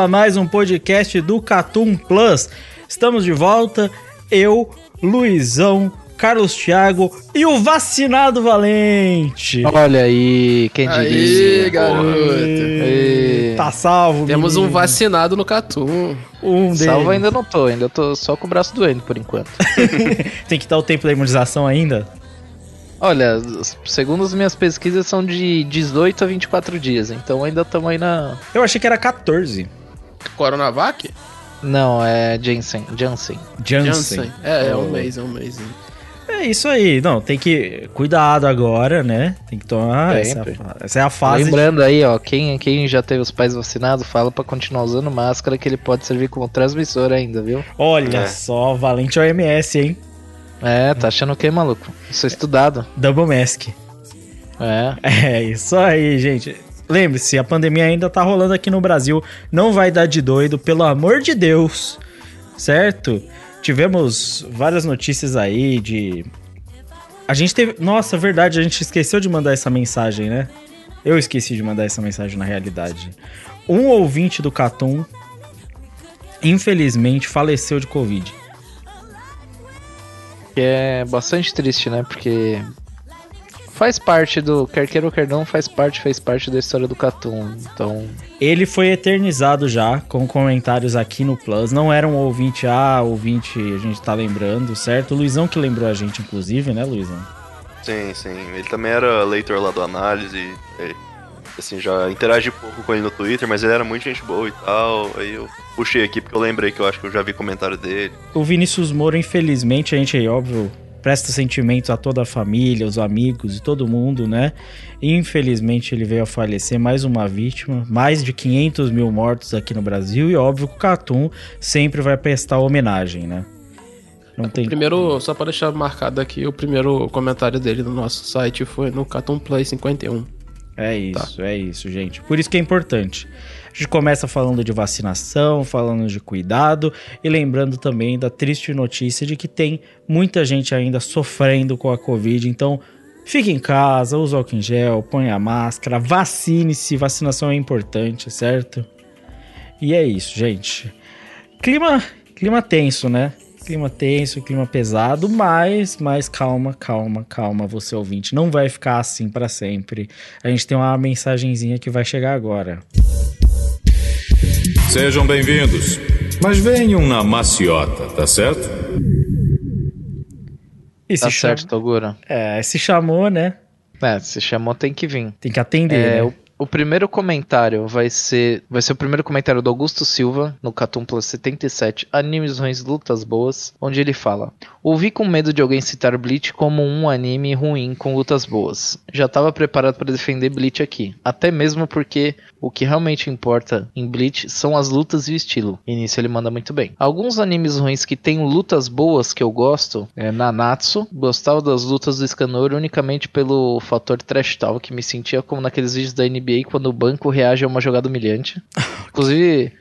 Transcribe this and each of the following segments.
A mais um podcast do Catum Plus. Estamos de volta, eu, Luizão, Carlos Thiago e o vacinado Valente. Olha aí, quem diria? Aí, garoto. Ei. Tá salvo, Temos um menino. vacinado no Catum. Um deles. Salvo ainda não tô, ainda tô só com o braço doendo por enquanto. Tem que dar o tempo da imunização ainda? Olha, segundo as minhas pesquisas são de 18 a 24 dias, então ainda estamos aí na... Eu achei que era 14. Coronavac? Não, é Janssen, Janssen. Janssen. É, é um Oh. mês, é um mês. É isso aí. Não, tem que... Cuidado agora, né? Tem que tomar... Essa, é Sempre. a- essa é a fase... de- Lembrando aí, ó, quem, quem já teve os pais vacinados, fala pra continuar usando máscara que ele pode servir como transmissor ainda, viu? Olha só, Valente OMS, hein? É, tá achando o que, maluco? Isso é estudado. Double Mask. É. É isso aí, gente. Lembre-se, a pandemia ainda tá rolando aqui no Brasil. Não vai dar de doido, pelo amor de Deus. Certo? Tivemos várias notícias aí de. A gente teve. Nossa, verdade, a gente esqueceu de mandar essa mensagem, né? Eu esqueci de mandar essa mensagem na realidade. Um ouvinte do Catum, infelizmente, faleceu de Covid. É bastante triste, né? Porque faz parte do. Quer queira ou quer não, faz parte, fez parte da história do Catum. Então. Ele foi eternizado já com comentários aqui no Plus. Não era um ouvinte, ah, ouvinte, a gente tá lembrando, certo? O Luizão que lembrou a gente, inclusive, né, Luizão? Sim, sim. Ele também era leitor lá do Análise. e, assim, já interagi pouco com ele no Twitter, mas ele era muito gente boa e tal. Aí eu puxei aqui porque eu lembrei que eu acho que eu já vi comentário dele. O Vinícius Moro, infelizmente, a gente aí, óbvio, presta sentimentos a toda a família, os amigos e todo mundo, né? Infelizmente, ele veio a falecer, mais uma vítima, mais de 500 mil mortos aqui no Brasil, e óbvio que o Catum sempre vai prestar homenagem, né? Não tem Primeiro, só pra deixar marcado aqui, o primeiro comentário dele no nosso site foi no Catum Play 51. É isso, é isso, gente. Por isso que é importante. A gente começa falando de vacinação, falando de cuidado e lembrando também da triste notícia de que tem muita gente ainda sofrendo com a Covid. Então, fique em casa, use álcool em gel, ponha a máscara, vacine-se. Vacinação é importante, certo? E é isso, gente. Clima, clima tenso, né? Clima tenso, clima pesado, mas, mas calma, calma, calma, você ouvinte. Não vai ficar assim pra sempre. A gente tem uma mensagenzinha que vai chegar agora. Sejam bem-vindos. Mas venham na maciota, tá certo? E Tá se certo, chama- Togura. É, se chamou, né? É, se chamou, tem que vir. Tem que atender. É, né? o, o primeiro comentário vai ser vai ser o primeiro comentário do Augusto Silva no Catum Plus 77, Animes Ruins Lutas Boas, onde ele fala: Ouvi com medo de alguém citar Bleach como um anime ruim com lutas boas. Já tava preparado para defender Bleach aqui, até mesmo porque o que realmente importa em Bleach são as lutas e o estilo. E nisso ele manda muito bem. Alguns animes ruins que têm lutas boas que eu gosto é Nanatsu. Gostava das lutas do Scanor unicamente pelo fator trash talk, que me sentia como naqueles vídeos da NBA quando o banco reage a uma jogada humilhante. Inclusive,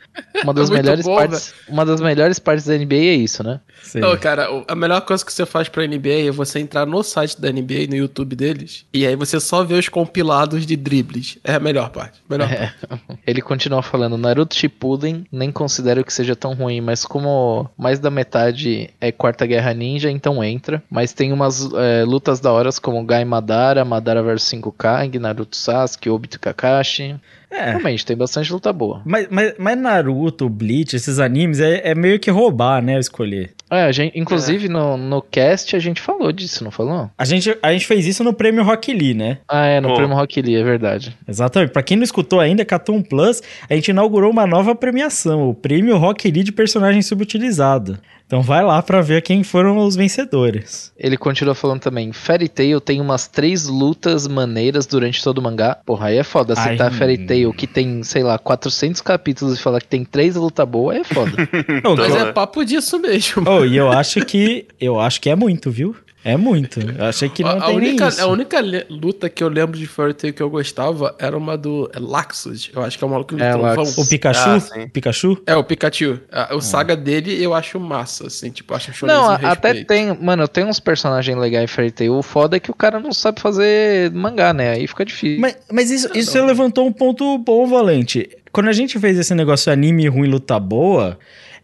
uma das, Muito melhores bom, partes, uma das melhores partes da NBA é isso, né? Sim. Não, cara, a melhor coisa que você faz pra NBA é você entrar no site da NBA, no YouTube deles, e aí você só vê os compilados de dribles. É a melhor parte. Melhor É. parte. Ele continua falando, Naruto Shippuden nem considero que seja tão ruim, mas como mais da metade é Quarta Guerra Ninja, então entra. Mas tem umas é, lutas da horas como Gai Madara, Madara vs 5K, Naruto Sasuke, Obito Kakashi. É. Realmente, tem bastante luta boa. Mas, mas, mas Naruto, Bleach, esses animes, é, é meio que roubar, né? Escolher. É, a gente, inclusive no, no cast a gente falou disso, não falou? A gente, a gente fez isso no prêmio Rock Lee, né? Ah, é, no Pô. Prêmio Rock Lee, é verdade. Exatamente. Pra quem não escutou ainda, Cartoon Plus, a gente inaugurou uma nova premiação, o Prêmio Rock Lee de personagem subutilizado. Então vai lá pra ver quem foram os vencedores. Ele continua falando também, Fairy Tail tem umas três lutas maneiras durante todo o mangá. Porra, aí é foda. Ai. Citar Fairy Tail que tem, sei lá, 400 capítulos e falar que tem três lutas boas, é foda. Não, Mas é papo disso mesmo. Oh, e eu acho que eu acho que é muito, viu? É muito. Eu achei que não a, a tem única, nem isso. a única luta que eu lembro de Fairy Tail que eu gostava era uma do é Laxus. Eu acho que é o maluco do É. Laxus. O Pikachu? Ah, Pikachu? É, o Pikachu. Ah, O saga dele eu acho massa, assim, tipo, acho um não, até tem, mano, tem uns personagens legais em Fairy Tail. O foda é que o cara não sabe fazer mangá, né? Aí fica difícil. Mas, mas isso, isso você levantou um ponto bom, Valente. Quando a gente fez esse negócio anime ruim, luta boa,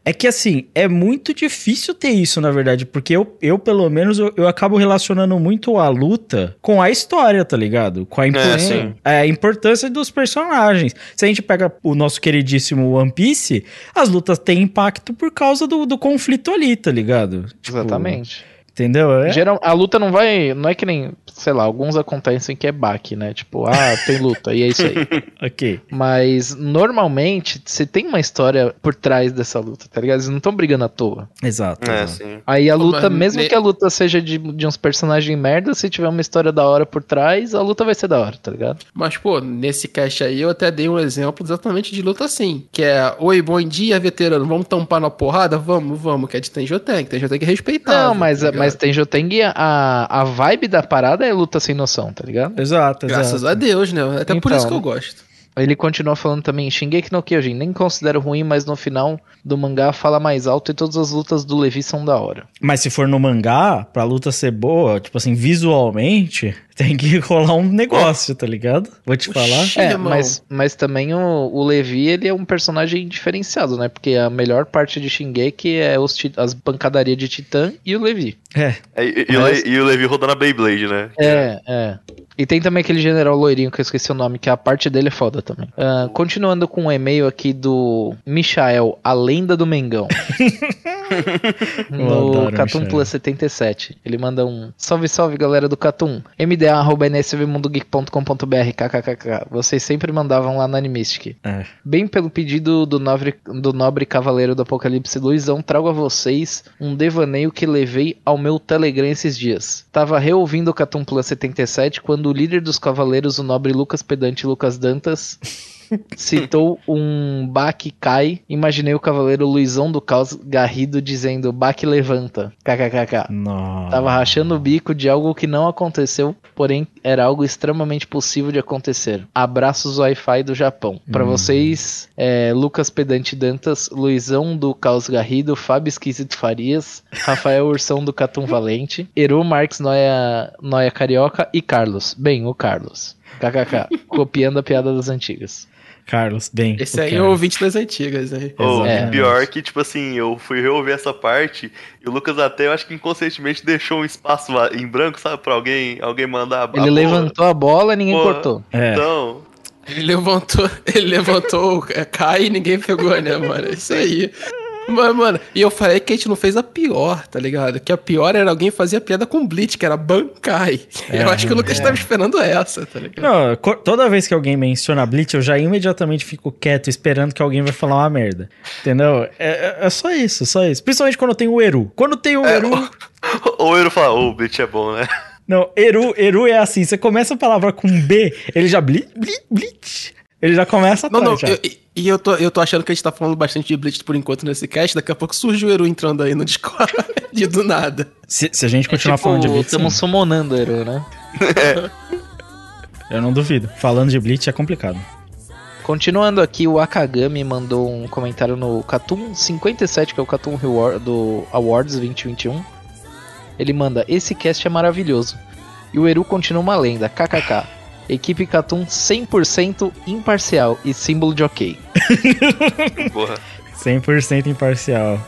é que assim, é muito difícil ter isso, na verdade, porque eu, eu pelo menos, eu, eu acabo relacionando muito a luta com a história, tá ligado? Com a, impor- É, é, a importância dos personagens. Se a gente pega o nosso queridíssimo One Piece, as lutas têm impacto por causa do, do conflito ali, tá ligado? Tipo, Exatamente. Entendeu? É, Geral, a luta não vai. Não é que nem. Sei lá, alguns acontecem que é baque, né? Tipo, ah, tem luta, e é isso aí. ok. Mas normalmente você tem uma história por trás dessa luta, tá ligado? Eles não estão brigando à toa. Exato. É, exato. Aí a luta, mas mesmo ne- que a luta seja de, de uns personagens merda, se tiver uma história da hora por trás, a luta vai ser da hora, tá ligado? Mas, pô, nesse cast aí eu até dei um exemplo exatamente de luta assim. Que é, oi, bom dia, veterano, vamos tampar na porrada? Vamos, vamos, que é de Tenjoteng. Tenjoteng é respeitável. Não, mas, tá ligado? Mas tem Joteng, a, a vibe da parada é luta sem noção, tá ligado? Exato, Graças exato. a Deus, né? Até por Então, isso que eu gosto. Ele continua falando também, Shingeki no Kyojin, nem considero ruim, mas no final do mangá fala mais alto e todas as lutas do Levi são da hora. Mas se for no mangá, pra luta ser boa, tipo assim, visualmente, tem que rolar um negócio, tá ligado? Vou te falar. Oxi. É, mas, mas também o, o Levi, ele é um personagem diferenciado, né? Porque a melhor parte de Shingeki é os as pancadarias de Titã e o Levi. É. É, E, e o Mas- e o Levi rodando a Beyblade, né? É, é. E tem também aquele general loirinho que eu esqueci o nome, que a parte dele é foda também. Ah, continuando com um e-mail aqui do Michael, a lenda do Mengão. No Catum. Plus 77. Ele manda um salve, salve galera do Catum. mda.nsvmundogeek.com.br kkkk. Vocês sempre mandavam lá na Animistic. É. Bem pelo pedido do nobre, do nobre cavaleiro do Apocalipse Luizão, trago a vocês um devaneio que levei ao meu Telegram esses dias. Tava reouvindo o Catum Plus 77 quando o líder dos cavaleiros, o nobre Lucas Pedante Lucas Dantas, citou um Baque cai. Imaginei o cavaleiro Luizão do Caos Garrido dizendo Baque levanta. KKKK. Tava rachando o bico de algo que não aconteceu, porém era algo extremamente possível de acontecer. Abraços Wi-Fi do Japão. Pra vocês, é, Lucas Pedante Dantas, Luizão do Caos Garrido, Fábio Esquisito Farias, Rafael Ursão do Catum Valente, Eru Marques Noia, Noia Carioca e Carlos. Bem, o Carlos. KKK. Copiando a piada das antigas. Carlos, bem. Esse o aí é o ouvinte das antigas, aí. Ô, É. Pior que, tipo assim, eu fui reouvir essa parte e o Lucas até, eu acho que inconscientemente deixou um espaço em branco, sabe? Pra alguém, alguém mandar a a Ele bola. levantou a bola e ninguém Porra. cortou. É. Então, Ele levantou, ele levantou, cai e ninguém pegou, né, mano? É isso aí. Mas, mano, e eu falei que a gente não fez a pior, tá ligado? Que a pior era alguém fazer a piada com Blitz, que era Bankai. eu acho que o Lucas tava esperando essa, tá ligado? Não, toda vez que alguém menciona Blitz, eu já imediatamente fico quieto, esperando que alguém vai falar uma merda. Entendeu? É, é- é só isso, só isso. Principalmente quando tem o Eru. Quando tem o Eru. ou ele fala, ô, o Blitz é bom, né? Não, Eru, Eru é assim: você começa a palavra com B, ele já. Blitz, blitz, blitz. Ele já começa Não, atrás. não, eu- e eu tô, eu tô achando que a gente tá falando bastante de Blitz por enquanto nesse cast, daqui a pouco surge o Eru entrando aí no Discord, do nada. Se, se a gente continuar tipo, falando de Blitz. estamos summonando o Eru, né? Eu não duvido. Falando de Bleach é complicado. Continuando aqui, o Akagami mandou um comentário no Catum 57, que é o Catum Reward do Awards 2021. Ele manda: Esse cast é maravilhoso. E o Eru continua uma lenda, kkk. Equipe Catum 100% imparcial e símbolo de ok. Porra. 100% imparcial.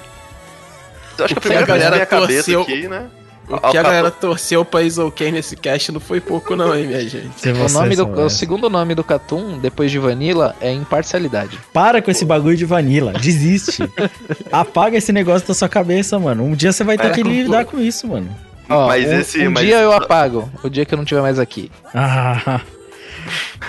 Eu acho que a O que a primeira galera torceu- aqui, né? O que a galera torceu pra Isokay nesse cast não foi pouco não, hein, minha gente. O, nome do, o segundo nome do Catum, depois de Vanilla, é imparcialidade. Para com esse bagulho de vanilla. Desiste. Apaga esse negócio da sua cabeça, mano. Um dia você vai ter Para que lidar com isso, mano. Ó, Mas um, esse- um mas- dia eu apago, o dia que eu não estiver mais aqui. Ah.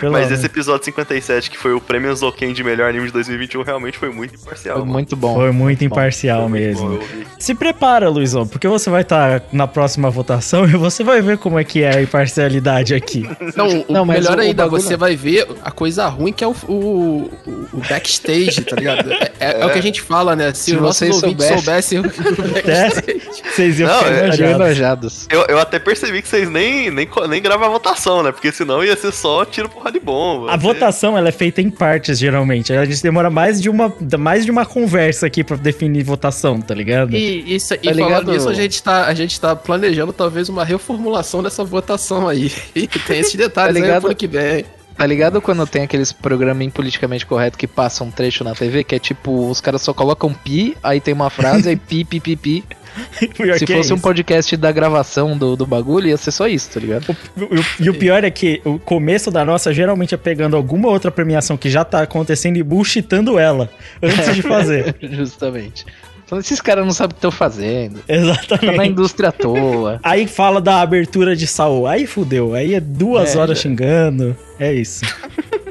Pelo Mas esse episódio 57, que foi o prêmio Zoken de melhor anime de 2021, realmente foi muito imparcial. Foi mano. muito bom. Foi muito bom. imparcial Foi muito mesmo. bom, ouvi. Se prepara, Luizão, porque você vai estar na próxima votação e você vai ver como é que é a imparcialidade aqui. Não, o Não, melhor o- o ainda, bagulho- você vai ver a coisa ruim que é o, o, o backstage, tá ligado? É, é- é o que a gente fala, né? Se, Se os nossos vocês ouvintes soubessem o o É, backstage. vocês iam Não, ficar é- enojados. Eu, eu até percebi que vocês nem, nem, nem gravam a votação, né? Porque senão ia ser só tiro porra de bomba. A votação ela é feita em partes, geralmente. A gente demora mais de uma, mais de uma conversa aqui pra definir votação, tá ligado? E, isso, e Tá falando ligado? nisso, a gente, tá, a gente tá planejando talvez uma reformulação dessa votação aí. E tem esses detalhes Tá aí ligado? pro ano que vem. Tá ligado quando tem aqueles programas politicamente correto que passam um trecho na TV, que é tipo, os caras só colocam pi, aí tem uma frase, aí pi, pi, pi, pi. Se é fosse um isso. podcast da gravação do, do bagulho, ia ser só isso, tá ligado? E o- E o pior é que o começo da nossa geralmente é pegando alguma outra premiação que já tá acontecendo e bullshitando ela antes de fazer. Justamente. Então esses caras não sabem o que estão fazendo. Tá na Exatamente. indústria à toa. Aí fala da abertura de Saul. Aí fudeu. Aí é duas É, horas já- xingando. É isso.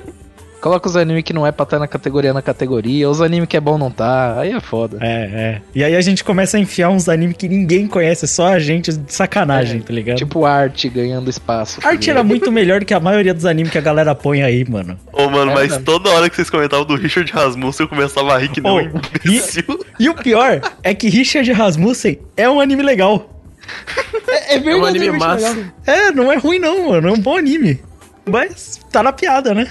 Coloca os animes que não é pra estar na categoria na categoria, os animes que é bom não tá, aí é foda. É, é. E aí a gente começa a enfiar uns animes que ninguém conhece, só a gente de sacanagem, tá ligado? Tipo arte ganhando espaço. tá Arte era muito melhor que a maioria dos animes que a galera põe aí, mano. Ô, mano, É mas verdade. toda hora que vocês comentavam do Richard Rasmussen, eu começava a rir que não um imbecil. E o pior é que Richard Rasmussen é um anime legal. É, é um anime massa. legal. É, não é ruim não, mano. É um bom anime. Mas tá na piada, né?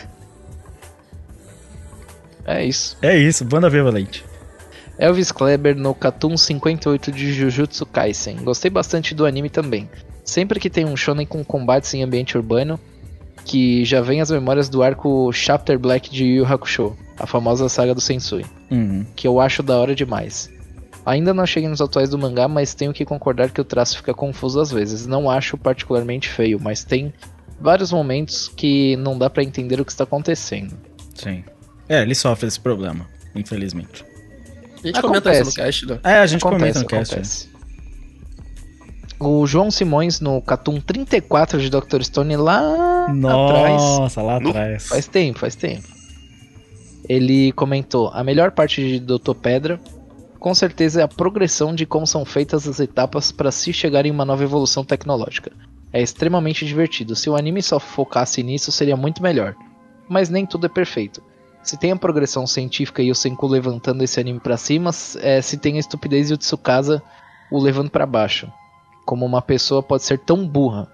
É isso. É isso, banda ver, Valente. Elvis Kleber no Catum 58 de Jujutsu Kaisen. Gostei bastante do anime também. Sempre que tem um shonen com combates em ambiente urbano, que já vem as memórias do arco Chapter Black de Yu Hakusho, a famosa saga do Sensui, Uhum. que eu acho da hora demais. Ainda não cheguei nos atuais do mangá, mas tenho que concordar que o traço fica confuso às vezes. Não acho particularmente feio, mas tem vários momentos que não dá pra entender o que está acontecendo. Sim. É, ele sofre esse problema, infelizmente. A gente comenta isso no Acontece. cast, né? É, a gente Acontece, comenta no cast. né? acontece. O João Simões no Catum 34 de Dr. Stone lá atrás. Nossa, lá atrás. Faz tempo, faz tempo. Ele comentou: a melhor parte de Doutor Pedra, com certeza, é a progressão de como são feitas as etapas para se chegar em uma nova evolução tecnológica. É extremamente divertido. Se o anime só focasse nisso, seria muito melhor. Mas nem tudo é perfeito. Se tem a progressão científica e o Senku levantando esse anime pra cima, é, se tem a estupidez e o Tsukasa o levando pra baixo. Como uma pessoa pode ser tão burra.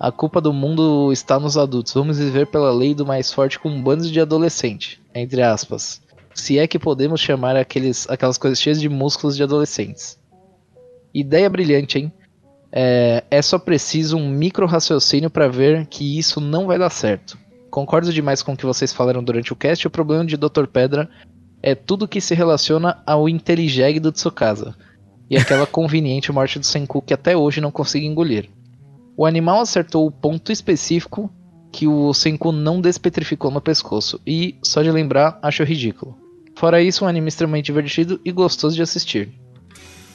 A culpa do mundo está nos adultos. Vamos viver pela lei do mais forte com um de adolescente. Entre aspas. Se é que podemos chamar aqueles, aquelas coisas cheias de músculos de adolescentes. Ideia brilhante, hein? É, é só preciso um micro raciocínio para ver que isso não vai dar certo. Concordo demais com o que vocês falaram durante o cast. O problema de Dr. Pedra é tudo que se relaciona ao inteligeg do Tsukasa. E aquela conveniente morte do Senku que até hoje não consigo engolir. O animal acertou o ponto específico que o Senku não despetrificou no pescoço. E, só de lembrar, acho ridículo. Fora isso, um anime extremamente divertido e gostoso de assistir.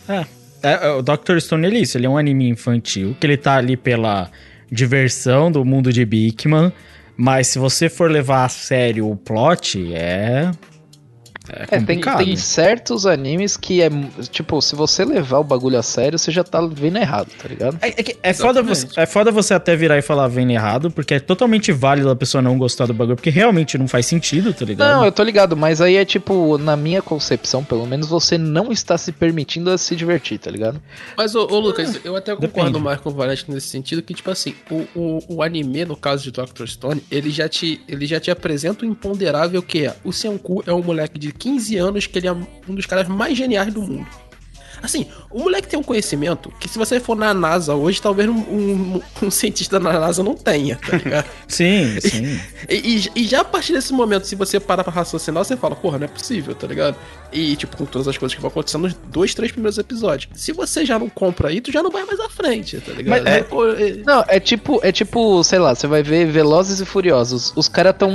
É, é, o Dr. Stone ele é isso, ele é um anime infantil, que ele tá ali pela diversão do mundo de Bigman, mas se você for levar a sério o plot, é É É, tem, tem certos animes que é. Tipo, se você levar o bagulho a sério, você já tá vendo errado, tá ligado? É, é que é, foda você, é foda você até virar e falar vendo errado, porque é totalmente válido a pessoa não gostar do bagulho, porque realmente não faz sentido, tá ligado? Não, eu tô ligado, mas aí é tipo, na minha concepção, pelo menos, você não está se permitindo a se divertir, tá ligado? Mas, ô, ô, Lucas, eu até concordo mais com o Valente nesse sentido, que, tipo assim, o, o, o anime, no caso de Dr. Stone, ele já te, ele já te apresenta o imponderável que é. O Senku é um moleque de 15 anos que ele é um dos caras mais geniais do mundo. Assim, o moleque tem um conhecimento que se você for na NASA hoje, talvez um, um, um cientista na NASA não tenha, tá ligado? Sim, sim. E, e- e já a partir desse momento, se você parar pra raciocinar, você fala, porra, não é possível, tá ligado? E, tipo, com todas as coisas que vão acontecendo nos dois, três primeiros episódios. Se você já não compra aí, tu já não vai mais à frente, tá ligado? Mas é- é- Não, é tipo, é tipo, sei lá, você vai ver Velozes e Furiosos. Os caras tão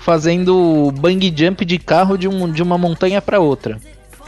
fazendo bang jump de carro de, um, de uma montanha pra outra.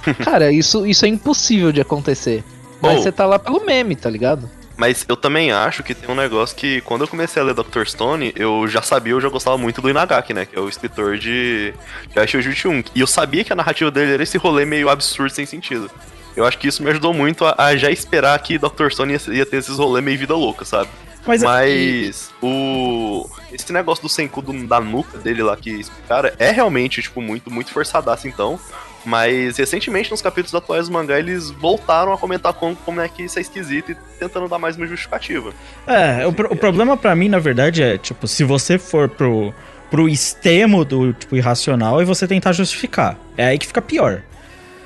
Cara, isso, isso é impossível de acontecer. Mas Oh. você tá lá pelo meme, tá ligado? Mas eu também acho que tem um negócio que, quando eu comecei a ler Dr. Stone, eu já sabia, eu já gostava muito do Inagaki, né? Que é o escritor de, de Aishoujo 21. E eu sabia que a narrativa dele era esse rolê meio absurdo, sem sentido. Eu acho que isso me ajudou muito a, a já esperar que Dr. Stone ia, ia ter esses rolês meio vida louca, sabe? Mas, Mas o. Esse negócio do Senku do- da nuca dele lá que explicaram é realmente, tipo, muito, muito forçadaço então. Mas recentemente, nos capítulos atuais do mangá, eles voltaram a comentar como, como é que isso é esquisito e tentando dar mais uma justificativa. É, o, pro- o problema pra mim, na verdade, é, tipo, se você for pro, pro extremo do, tipo, irracional e você tentar justificar. É aí que fica pior.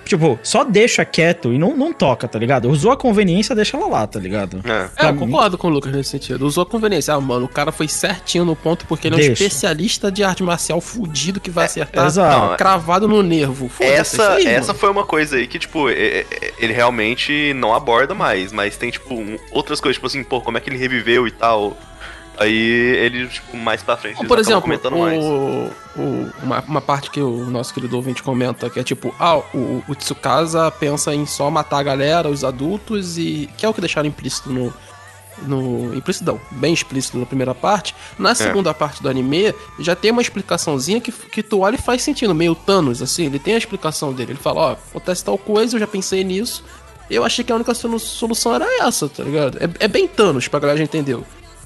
Tipo, só deixa quieto e não, não toca, tá ligado? Usou a conveniência, deixa ela lá, tá ligado? É. É, eu mim- concordo com o Lucas nesse sentido. Usou a conveniência. Ah, mano, o cara foi certinho no ponto porque ele é um Deixa. especialista de arte marcial fudido que vai acertar exato. cravado no nervo. Foda-se, é Essa, aí, essa mano. foi uma coisa aí que, tipo, é- é- ele realmente não aborda mais, mas tem, tipo, um- outras coisas, tipo assim, pô, como é que ele reviveu e tal. Aí ele, tipo, mais pra frente. Por exemplo, comentando mais. o, o- uma, uma parte que o nosso querido ouvinte comenta, que é tipo, ah, o, o Tsukasa pensa em só matar a galera, os adultos, e. que é o que deixaram implícito no. No, implícito não, bem explícito na primeira parte. Na segunda parte do anime, já tem uma explicaçãozinha que, que tu olha e faz sentido, meio Thanos, assim, ele tem a explicação dele. Ele fala, ó, acontece tal coisa, eu já pensei nisso. Eu achei que a única solu- solução era essa, tá ligado? É, é bem Thanos, pra galera já entendeu.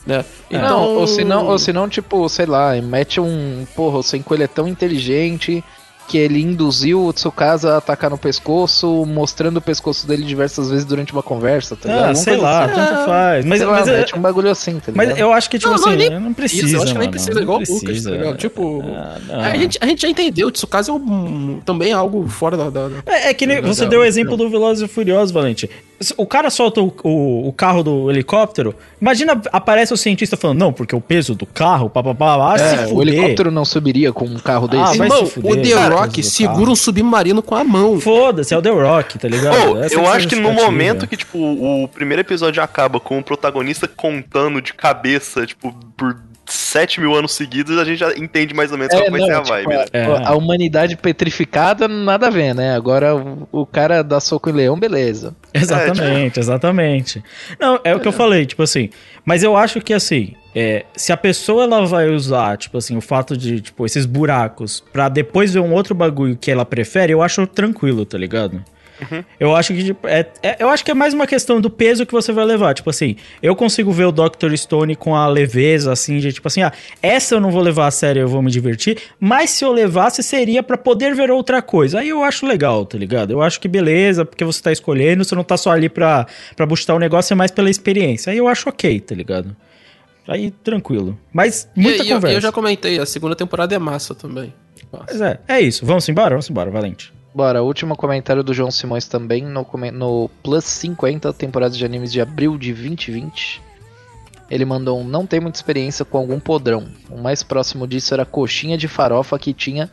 Né? Não, ou se não, ou se não, tipo, sei lá, mete um. Porra, o Senku ele é tão inteligente que ele induziu o Tsukasa a atacar no pescoço, mostrando o pescoço dele diversas vezes durante uma conversa, tá ligado? Ah, sei lá, assim. tanto faz. Mas, Sei lá, mas, é- mete um bagulho assim, tá ligado? mas eu acho que, tipo Não, não, assim, nem- não precisa. Isso, eu acho que nem precisa, não igual o Lucas, tá ligado? Tipo, Ah, não. a, gente, a gente já entendeu, o Tsukasa é um, também algo fora da... da- da- É, é que nem Não, você não, deu o não. exemplo do Velozes e Furiosos, Valente. O cara solta o, o, o carro do helicóptero. Imagina, aparece o cientista falando, não, porque o peso do carro, papapá, ah, É, se o fuder. helicóptero não subiria com um carro Ah, desse. vai Irmão, se fuder, o The cara, Rock segura um submarino com a mão. Foda-se, é o The Rock, tá ligado? Oh, Essa eu é acho que no momento que, tipo, o primeiro episódio acaba com o protagonista contando de cabeça, tipo, por 7 mil anos seguidos, a gente já entende mais ou menos qual vai ser a tipo, vibe, né? É. a, humanidade petrificada, nada a ver, né? Agora o, o cara dá soco em leão, beleza. Exatamente, exatamente. Não, é o que eu falei, tipo assim. Mas eu acho que assim, é, se a pessoa ela vai usar, tipo assim, o fato de, tipo, esses buracos pra depois ver um outro bagulho que ela prefere, eu acho tranquilo, tá ligado? Eu acho que tipo, é, é- eu acho que é mais uma questão do peso que você vai levar. Tipo assim, eu consigo ver o Dr. Stone com a leveza, assim, de tipo assim, ah, essa eu não vou levar a sério, eu vou me divertir. Mas se eu levasse, seria pra poder ver outra coisa. Aí eu acho legal, tá ligado? Eu acho que beleza, porque você tá escolhendo, você não tá só ali pra, pra buscar o negócio, é mais pela experiência. Aí eu acho ok, tá ligado? Aí tranquilo. Mas muita e, e eu- conversa. eu já comentei, a segunda temporada é massa também. Mas é, é isso. Vamos embora? Vamos embora, Valente. Bora, último comentário do João Simões também no, come- no Plus 50, temporada de animes de abril de 2020. Ele mandou um não tem muita experiência com algum podrão. O mais próximo disso era a coxinha de farofa que tinha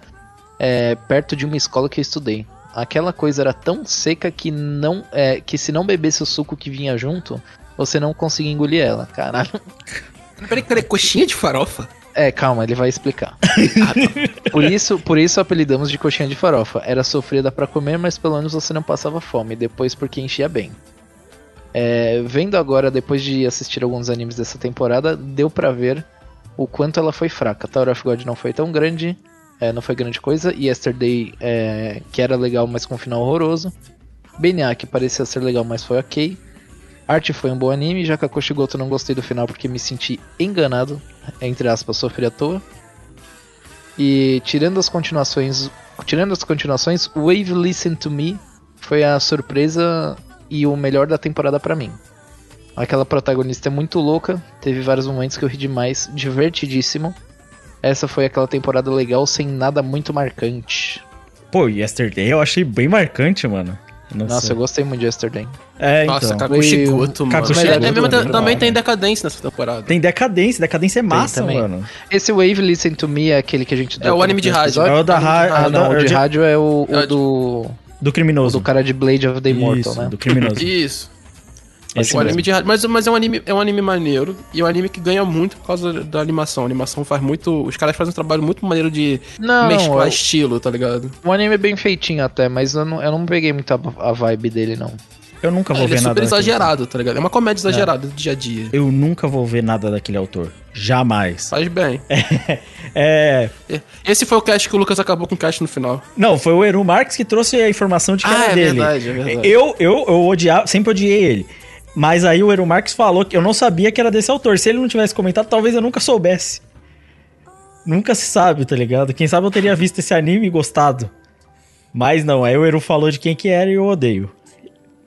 é, perto de uma escola que eu estudei. Aquela coisa era tão seca que não é, que se não bebesse o suco que vinha junto, você não conseguia engolir ela. Caralho. Peraí, peraí, coxinha de farofa? É, calma, ele vai explicar. por isso, por isso apelidamos de coxinha de farofa. Era sofrida pra comer, mas pelo menos você não passava fome. Depois porque enchia bem. É, vendo agora, depois de assistir alguns animes dessa temporada, deu pra ver o quanto ela foi fraca. Tower of God não foi tão grande, é, não foi grande coisa. Yesterday, é, que era legal, mas com um final horroroso. BNA, que parecia ser legal, mas foi ok. Arte foi um bom anime, já que a Koshigoto não gostei do final porque me senti enganado, entre aspas, sofri à toa. E tirando as continuações, tirando as continuações, Wave Listen to Me foi a surpresa e o melhor da temporada pra mim. Aquela protagonista é muito louca, teve vários momentos que eu ri demais, divertidíssimo. Essa foi aquela temporada legal sem nada muito marcante. Pô, Yesterday eu achei bem marcante, mano. Não Nossa, sei. eu gostei muito de Yesterday. É, então. Nossa, Kakushigoto, mano. Kakushigoto, É, é mesmo- mano. também tem decadência nessa temporada. Tem decadência, decadência é massa, também. mano. Esse Wave Listen to Me é aquele que a gente É o anime de rádio. É o da Ah, rádio. não, o de rádio é o, É o o do, Do o criminoso. do cara de Blade of the Immortal, Isso, né? do criminoso. Isso. Esse o mesmo. anime de rádio. Mas, mas é, um anime, é um anime maneiro. E é um anime que ganha muito por causa da animação. A animação faz muito. Os caras fazem um trabalho muito maneiro de Não, mesclar eu- estilo, tá ligado? O anime é bem feitinho até, mas eu não, eu não peguei muito a, a vibe dele, não. Eu nunca vou Ele é ver nada. super daquele- exagerado, tá ligado? É uma comédia exagerada do dia a dia. Eu nunca vou ver nada daquele autor. Jamais. Faz bem. É. Esse foi o cast que o Lucas acabou com o cast no final. Não, foi o Eru Marques que trouxe a informação de que Ah, era é dele. verdade, é verdade. Eu, eu, eu odiava, sempre odiei ele. Mas aí o Eru Marques falou que eu não sabia que era desse autor. Se ele não tivesse comentado, talvez eu nunca soubesse. Nunca se sabe, tá ligado? Quem sabe eu teria visto esse anime e gostado. Mas não, aí o Eru falou de quem que era e eu odeio.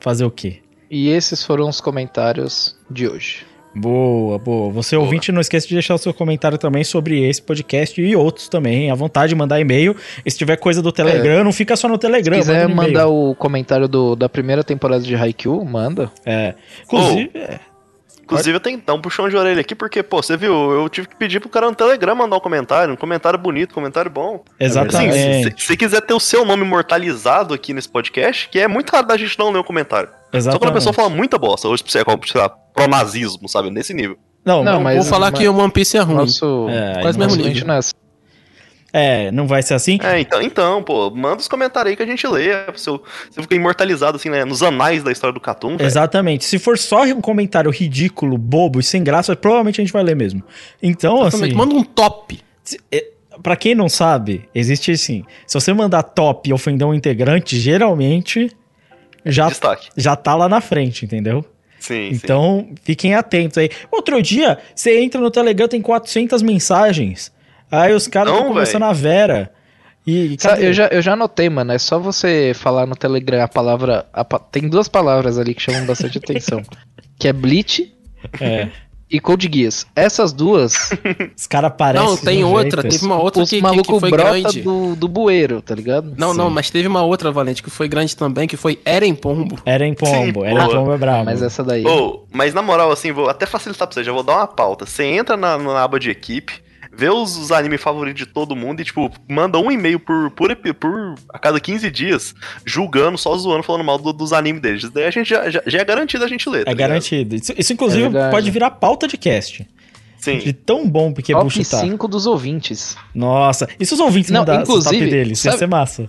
Fazer o quê? E esses foram os comentários de hoje. Boa, boa. Você ouvinte, não esqueça de deixar o seu comentário também sobre esse podcast e outros também. À vontade de mandar e-mail. E se tiver coisa do Telegram, não fica só no Telegram. Se quiser manda mandar o comentário do, da primeira temporada de Haikyuu, manda. É. Inclusive, é. Inclusive, eu tenho que dar um puxão de orelha aqui, porque, pô, você viu, eu tive que pedir pro cara no Telegram mandar um comentário, um comentário bonito, um comentário bom. Exatamente. Assim, se se você quiser ter o seu nome imortalizado aqui nesse podcast, que é muito raro da gente não ler um comentário. Só quando a Exatamente. pessoa fala muita bosta, ou sei lá, sei lá, pronazismo, sabe? Nesse nível. Não, Não, mas- Vou falar que o One Piece é ruim. Nosso, É, Quase mesmo nível. não é assim. É, não vai ser assim. É, então, então, pô, manda os comentários aí que a gente lê. Se eu- Você fica imortalizado, assim, né? Nos anais da história do Catum. Exatamente. Se for só um comentário ridículo, bobo e sem graça, provavelmente a gente vai ler mesmo. Então, assim, Exatamente. Manda um top. se- é, pra quem não sabe, existe assim, se você mandar top e ofender um integrante, geralmente já, Destaque. já tá lá na frente, entendeu? Sim, sim. Então, fiquem atentos aí. Outro dia, você entra no Telegram, tem 400 mensagens. Aí os caras Não, estão conversando a Vera. E? Eu já, eu já anotei, mano. É só você falar no Telegram a palavra. a tem duas palavras ali que chamam bastante atenção. Que é Bleach É, e Code Geass. Essas duas, os caras parecem. Não, tem outra. jeito. Teve uma outra os que, que, que foi brota grande. do, do bueiro, tá ligado? Não, Sim. não, mas teve uma outra, Valente, que foi grande também, que foi Eren Pombo. Era em pombo, Sim, era em boa. pombo é brabo. Mas essa daí. Ô, mas na moral, assim, vou até facilitar pra você, já vou dar uma pauta. Você entra na, na aba de equipe, vê os, os animes favoritos de todo mundo e, tipo, manda um e-mail por, por, por a cada 15 dias, julgando, só zoando, falando mal do- dos animes deles. Daí a gente já, já, já é garantido a gente ler. tá É ligado? garantido. Isso, isso, inclusive, É pode virar pauta de cast. De Sim. tão bom que é Top bullshitar. 5 dos ouvintes. Nossa. E se os ouvintes Não, mandassem o top inclusive, deles? Ia sabe- ser massa.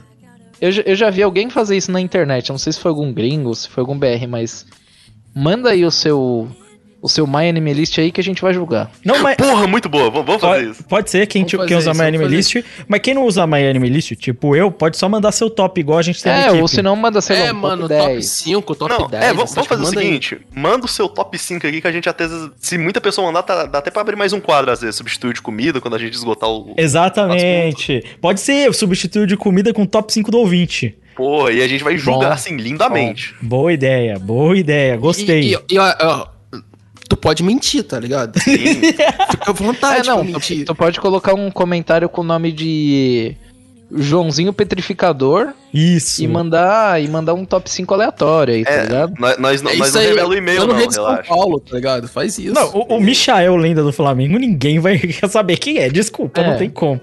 Eu, já- eu já vi alguém fazer isso na internet. Eu não sei se foi algum gringo, se foi algum BR, mas. Manda aí o seu. O seu My Anime List aí que a gente vai julgar. Não, mas... Porra, muito boa, vamos, vamos fazer Pode, isso. pode ser quem, tipo, fazer quem usa isso, My Anime List, mas quem não usa My Anime List, tipo eu, pode só mandar seu top igual a gente tem É, ou se não, manda, sei lá, é, um mano, top top 10. 5, top Não, 10. é, vamos, vamos fazer o manda aí. seguinte: manda o seu top 5 aqui que a gente até, se muita pessoa mandar, tá- dá até pra abrir mais um quadro, às vezes, substituir de comida quando a gente esgotar o. Exatamente. Pode ser, substituir de comida com top 5 do ouvinte. Porra, e a gente vai julgar Bom. assim, lindamente. Boa ideia, boa ideia, gostei. E, e- e, ó, ó, tu pode mentir, tá ligado? Fica à vontade É, não, pra tu, mentir. tu pode colocar um comentário com o nome de Joãozinho Petrificador Isso. e mandar e mandar um top 5 aleatório aí, tá É, ligado? nós, nós, não- É nós isso não aí, revela o e-mail, não, de São relaxa. Paulo, tá ligado? Faz isso. Não, o, o Michael, lenda do Flamengo, ninguém vai saber quem é. Desculpa, É. não tem como.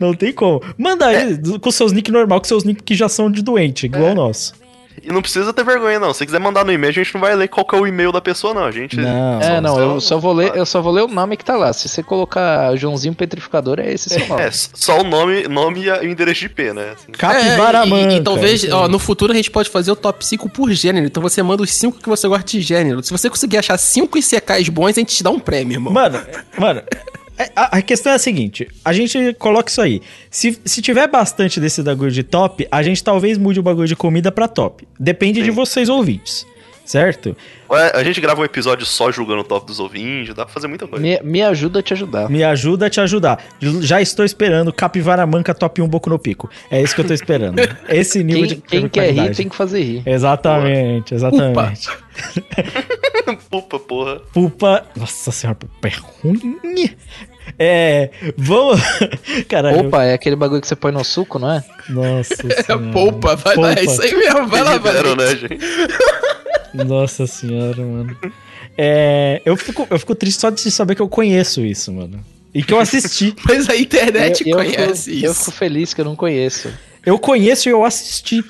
Não tem como. Manda aí do- com seus nick normal, com seus nick que já são de doente, igual É. o nosso. E não precisa ter vergonha, não. Se quiser mandar no e-mail, a gente não vai ler qual que é o e-mail da pessoa, não. A gente. Não. É, não, eu só vou ler, eu só vou ler o nome que tá lá. Se você colocar Joãozinho Petrificador, é esse seu nome. É, só o nome, nome e o endereço de IP, né? Assim. É, e- e, talvez, ó, aí. no futuro a gente pode fazer o top 5 por gênero. Então você manda os 5 que você gosta de gênero. Se você conseguir achar 5 ICKs bons, a gente te dá um prêmio, irmão. Mano, mano, a, a questão é a seguinte: a gente coloca isso aí. Se, se tiver bastante desse bagulho de top, a gente talvez mude o bagulho de comida pra top. Depende Sim. de vocês ouvintes. Certo? Ué, A gente grava um episódio só julgando o top dos ouvintes, dá pra fazer muita coisa. Me, me ajuda a te ajudar. Me ajuda a te ajudar. Já estou esperando Capivara Manca Top 1 Boco no Pico. É isso que eu tô esperando. Esse nível Quem, de quem quer rir tem que fazer rir. Exatamente, exatamente. Pupa, porra. Pupa. Nossa senhora, pupa é ruim. É. Vamos. Caralho. Opa, é aquele bagulho que você põe no suco, não é? Nossa É senhora. poupa, vai lá, é isso aí mesmo, vai lá, vai né, gente? Nossa senhora, mano. É, eu, fico, eu fico triste só de saber que eu conheço isso, mano. E que eu assisti. Mas a internet eu, eu conhece fico, eu isso. fico feliz que eu não conheço. Eu conheço e eu assisti.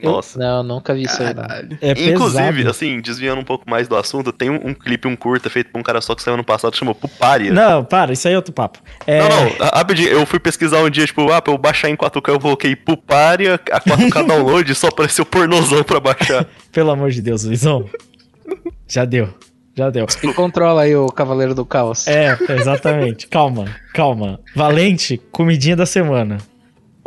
Eu- Nossa. Não, nunca vi isso aí. É Inclusive, pesado. assim, desviando um pouco mais do assunto, tem um, um clipe, um curta feito por um cara só que saiu ano passado, chamou Puparia. Não, para, isso aí é outro papo. É, Não, não, ra- rapidinho, eu fui pesquisar um dia, tipo, ah, pra eu baixar em 4K, eu coloquei Puparia, a 4K download, só apareceu pornozão pra baixar. Pelo amor de Deus, Luizão. Já deu. Já deu. E controla aí o Cavaleiro do Caos. É, exatamente. Calma, calma. Valente, comidinha da semana.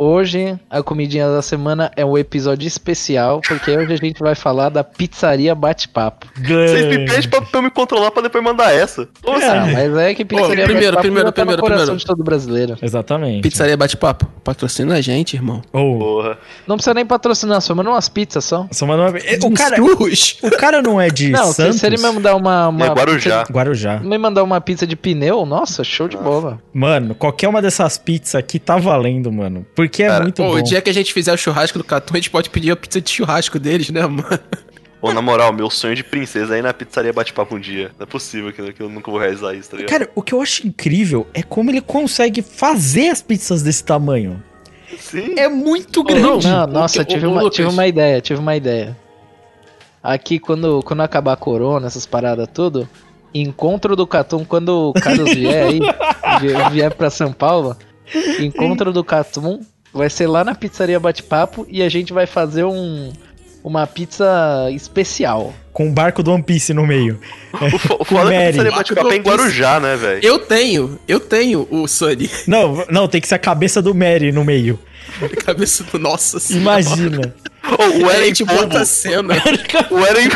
Hoje, a comidinha da semana é um episódio especial, porque hoje a gente vai falar da pizzaria Bate-Papo. Vocês me pedem pra, pra eu me controlar pra depois mandar essa. Como É. assim? Mas é que pizzaria primeiro, Bate-Papo primeiro, tá no primeiro, coração primeiro. de todo brasileiro. Exatamente. Pizzaria Bate-Papo, patrocina a gente, irmão. Ou, Porra. Não precisa nem patrocinar, só manda umas pizzas só. só manda uma... É, o, cara, o cara não é de Não, se- Santos? se ele me mandar uma. uma É Guarujá. Guarujá. pizza- me mandar uma pizza de pneu, nossa, show de bola. Mano, qualquer uma dessas pizzas aqui tá valendo, mano. Porque é Cara, muito Pô, bom. o dia que a gente fizer o churrasco do Catum, a gente pode pedir a pizza de churrasco deles, né, mano? Pô, na moral, meu sonho de princesa é ir na pizzaria bate-papo um dia. Não é possível que, que eu nunca vou realizar isso, tá ligado? Cara, o que eu acho incrível é como ele consegue fazer as pizzas desse tamanho. Sim. É muito grande. Não, o nossa, que- tive, uma, Lucas- tive uma ideia, tive uma ideia. Aqui, quando, quando acabar a corona, essas paradas tudo, encontro do Catum, quando o Carlos vier aí, vier, vier pra São Paulo, encontro do Catum vai ser lá na pizzaria Bate-Papo e a gente vai fazer um, uma pizza especial. Com o barco do One Piece no meio. O, fo- o foda é que pizzaria bate-papo é em Guarujá, né, velho? Eu tenho, eu tenho o Sunny. Não, não, tem que ser a cabeça do Mary no meio. Cabeça do nossa senhora. Imagina. Ô, o Eren bota a cena. O Eren,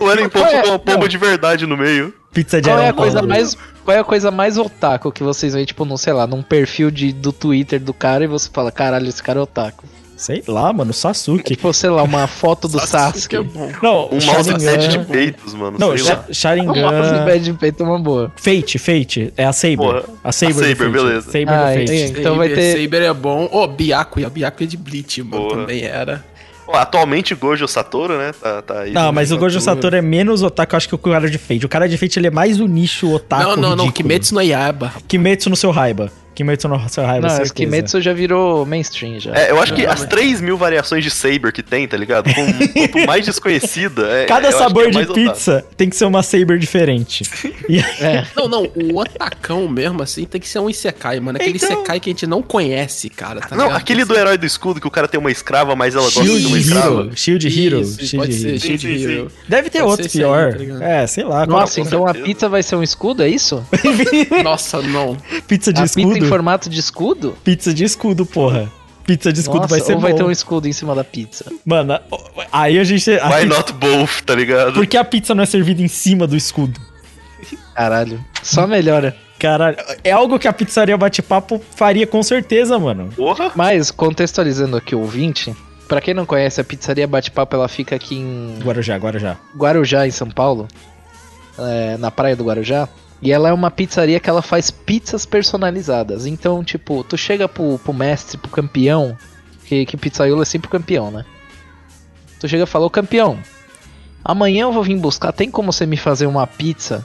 o Eren Pombo Qual é? com uma pomba Não. de verdade no meio. Pizza de Qual é a coisa Paulo. mais, qual é a coisa mais otaku que vocês veem, tipo, num, sei lá, num perfil de, do Twitter do cara e você fala, caralho, esse cara é otaku. Sei lá, mano, Sasuke. Tipo, sei lá, uma foto do Sasuke. que é bom. Não, Um Sharingan. mousepad de peitos, mano. Não, sei Sha- lá. Uma Sharingan. pé de peito é uma boa. Fate, Fate. É a Saber. Porra, A Saber, a do Saber, Fate. beleza. Saber Ah, do Fate. Então vai ter- Saber é bom. Ô, Byakuya. A Byakuya é de Bleach, mano. Porra. Também era. Atualmente Gojo Satoru, né? Tá, tá aí. Não, mas o Gojo Satoru. É menos otaku, eu acho que o cara de Fate. O cara de Fate ele é mais o nicho otaku. não, não, não. ridículo. Kimetsu no Yaiba. Kimetsu no seu raiba. Kimetsu no seu raiba, Não, certeza. Kimetsu já virou mainstream já. É, eu acho que as mas- 3 mil variações de Saber que tem, tá ligado? Com mais desconhecida. É, Cada que sabor é de pizza tem que ser uma Saber diferente. E É. Não, não. O otacão mesmo, assim, tem que ser um Isekai, mano. Aquele Então- Isekai que a gente não conhece, cara. Tá Não, ligado? aquele do herói do escudo que o cara tem uma escrava, mas ela gosta de uma escrava. Hero. Shield Hero. Isso, Shield pode ser, Hero. Shield Sim, sim, Hero. Deve ter Pode outro esse aí, pior. tá é, sei lá. Nossa, com então a pizza vai ser um escudo, é isso? Nossa, não. pizza de a escudo. pizza formato de escudo? Pizza de escudo, porra. Pizza de escudo Nossa, vai ser ou vai bom. ter um escudo em cima da pizza? Mano, aí a gente... a Why not both, tá ligado? Por que a pizza não é servida em cima do escudo? Caralho. Só melhora. Caralho, é algo que a pizzaria Bate-Papo faria com certeza, mano. Porra! Mas, contextualizando aqui o ouvinte, pra quem não conhece, a pizzaria Bate-Papo, ela fica aqui em Guarujá, Guarujá. Guarujá, em São Paulo, é, na praia do Guarujá. E ela é uma pizzaria que ela faz pizzas personalizadas. Então, tipo, tu chega pro, pro mestre, pro campeão, que, que pizzaiolo é sempre o campeão, né? Tu chega e fala, ô campeão, amanhã eu vou vir buscar, tem como você me fazer uma pizza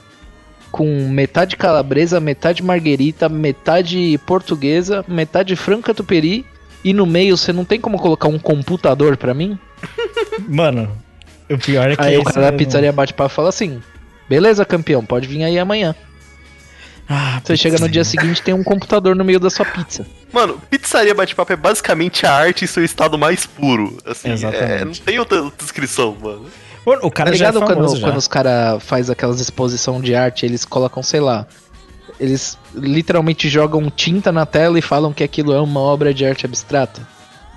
com metade calabresa, metade marguerita, metade portuguesa, metade franca tuperi e no meio você não tem como colocar um computador pra mim? Mano, o pior é que Aí é o cara da mesmo. pizzaria bate papo e fala assim: Beleza, campeão, pode vir aí amanhã. Ah, Você chega no dia seguinte tem um computador no meio da sua pizza. Mano, pizzaria bate-papo é basicamente a arte em seu estado mais puro. Assim, Exatamente. é, não tem outra descrição, mano. Mano, o cara Tá já é ligado quando, já. quando os caras fazem aquelas exposição de arte, eles colocam, sei lá, eles literalmente jogam tinta na tela e falam que aquilo é uma obra de arte abstrata.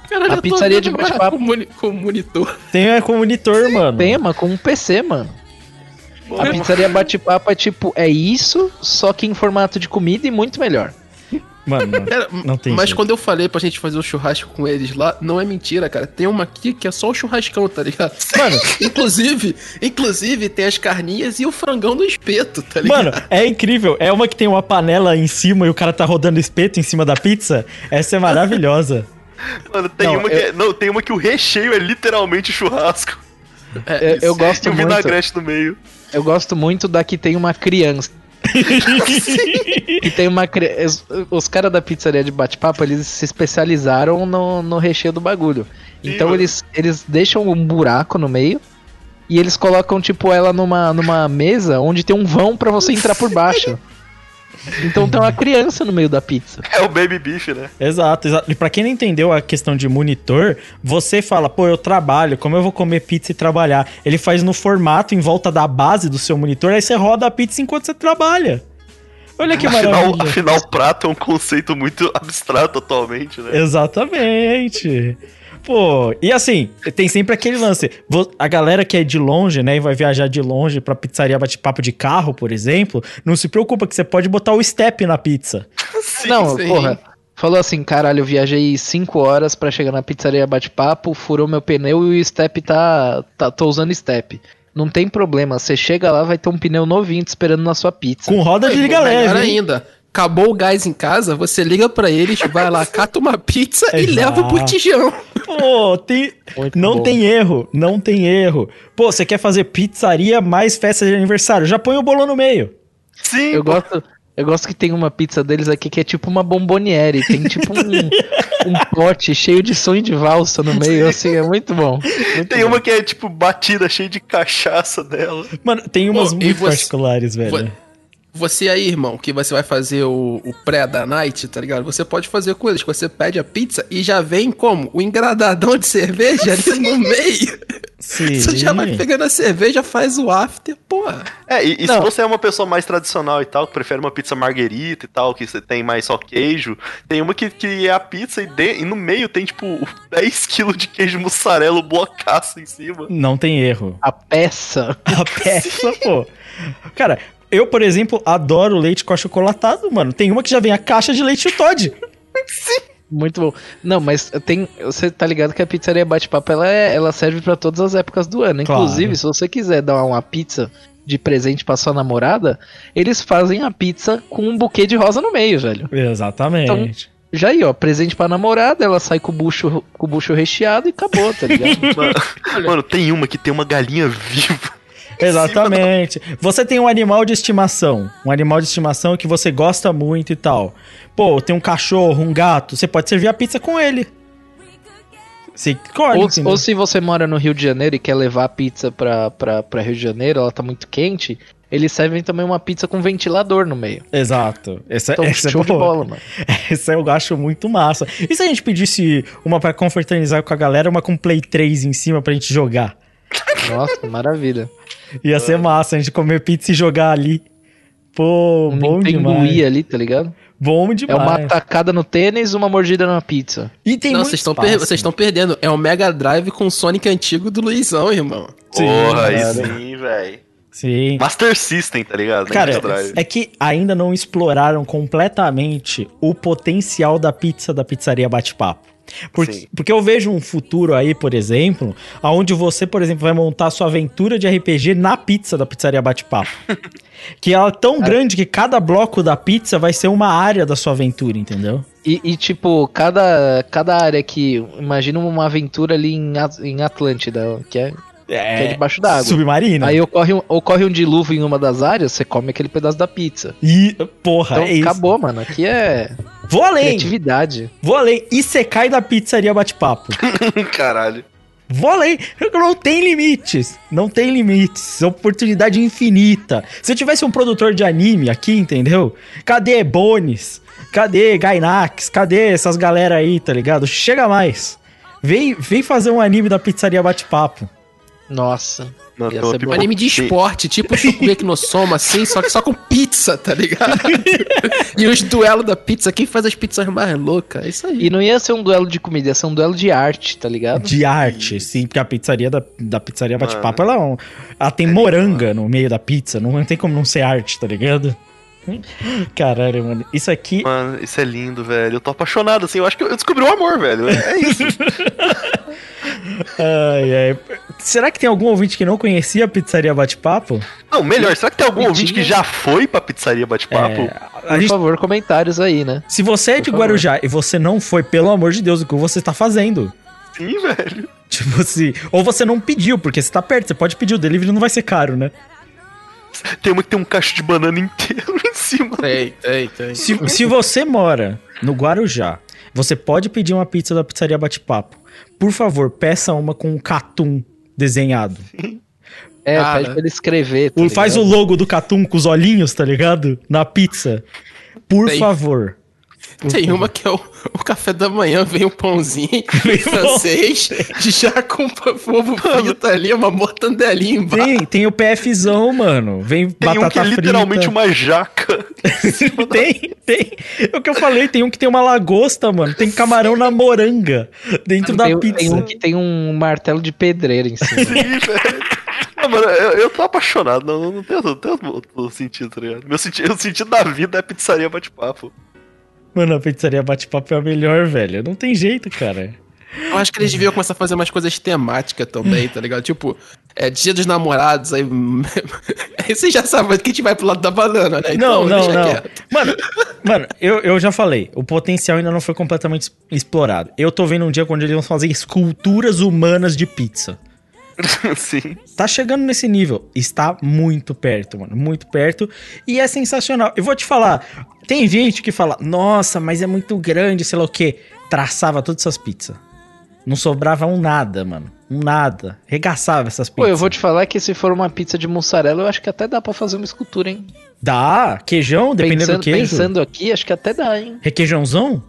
Caralho, A pizzaria de bate-papo. Com, moni- com monitor. Tem é, com monitor, mano. Tema com um PC, mano. A pizzaria bate-papo é tipo, é isso, só que em formato de comida e muito melhor. Mano, Cara, não tem mas jeito. quando eu falei pra gente fazer o churrasco com eles lá, não é mentira, cara. Tem uma aqui que é só o churrascão, tá ligado? Mano, inclusive, inclusive tem as carninhas e o frangão do espeto, tá ligado? Mano, é incrível. É uma que tem uma panela em cima e o cara tá rodando espeto em cima da pizza. Essa é maravilhosa. Mano, tem, Não, uma que é- não, tem uma que o recheio é literalmente churrasco. É, Eu, eu E gosto o muito. vinagrete no meio. Eu gosto muito da que tem uma criança. que tem uma criança. Os caras da pizzaria de bate-papo, eles se especializaram no, no recheio do bagulho. Então eles, eles deixam um buraco no meio e eles colocam, tipo, ela numa, numa mesa onde tem um vão pra você entrar por baixo. Então tem uma criança no meio da pizza. É o baby beef, né? Exato, exato. E pra quem não entendeu a questão de monitor, você fala, pô, eu trabalho, como eu vou comer pizza e trabalhar? Ele faz no formato em volta da base do seu monitor, aí você roda a pizza enquanto você trabalha. Olha que Afinal, maravilha. afinal, prato é um conceito muito abstrato atualmente, né? Exatamente. Pô, e assim, tem sempre aquele lance. A galera que é de longe, né, e vai viajar de longe pra pizzaria bate-papo de carro, por exemplo, não se preocupa que você pode botar o step na pizza. não, sim. porra. Falou assim, caralho, eu viajei 5 horas pra chegar na pizzaria bate-papo, furou meu pneu e o step tá, tá. tô usando step. Não tem problema, você chega lá, vai ter um pneu novinho te esperando na sua pizza. Com roda de liga leve. ainda. Acabou o gás em casa, você liga pra eles, vai lá, cata uma pizza e Exato. leva pro tijão. Pô, tem... Muito não bom. tem erro, não tem erro. Pô, você quer fazer pizzaria mais festa de aniversário? Já põe o bolão no meio. Sim, Eu pô. gosto, eu gosto que tem uma pizza deles aqui que é tipo uma bomboniere. Tem tipo um, um pote cheio de sonho de valsa no meio, assim, é muito bom. Muito Tem bom. uma que é tipo batida, cheia de cachaça dela. Mano, tem umas Pô, muito você- particulares, velho. Vo- Você aí, irmão, que você vai fazer o, o pré da night, tá ligado? Você pode fazer com eles. que Você pede a pizza e já vem como? O engradadão de cerveja ali no meio. Sim. Você já vai pegando a cerveja, faz o after, porra. É, e, e se você é uma pessoa mais tradicional e tal, que prefere uma pizza marguerita e tal, que você tem mais só queijo, tem uma que, que é a pizza e, de- e no meio tem tipo 10kg de queijo mussarela, blocaço em cima. Não tem erro. A peça. A peça, pô. Cara, eu, por exemplo, adoro leite com achocolatado, mano. Tem uma que já vem a caixa de leite Todd. Muito bom. Não, mas tem. Você tá ligado que a pizzaria bate-papo ela, é- ela serve pra todas as épocas do ano. Claro. Inclusive, se você quiser dar uma pizza de presente pra sua namorada, eles fazem a pizza com um buquê de rosa no meio, velho. Exatamente. Já aí, ó, presente pra namorada, ela sai com o bucho, com o bucho recheado e acabou, tá ligado? Mano, mano, tem uma que tem uma galinha viva. Exatamente. Você tem um animal de estimação. Um animal de estimação que você gosta muito e tal. Pô, tem um cachorro, um gato. Você pode servir a pizza com ele. Você escolhe, ou, ou se você mora no Rio de Janeiro e quer levar a pizza pra, pra, pra Rio de Janeiro, ela tá muito quente, eles servem também uma pizza com ventilador no meio. Exato. Essa, Então, essa show é de bola, mano. Essa eu acho muito massa. E se a gente pedisse uma pra confraternizar com a galera, uma com Play 3 em cima pra gente jogar? Nossa, maravilha. Ia ser massa a gente comer pizza e jogar ali. Pô, Um bom Nintendo demais. Wii ali, tá ligado? Bom É demais. uma tacada no tênis, uma mordida na pizza. E tem Não, muito vocês estão per vocês estão perdendo. É o Mega Drive com o Sonic antigo do Luizão, irmão. Sim, Porra, aí sim, velho. Sim. Master System, tá ligado? Cara, Mega Drive. é que ainda não exploraram completamente o potencial da pizza da pizzaria Bate-Papo. Porque, porque eu vejo um futuro aí, por exemplo, onde você, por exemplo, vai montar sua aventura de RPG na pizza da pizzaria Bate-Papo. que ela é tão grande que cada bloco da pizza vai ser uma área da sua aventura, entendeu? E, e, tipo, cada, cada área que. Imagina uma aventura ali em, em Atlântida, que é, que é debaixo d'água. Submarina. Aí ocorre um, ocorre um dilúvio em uma das áreas, você come aquele pedaço da pizza. E, porra, Então é isso. acabou, mano. Aqui é Vou além. criatividade. Vou além. E você cai da pizzaria Bate-Papo. Caralho. Vou além. Não tem limites. Não tem limites. Oportunidade infinita. Se eu tivesse um produtor de anime aqui, entendeu? Cadê Bones? Cadê Gainax? Cadê essas galera aí, tá ligado? Chega mais. Vem, vem fazer um anime da pizzaria bate-papo. Nossa. Não, Ia ser Um anime de esporte, tipo Shokugeki no Soma, assim, só que só com pizza, tá ligado? e os duelos da pizza, quem faz as pizzas mais loucas? É isso aí. E não ia ser um duelo de comida, ia ser um duelo de arte, tá ligado? De arte, sim, porque a pizzaria da, da pizzaria. Bate-Papo, ela, é um- ela tem moranga no meio da pizza, não tem como não ser arte, tá ligado? Caralho, mano, isso aqui... Mano, isso é lindo, velho. Eu tô apaixonado, assim. Eu acho que eu descobri o amor, velho. É é isso. Ai, ai. Será que tem algum ouvinte que não conhecia a pizzaria Bate-Papo? Não, melhor, será que tem algum ouvinte que já foi pra pizzaria bate-papo? É, a Por gente- favor, comentários aí, né? se você é de. Guarujá e você não foi, pelo amor de Deus, o que você tá fazendo? Sim, velho. Tipo assim, ou você não pediu, porque você tá perto, você pode pedir, o delivery não vai ser caro, né? Tem uma que tem um cacho de banana inteiro em cima. Tem, tem, tem. Se, se você mora no Guarujá, você pode pedir uma pizza da pizzaria Bate-Papo. Por favor, peça uma com um catum desenhado. É, Cara. pede pra ele escrever. tá O- faz o logo do catum com os olhinhos, tá ligado? Na pizza. Por favor. Tem favor. uma que é o, o café da manhã, vem um pãozinho francês, já com ovo frito ali, uma mortandelinha embaixo. Tem, tem o PFzão, mano. Vem Tem batata um que é literalmente frita. uma jaca. tem, tem. É o que eu falei, tem um que tem uma lagosta, mano. Tem camarão na moranga dentro da tem, pizza. tem um que tem um martelo de pedreiro em cima. Sim, velho. Não, mano, eu, eu tô apaixonado. Não, não tem, não tem outro, outro sentido, tá ligado? Meu sentido, o sentido da vida é pizzaria bate-papo. Mano, a pizzaria bate-papo é a melhor, velho. Não tem jeito, cara. Eu acho que eles deviam começar a fazer umas coisas temáticas também, tá ligado? Tipo, é dia dos namorados, aí. aí você já sabe que a gente vai pro lado da banana, né? Não, não, deixa não. quieto. Mano, mano eu, eu já falei, o potencial ainda não foi completamente explorado. Eu tô vendo um dia quando eles vão fazer esculturas humanas de pizza. Sim. Tá chegando nesse nível. Está muito perto, mano. Muito perto. E é sensacional. Eu vou te falar. Tem gente que fala, nossa, mas é muito grande, sei lá o quê. Traçava todas essas pizzas. Não sobrava um nada, mano. Um nada. Regaçava essas Pô, pizzas. eu vou te falar que se for uma pizza de mussarela, eu acho que até dá pra fazer uma escultura, hein? Dá. Queijão, dependendo pensando, do queijo. pensando aqui, acho que até dá, hein? Requeijãozão?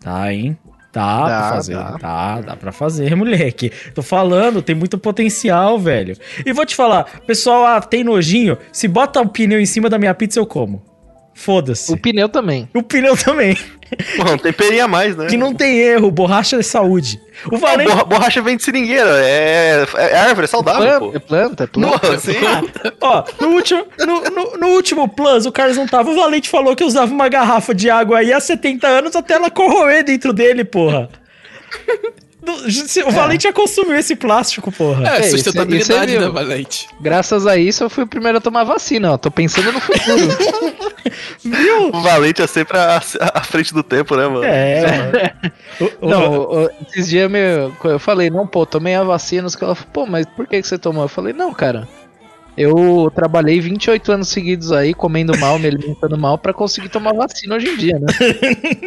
Tá, hein? Dá, Dá, pra fazer. dá. Dá, dá pra fazer, moleque. Tô falando, tem muito potencial, velho. E vou te falar, pessoal, ah, tem nojinho. Se bota um pneu em cima da minha pizza, eu como. Foda-se. O pneu também. O pneu também. Pô, não tem perinha mais, né? Que não tem erro, borracha é saúde. O Valente. borra- borracha vem de seringueira. É, é árvore, é saudável, Planta, pô. é planta, é planta. Não, assim, Ó, no último, no, no- no último plus, o Carlos não tava. O Valente falou que usava uma garrafa de água aí há 70 anos até ela corroer dentro dele, porra. O Valente já consumiu esse plástico, porra. É, É, isso- sustentabilidade, é né. Valente? Graças a isso, eu fui o primeiro a tomar vacina, ó. Tô pensando no futuro. Viu? o Valente é sempre à, frente do tempo, né, mano? É. O- o- não, o- esses dias meu, eu falei, não, pô, tomei a vacina. Os caras falaram, pô, mas por que, que você tomou? Eu falei, não, cara. Eu trabalhei 28 anos seguidos aí, comendo mal, me alimentando mal, pra conseguir tomar vacina hoje em dia, né?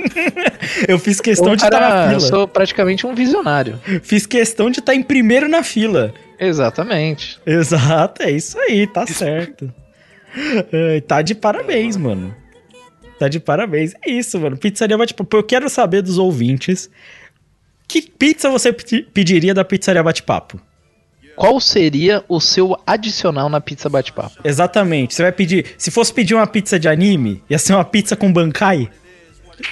eu fiz questão Então, de estar cara, na eu fila. sou praticamente um visionário. Fiz questão de estar em primeiro na fila. Exatamente. Exato, é isso aí, tá certo. Tá de parabéns, mano. Tá de parabéns. É isso, mano. Pizzaria Bate-Papo. Eu quero saber dos ouvintes. Que pizza você pedi- pediria da Pizzaria Bate-Papo? Qual seria o seu adicional na pizza bate-papo? Exatamente. Você vai pedir. Se fosse pedir uma pizza de anime, ia ser uma pizza com bancai?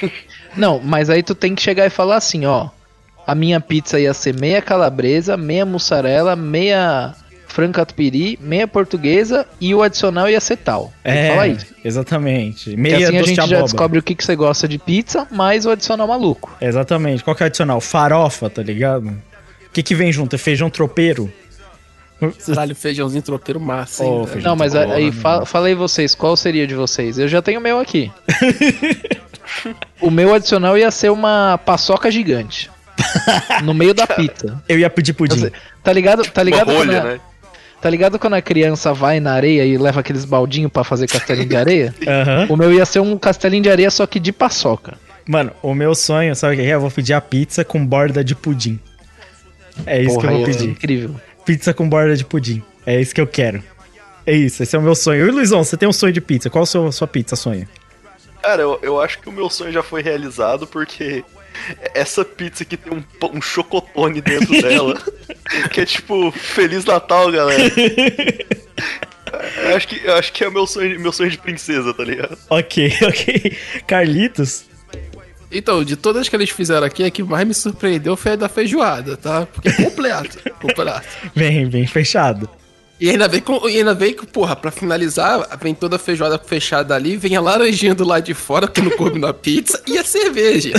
Não, mas aí tu tem que chegar e falar assim, ó. A minha pizza ia ser meia calabresa, meia mussarela, meia frango catupiry, meia portuguesa e o adicional ia ser tal. Que falar isso. exatamente. Porque Meia assim a gente já abóbora. descobre o que, que você gosta de pizza, mais o adicional maluco. Exatamente. Qual que é o adicional? Farofa, tá ligado? O que que vem junto? É feijão tropeiro? Caralho, feijãozinho tropeiro massa? Oh, feijão Não, mas aí né, falei vocês, qual seria de vocês? Eu já tenho o meu aqui. o meu adicional ia ser uma paçoca gigante. no meio da pizza. Eu ia pedir pudim. Você- Tá ligado? Tá Uma ligado quando rolha, a- né? Tá ligado quando a criança vai na areia e leva aqueles baldinhos pra fazer castelinho de areia? Aham. O meu ia ser um castelinho de areia, só que de paçoca. Mano, o meu sonho, sabe o que é? Eu vou pedir a pizza com borda de pudim. É isso que eu vou ser pedir. incrível. Pizza com borda de pudim. É isso que eu quero. É isso, esse é o meu sonho. E Luizão, você tem um sonho de pizza. Qual a sua, sua pizza sonho? Cara, eu, eu acho que o meu sonho já foi realizado porque essa pizza que tem um, um chocotone dentro dela. que é tipo, Feliz Natal, galera. Eu acho que, eu acho que é meu sonho, meu sonho de princesa, tá ligado? Ok, ok. Carlitos? Então, de todas que eles fizeram aqui, a que mais me surpreendeu foi a da feijoada, tá? Porque é completo, completo. Bem, bem fechado. E ainda vem com, e ainda vem que, porra, pra finalizar, vem toda a feijoada fechada ali, vem a laranjinha do lado de fora, que não coube na pizza, e a cerveja.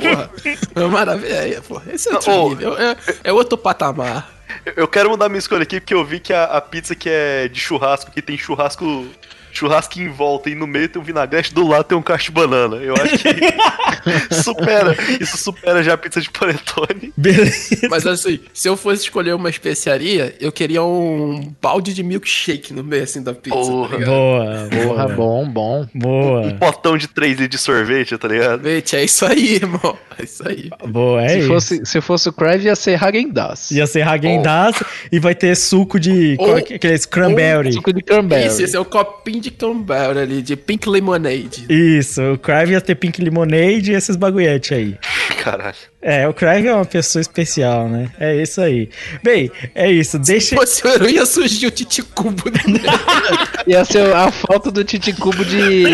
Porra, é maravilha, porra. Esse é outro ô. nível, é, é outro patamar. Eu- Eu quero mudar minha escolha aqui porque eu vi que a, a pizza que é de churrasco, que tem churrasco. Churrasco em volta e no meio tem um vinagrete, do lado tem um cacho de banana. Eu acho que supera. Isso supera já a pizza de panetone. Beleza. Mas assim, se eu fosse escolher uma especiaria, eu queria um balde de milkshake no meio, assim, da pizza, Porra. tá? Boa, boa. bom, bom. Boa, Um potão de 3 litros de sorvete, tá ligado? Gente, é isso aí, irmão. É isso aí. boa. É se, isso. fosse, se fosse o Crave, ia ser Häagen-Dazs. Ia ser Hagen-Dazs e vai ter suco de... Ou- qual é que- Aqueles cranberry. Suco de cranberry. Isso, esse é o copinho de cranberry ali, de pink lemonade. Isso, o Crave ia ter Pink Lemonade e esses bagulhetes aí. Caralho. É, o Crave é uma pessoa especial, né? É isso aí. Bem, é isso. Deixa... Se fosse o Eru, ia surgir o titicubo. Né? Ia ser a foto do Titicubo de,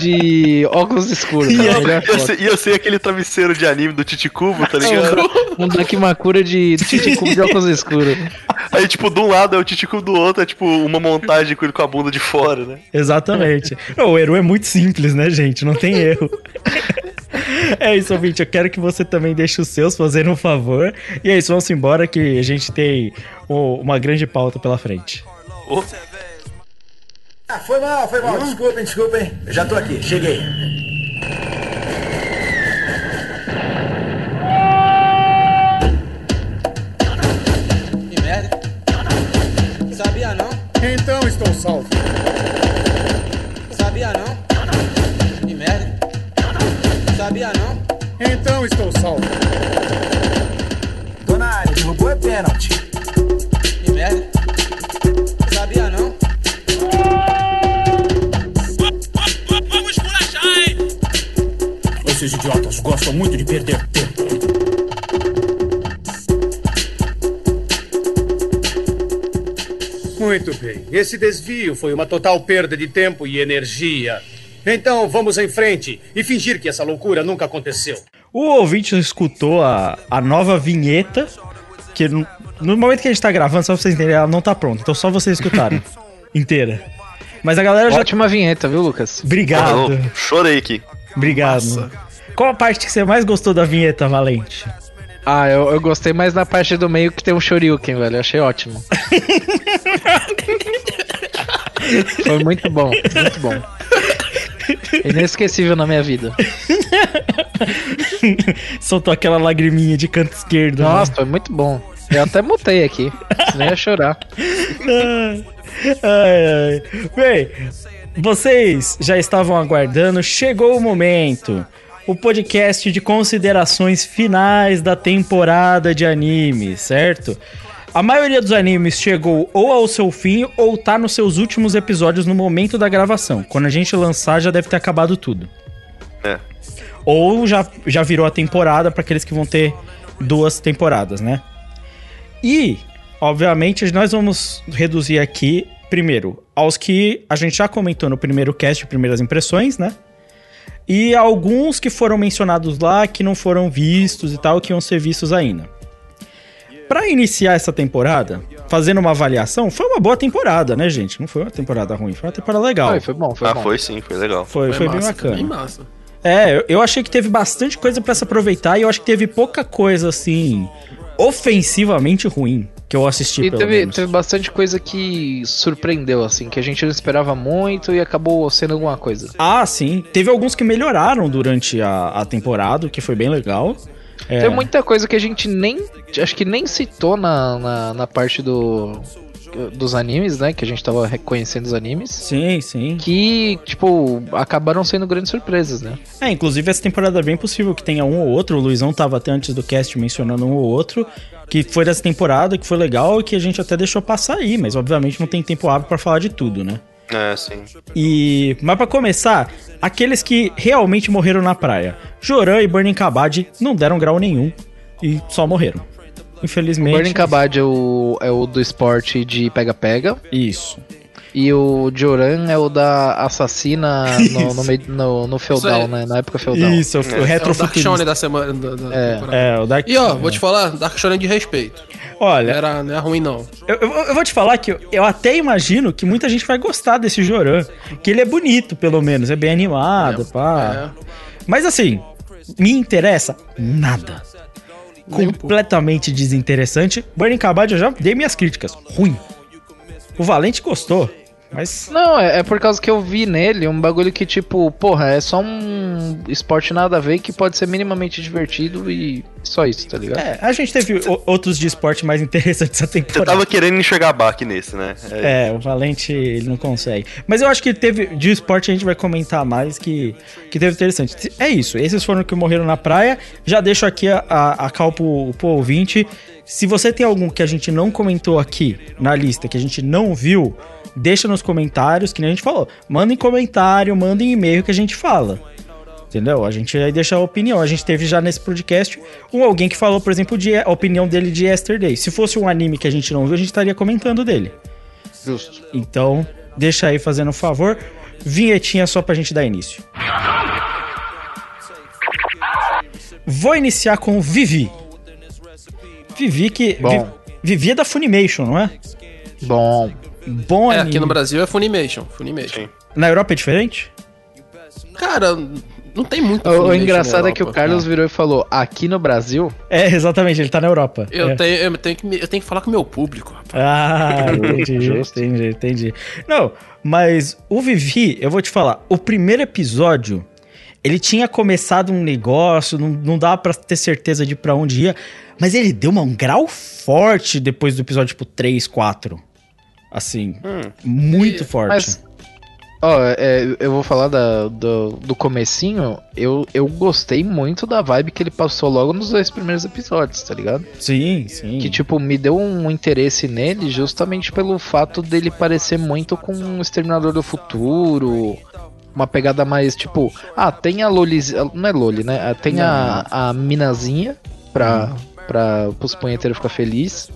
de óculos escuros. Ia- Melhor Ia ser, ia ser aquele travesseiro de anime do Titicubo, tá ligado? Um Dakimakura de Titicubo de óculos escuros. Aí, tipo, de um lado é o Titicubo, do outro é, tipo, uma montagem com ele com a bunda de fora, né? Exatamente. Não, o Eru é muito simples, né, gente? Não tem erro. É isso, ouvinte. Eu quero que você também deixe os seus, fazendo um favor. E é isso, vamos embora que a gente tem o- uma grande pauta pela frente. Ah, foi mal, foi mal. Desculpem, desculpem. Eu já tô aqui, cheguei. Que merda. Sabia não? Então estou salvo. Sabia não? Sabia não? Então estou salvo. Dona Área, derrubou é pênalti. Que merda. Sabia não? Esses idiotas gostam muito de perder tempo. Muito bem. Esse desvio foi uma total perda de tempo e energia. Então vamos em frente e fingir que essa loucura nunca aconteceu. O ouvinte escutou a, a nova vinheta, que no, no momento que a gente tá gravando, só pra vocês entenderem, ela não tá pronta. Então só vocês escutaram. inteira. Mas a galera já. Ótima vinheta, viu, Lucas? Obrigado. Eu chorei aqui. Obrigado. Qual a parte que você mais gostou da vinheta, Valente? Ah, eu, eu gostei mais da parte do meio que tem um Shoryuken, velho. Eu achei ótimo. Foi muito bom, muito bom. Inesquecível na minha vida. Soltou aquela lagriminha de canto esquerdo. né? Nossa, foi muito bom. Eu até mutei aqui, senão ia chorar. Ai, ai. Bem, vocês já estavam aguardando, chegou o momento. O podcast de considerações finais da temporada de anime, certo? A maioria dos animes chegou ou ao seu fim ou tá nos seus últimos episódios no momento da gravação. Quando a gente lançar, já deve ter acabado tudo. É. Ou já, já virou a temporada para aqueles que vão ter duas temporadas, né? E, obviamente, nós vamos reduzir aqui, primeiro, aos que a gente já comentou no primeiro cast, primeiras impressões, né? E alguns que foram mencionados lá, que não foram vistos e tal, que iam ser vistos ainda. Pra iniciar essa temporada, fazendo uma avaliação, foi uma boa temporada, né, gente? Não foi uma temporada ruim, foi uma temporada legal. Foi, foi bom, foi ah, bom. foi sim, foi legal. Foi, foi, bem massa, bacana. Bem massa. É, eu- achei que teve bastante coisa pra se aproveitar e eu acho que teve pouca coisa, assim, ofensivamente ruim que eu assisti, E pelo teve, menos. teve bastante coisa que surpreendeu, assim, que a gente não esperava muito e acabou sendo alguma coisa. Ah, sim. Teve alguns que melhoraram durante a, a temporada, o que foi bem legal. É, Tem muita coisa que a gente nem. Acho que nem citou na, na, na parte do. Dos animes, né? Que a gente tava reconhecendo os animes. Sim, sim. Que, tipo, acabaram sendo grandes surpresas, né? É, inclusive essa temporada é bem possível que tenha um ou outro. O Luizão tava até antes do cast mencionando um ou outro. Que foi dessa temporada, que foi legal e que a gente até deixou passar aí. Mas obviamente não tem tempo hábil pra falar de tudo, né? É, sim. E. Mas pra começar, aqueles que realmente morreram na praia. Joran e Burning Kabad não deram grau nenhum e só morreram. Infelizmente. Burning Kabad é o, é o do esporte de pega-pega. Isso. E o Joran é o da assassina no, no, meio- no, no feudal, aí. né? Na época feudal. Isso, o É o Dark retrofuturista. Shonen da semana. Da, da É. É, o Dark E ó, vou te falar, Dark Shonen de respeito. Não Olha, era, não é ruim, não. eu, eu- eu vou te falar que eu, eu até imagino que muita gente vai gostar desse Joran. Que ele é bonito, pelo menos. É bem animado, pá. É. Mas assim, me interessa nada. Nem um. Completamente desinteressante. Burning Kabad eu já dei minhas críticas. Ruim. O Valente gostou, mas. Não, é, é por causa que eu vi nele um bagulho que, tipo, porra, é só um esporte nada a ver que pode ser minimamente divertido e só isso, tá ligado? É, a gente teve o- outros de esporte mais interessantes essa Você temporada. tava querendo enxergar baque nesse, né? É, o Valente ele não consegue. Mas eu acho que teve. De esporte a gente vai comentar mais que, que teve interessante. É isso. Esses foram que morreram na praia. Já deixo aqui a, a, a cal pro, pro ouvinte. Se você tem algum que a gente não comentou aqui na lista, que a gente não viu, deixa nos comentários, que nem a gente falou. Manda em comentário, manda em e-mail que a gente fala. Entendeu? A gente aí deixa a opinião. A gente teve já nesse podcast um alguém que falou, por exemplo, de, a opinião dele de Yesterday. Se fosse um anime que a gente não viu, a gente estaria comentando dele. Justo. Então, deixa aí fazendo um favor. Vinhetinha só pra gente dar início. Vou iniciar com Vivi. Vivi que. Bom. Vi- Vivi é da Funimation, não é? Bom. Bom É, anime. aqui no Brasil é Funimation. Funimation. Sim. Na Europa é diferente? Cara, não tem muito O, o engraçado é que o. Carlos virou e falou: aqui no Brasil, É, exatamente, ele tá na Europa. Eu, É. tenho, eu, tenho que, eu tenho que falar com o meu público, rapaz. Ah, entendi, entendi, entendi. Não, mas o Vivi, eu vou te falar, o primeiro episódio, ele tinha começado um negócio, não, não dava pra ter certeza de pra onde ia, mas ele deu uma- um grau forte depois do episódio, tipo, 3, 4. Assim, muito forte. mas. Ó, é, eu vou falar da- do, do comecinho. Eu, eu gostei muito da vibe que ele passou logo nos dois primeiros episódios, tá ligado? Sim, sim. Que, tipo, me deu um interesse nele justamente pelo fato dele parecer muito com um Exterminador do Futuro. Uma pegada mais, tipo, ah, tem a Loli. Não é Loli, né? Ah, Tem a, a minazinha pra, pra os punheteiros ficar feliz.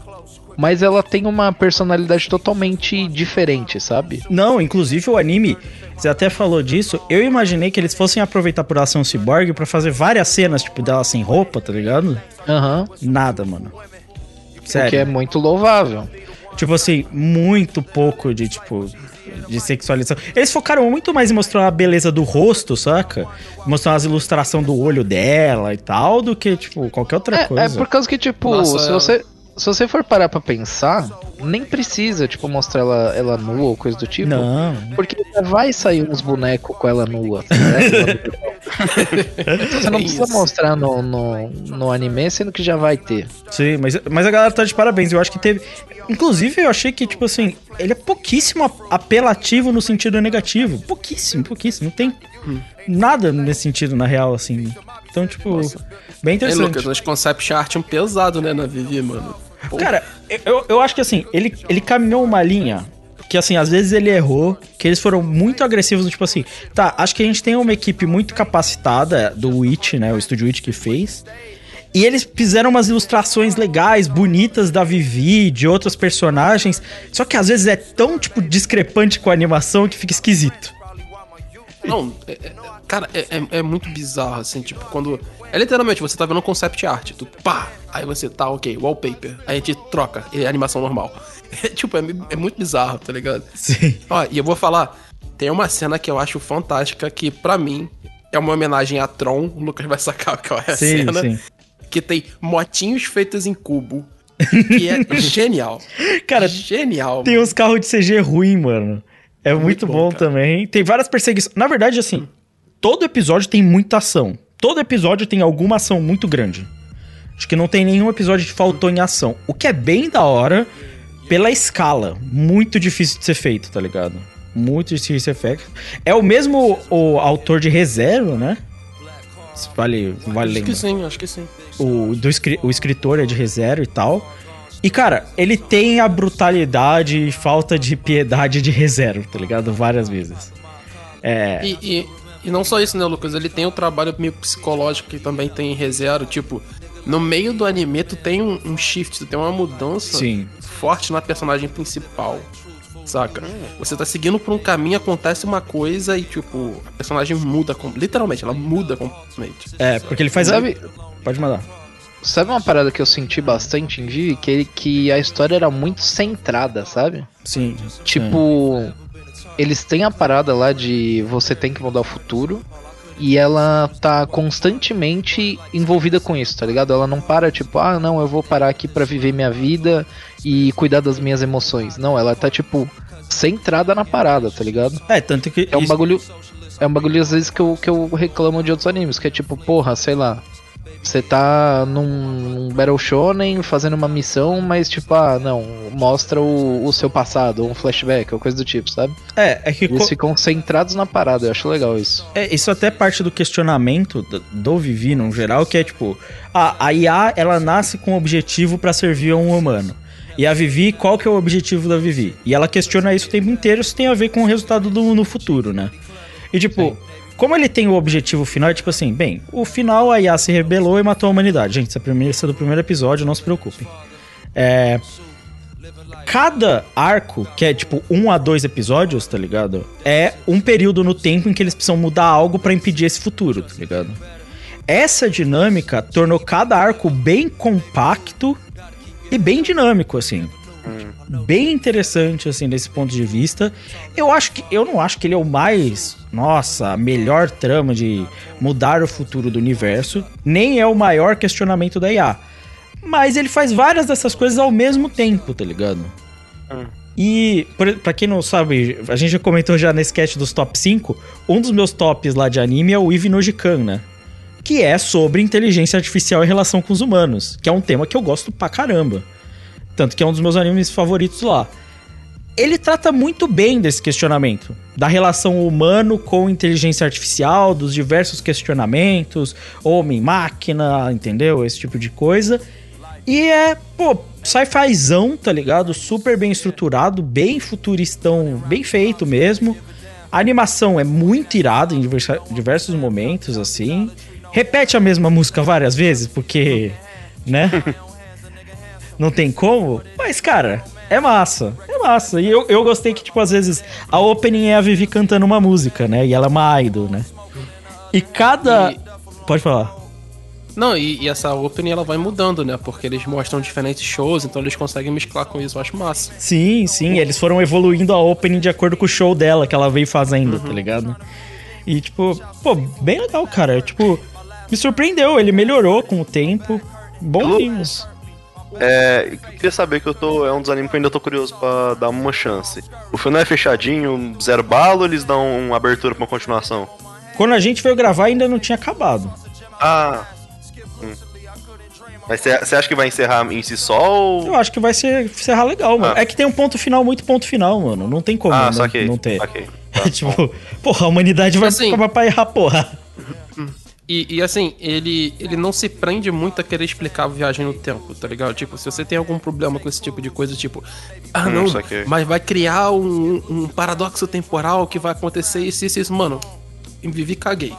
Mas ela tem uma personalidade totalmente diferente, sabe? Não, inclusive o anime, você até falou disso, eu imaginei que eles fossem aproveitar por ação cyborg pra fazer várias cenas, tipo, dela sem roupa, tá ligado? Aham. Nada, mano. O que Sério. é muito louvável. Tipo assim, muito pouco de, tipo, de sexualização. Eles focaram muito mais em mostrar a beleza do rosto, saca? Mostrar as ilustrações do olho dela e tal, do que, tipo, qualquer outra É, coisa. é por causa que, tipo, Nossa, se é- você. Se você for parar pra pensar, nem precisa, tipo, mostrar ela, ela nua ou coisa do tipo. Não. Porque já vai sair uns bonecos com ela nua. ligado? Você não precisa Isso. mostrar no, no, no anime, sendo que já vai ter. Sim, mas, mas a galera tá de parabéns. Eu acho que teve. Inclusive, eu achei que, tipo assim, ele é pouquíssimo ap- apelativo no sentido negativo. Pouquíssimo, pouquíssimo. Não tem nada nesse sentido, na real, assim. Então, tipo, bem Ei, interessante. Lucas, nós concept art um pesado, né, na Vivi, mano. Cara, eu, eu acho que assim, ele, ele caminhou uma linha que assim, às vezes ele errou, que eles foram muito agressivos, tipo assim, tá, acho que a gente tem uma equipe muito capacitada do Witch, né, o estúdio Witch que fez, e eles fizeram umas ilustrações legais, bonitas da Vivi, de outros personagens, só que às vezes é tão, tipo, discrepante com a animação que fica esquisito. Não, é- é- cara, é, é- é muito bizarro, assim, tipo, quando. É literalmente, você tá vendo um concept art, tu pá, aí você tá, ok, wallpaper, aí a gente troca, é animação normal. É, tipo, é, é muito bizarro, tá ligado? Sim. Ó, e eu vou falar, tem uma cena que eu acho fantástica, que pra mim é uma homenagem a Tron, o Lucas vai sacar qual é a Sim, cena, sim. que tem motinhos feitos em cubo, que é genial. Cara, genial. Tem uns carros de CG ruim, mano. É muito, bom, bom, cara. também. Tem várias perseguições. Na verdade, assim, todo episódio tem muita ação. Todo episódio tem alguma ação muito grande. Acho que não tem nenhum episódio que faltou em ação. O que é bem da hora pela escala. Muito difícil de ser feito, tá ligado? Muito difícil de ser feito. É o mesmo o autor de Reserva, né? Vale, vale Acho lembrar que sim, acho que sim. o, do, o escritor é de reserva e tal. E, cara, ele tem a brutalidade e falta de piedade de reserva, tá ligado? Várias vezes. É. E, e, e não só isso, né, Lucas? Ele tem o trabalho meio psicológico que também tem em ReZero. Tipo, no meio do anime, tu tem um, um shift, tu tem uma mudança Sim. forte na personagem principal. Saca? Você tá seguindo por um caminho, acontece uma coisa e, tipo, a personagem muda, literalmente, ela muda completamente. É, porque ele faz. Sabe-. Pode mandar. Sabe uma parada que eu senti bastante em Vivi? Que, ele- que a história era muito centrada, sabe? Sim. Tipo, eles têm a parada lá de você tem que mudar o futuro. E ela tá constantemente envolvida com isso, tá ligado? Ela não para, tipo, ah, não, eu vou parar aqui pra viver minha vida e cuidar das minhas emoções. Não, ela tá, tipo, centrada na parada, tá ligado? É, tanto que. É um isso- bagulho. É um bagulho às vezes que eu, que eu reclamo de outros animes, que é tipo, porra, sei lá. Você tá num, Battle Shonen fazendo uma missão, mas tipo, ah, não, mostra o, o seu passado, ou um flashback, ou coisa do tipo, sabe? É, é que. Eles co- ficam centrados na parada, eu acho legal isso. É, isso até parte do questionamento do, do Vivi, no geral, que é tipo, a, a IA, ela nasce com o objetivo pra servir a um humano. E a Vivi, qual que é o objetivo da Vivi? E ela questiona isso o tempo inteiro, isso tem a ver com o resultado do no futuro, né? E tipo, como ele tem o objetivo final, é tipo assim, bem, o final a IA se rebelou e matou a humanidade. Gente, essa é do primeiro episódio, não se preocupem. É, cada arco, que é tipo um a dois episódios, tá ligado? É um período no tempo em que eles precisam mudar algo pra impedir esse futuro, tá ligado? Essa dinâmica tornou cada arco bem compacto e bem dinâmico, assim. Bem interessante, assim, desse ponto de vista. Eu acho que. Eu não acho que ele é o mais. Nossa, melhor trama de mudar o futuro do universo. Nem é o maior questionamento da IA. Mas ele faz várias dessas coisas ao mesmo tempo, tá ligado? E, por- pra quem não sabe, a gente já comentou já nesse sketch dos top 5, um dos meus tops lá de anime é o Eve no Jikan, né? Que é sobre inteligência artificial em relação com os humanos, que é um tema que eu gosto pra caramba. Tanto que é um dos meus animes favoritos lá. Ele trata muito bem desse questionamento, da relação humano com inteligência artificial, dos diversos questionamentos, homem-máquina, entendeu? Esse tipo de coisa. E é, pô, sci-fizão, tá ligado? Super bem estruturado, bem futuristão, bem feito mesmo. A animação é muito irada em diversos momentos, assim. Repete a mesma música várias vezes, porque, né? Não tem como. Mas, cara, é massa. É massa. E eu, eu gostei que, tipo, às vezes a opening é a Vivi cantando uma música, né? E ela é uma idol, né? E cada. Pode falar. Não, e, e essa opening ela vai mudando, né? Porque eles mostram diferentes shows, então eles conseguem mesclar com isso, eu acho massa. Sim, sim, eles foram evoluindo a opening de acordo com o show dela que ela veio fazendo, tá ligado? E tipo, pô, bem legal, cara. Tipo, me surpreendeu, ele melhorou com o tempo. Bom anime. É, eu queria saber que eu tô. É um dos animes que eu ainda tô curioso pra dar uma chance. O final é fechadinho, zero bala ou eles dão uma abertura pra uma continuação? Quando a gente veio gravar ainda não tinha acabado. Ah. Hum. Mas você acha que vai encerrar em si só ou. Eu acho que vai ser encerrar legal, mano. Ah. É que tem um ponto final, muito ponto final, mano. Não tem como Ah, não, saquei. não ter. saquei. É tipo, porra, a humanidade vai Assim- acabar pra errar, porra. E, e, assim, ele, ele não se prende muito a querer explicar a viagem no tempo, tá ligado? Tipo, se você tem algum problema com esse tipo de coisa, tipo, ah Hum, não, saquei. mas vai criar um, um paradoxo temporal que vai acontecer isso, isso, isso. Mano, vivi caguei.